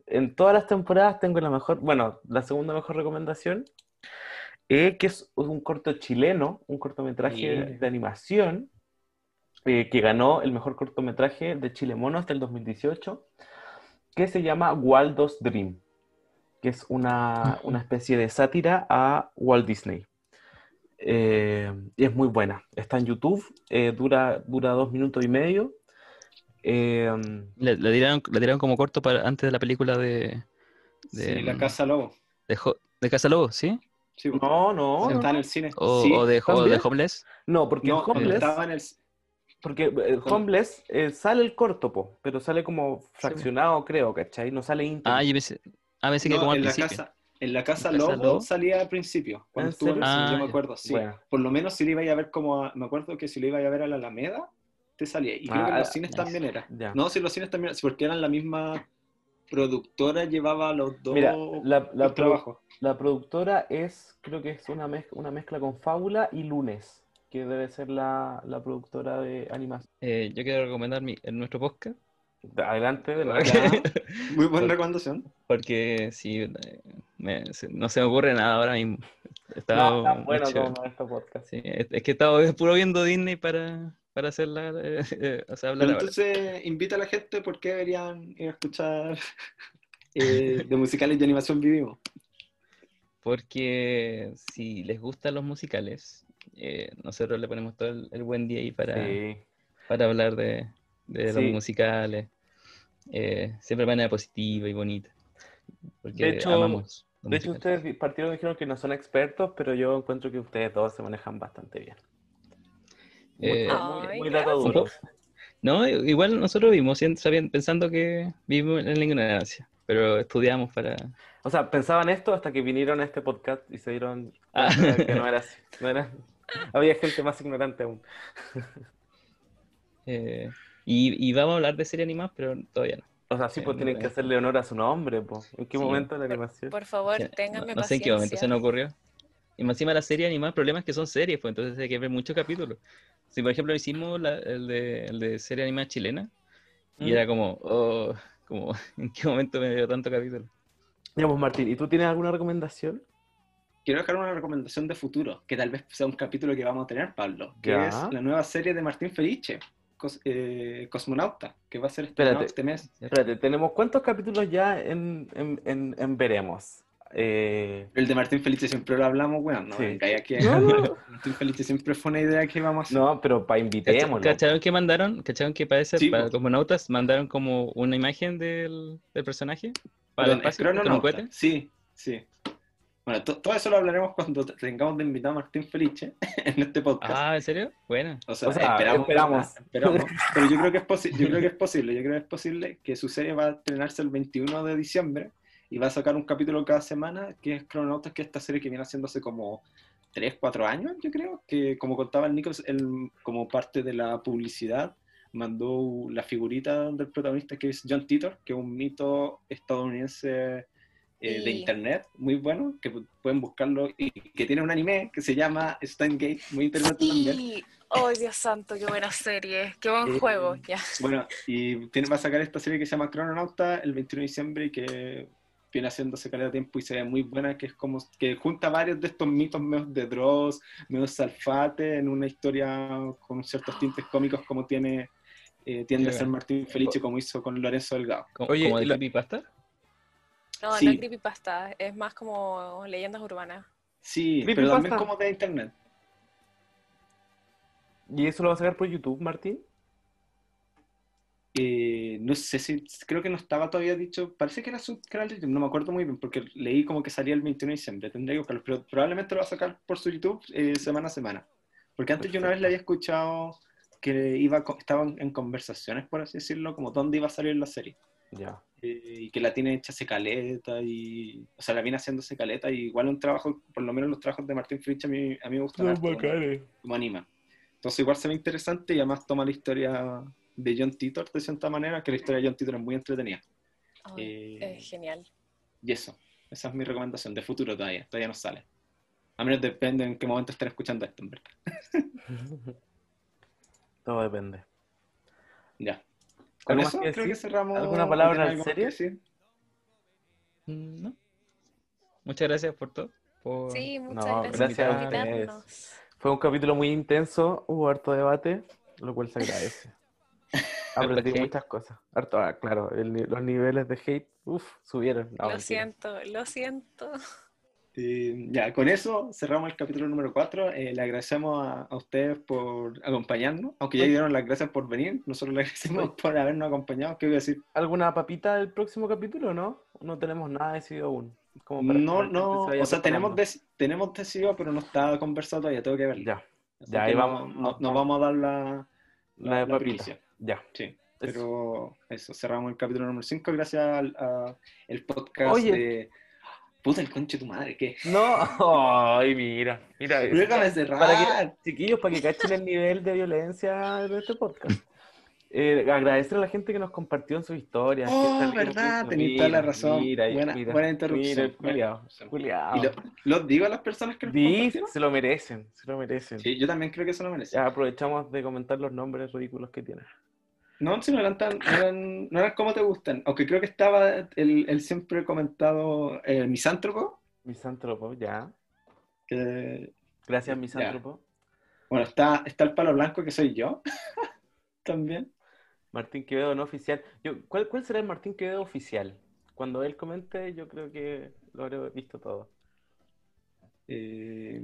en todas las temporadas tengo la mejor, bueno, la segunda mejor recomendación, eh, que es un corto chileno, un cortometraje de animación, eh, que ganó el mejor cortometraje de Chile Mono hasta el 2018, que se llama Waldo's Dream, que es una, una especie de sátira a Walt Disney. Eh, y es muy buena. Está en YouTube, eh, dura, dura dos minutos y medio. Eh, Le, le tiraron, como corto para, antes de la película de, de, Sí, la Casa Lobo. de, de Casa Lobo, ¿sí? No, no, está en el cine. O, Sí, o de, o de ¿también? Homeless. no, porque no, Homeless, estaba en el... porque eh, Homeless eh, sale el corto, po, pero sale como fraccionado, creo, ¿cachai? No sale íntegro. Ah, yo pensé, ah, pensé que no, como al en la principio. casa, en la Casa ¿En la Casa Lobo, salía al principio. Cuando cine, Ah, yo me acuerdo, sí. Bueno. Por lo menos si lo iba a ver como... a- me acuerdo que si lo iba a ver a la Alameda, te salía. Y creo Ah, que en los ah, cines nice. también era. No, si los cines también sí, porque eran la misma productora, llevaba los dos Mira, la, la trabajos. la productora es, creo que es una, mez- una mezcla con Fábula y Lunes, que debe ser la, la productora de animación. Eh, yo quiero recomendar mi, en nuestro podcast. Adelante, de la. Muy buena Por- recomendación. Porque si me- se- no se me ocurre nada ahora mismo. Estaba No, tan bueno como este podcast. Sí, es, es que estaba puro viendo Disney para, para hacerla, eh, eh, o sea, hablar ahora. entonces, invita a la gente porque deberían ir a escuchar eh, de musicales de animación vivimos. Porque si les gustan los musicales, eh, nosotros le ponemos todo el, el buen día ahí para, Sí. para hablar de, de los musicales. eh, siempre de manera positiva y bonita. Porque De hecho- amamos De hecho, ustedes partieron y dijeron que no son expertos, pero yo encuentro que ustedes todos se manejan bastante bien. Muy, Eh, muy, dato duro. No, igual nosotros vimos, sabiendo- pensando que vivimos en la ignorancia, pero estudiamos para... O sea, pensaban esto hasta que vinieron a este podcast y se dieron Ah. que no era así. No era... Había gente más ignorante aún. eh, y, y vamos a hablar de serie animada, pero todavía no. O sea, sí, pues no tienen que hacerle honor a su nombre, pues. ¿En qué Sí. momento la animación? por favor, Sí, ténganme no, no sé en qué momento se nos ocurrió. Y más encima la serie animada, el problema es que son series, pues entonces hay que ver muchos capítulos. Si por ejemplo hicimos la- el, de, el de serie animada chilena, y ¿Mm? era como, oh, como, ¿en qué momento me dio tanto capítulo? Digamos, Martín, ¿y tú tienes alguna recomendación? Quiero dejar una recomendación de futuro, que tal vez sea un capítulo que vamos a tener, Pablo, que Ya. es la nueva serie de Martín Felice, Cos- eh, Cosmonauta, que va a ser Espérate. este mes. Espérate, tenemos cuántos capítulos ya en, en, en- en Veremos. Eh, El de Martín Felice siempre lo hablamos, weón, no Sí. venga, ya que No, no. Martín Felice siempre fue una idea que vamos a hacer. no, pero para invitémoslo. ¿Cacharon que mandaron? ¿Cacharon que para ese, Sí, para. Cosmonautas, mandaron como una imagen del, del personaje? Para el Perdón, ¿es espacio, con un cohete. Sí, sí. Bueno, to- todo eso lo hablaremos cuando te- tengamos de invitado a Martín Felice en este podcast. Ah, ¿en serio? Bueno. O sea, O sea, esperamos, esperamos. Esperamos. Pero yo creo que es posible, yo creo que es posible, yo creo que es posible que su serie va a estrenarse el 21 de diciembre y va a sacar un capítulo cada semana, que es Crononautas, que es esta serie que viene haciéndose como 3, 4 años, yo creo, que como contaba el Nico, él, como parte de la publicidad, mandó la figurita del protagonista que es John Titor, que es un mito estadounidense eh, de internet, muy bueno, que pu- pueden buscarlo, y que tiene un anime que se llama Steingate, muy interesante también. Sí. ¡Oh, Dios santo! ¡Qué buena serie! ¡Qué buen Eh, juego! Ya. Bueno, y tiene, va a sacar esta serie que se llama Crononauta el 21 de diciembre y que viene haciéndose calidad de tiempo y se ve muy buena, que es como que junta varios de estos mitos medios de Dross, medios Salfate, en una historia con ciertos tintes cómicos como tiene eh, tiende a ser Martín Felice como hizo con Lorenzo Delgado. ¿Como, Oye, como de y la- creepypasta? No, Sí. no es creepypasta, es más como leyendas urbanas. Sí, pero también como de internet. ¿Y eso lo va a sacar por YouTube, Martín? Eh, no sé si, creo que no estaba todavía dicho, parece que era su canal de YouTube, no me acuerdo muy bien, porque leí como que salía el 21 de diciembre, tendría que buscarlo, pero probablemente lo va a sacar por su YouTube eh, semana a semana. Porque antes yo una vez le había escuchado que iba, estaban en conversaciones, por así decirlo, como dónde iba a salir la serie. Ya. Eh, y que la tiene hecha secaleta y, o sea, la viene haciendo secaleta y igual un trabajo, por lo menos los trabajos de Martín Fritz a mí, a mí me gustan harto, como anima. Entonces igual se ve interesante y además toma la historia de John Titor de cierta manera, que la historia de John Titor es muy entretenida. Eh, es genial. Y eso, esa es mi recomendación, de futuro todavía, todavía no sale. A menos depende en qué momento estén escuchando esto, en verdad. Todo depende. Ya. Con ¿Algo más eso que creo que cerramos. ¿Alguna ¿o palabra serie? decir? Mm, No. Muchas gracias por todo. por- Sí, muchas no, gracias, gracias por a ustedes. invitarnos. Fue un capítulo muy intenso, hubo harto debate, lo cual se agradece. Aprendí muchas cosas. Harto, ah, claro, el los niveles de hate, uff, subieron. No, lo mentira. siento, lo siento. Eh, ya, con eso cerramos el capítulo número 4. le agradecemos a, a ustedes por acompañarnos, aunque ya dieron las gracias por venir. Nosotros les agradecemos por habernos acompañado. ¿Qué voy a decir? ¿Alguna papita del próximo capítulo, no? No tenemos nada decidido aún. Como No, la no, se o sea, tenemos, dec- tenemos decidido, pero no está conversado todavía, tengo que verlo. Ya, Así ya, ahí no- vamos- no- nos vamos a dar la, la de la papita. primicia. Ya. Sí, Eso. pero eso, cerramos el capítulo número 5 gracias al a el podcast Oye. de... Puta, el conche de tu madre, ¿qué? No, ay, mira, mira. Déjame cerrar. Para que, chiquillos, para que cachen el nivel de violencia de este podcast. Eh, agradecer a la gente que nos compartió en sus historias. Oh, verdad, tenés toda la razón. Mira, Buena- mira, buena interrupción. Mira, culiao. ¿Y lo- los digo a las personas que nos se lo merecen, se lo merecen. Sí, yo también creo que eso lo merece. Ya aprovechamos de comentar los nombres ridículos que tienen. No, si no eran, tan, no eran, no eran como te gustan. Aunque creo que estaba el, el siempre comentado eh, misántropo. Misántropo, ya. Que, Gracias, Ya. Misántropo. bueno, está, está el palo blanco que soy yo. También. Martín Quevedo no oficial. Yo, ¿cuál, ¿Cuál será el Martín Quevedo oficial? Cuando él comente, yo creo que lo habré visto todo. Eh,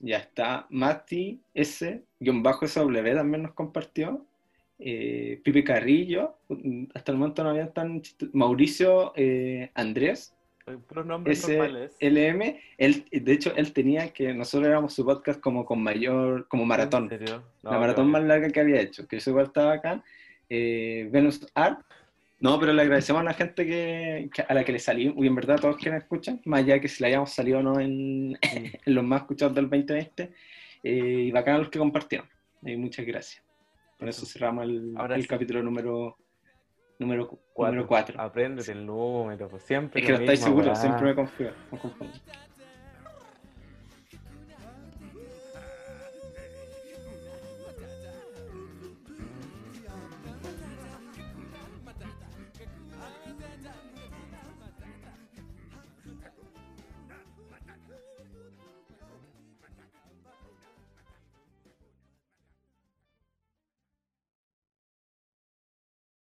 ya está. Mati S, guion bajo SW también nos compartió. Eh, Pipe Carrillo, hasta el momento no había tan Mauricio eh, Andrés, Puros nombres ese normales. LM, él, de hecho él tenía que nosotros éramos su podcast como con mayor, como maratón, ¿En serio? No, la maratón más larga que había hecho, que eso igual estaba acá. Eh, Venus Art, no, pero le agradecemos a la gente que, que- a la que le salimos, y en verdad a todos quienes escuchan, más allá que si le hayamos salido o no en, Mm. en los más escuchados del 2020, eh, y bacán a los que compartieron. Eh, muchas gracias. Con eso cerramos el, Ahora el sí. capítulo número Número Cuatro. 4. Apréndete el número, pues siempre. Es que no estáis seguros, siempre me confío. me confundo.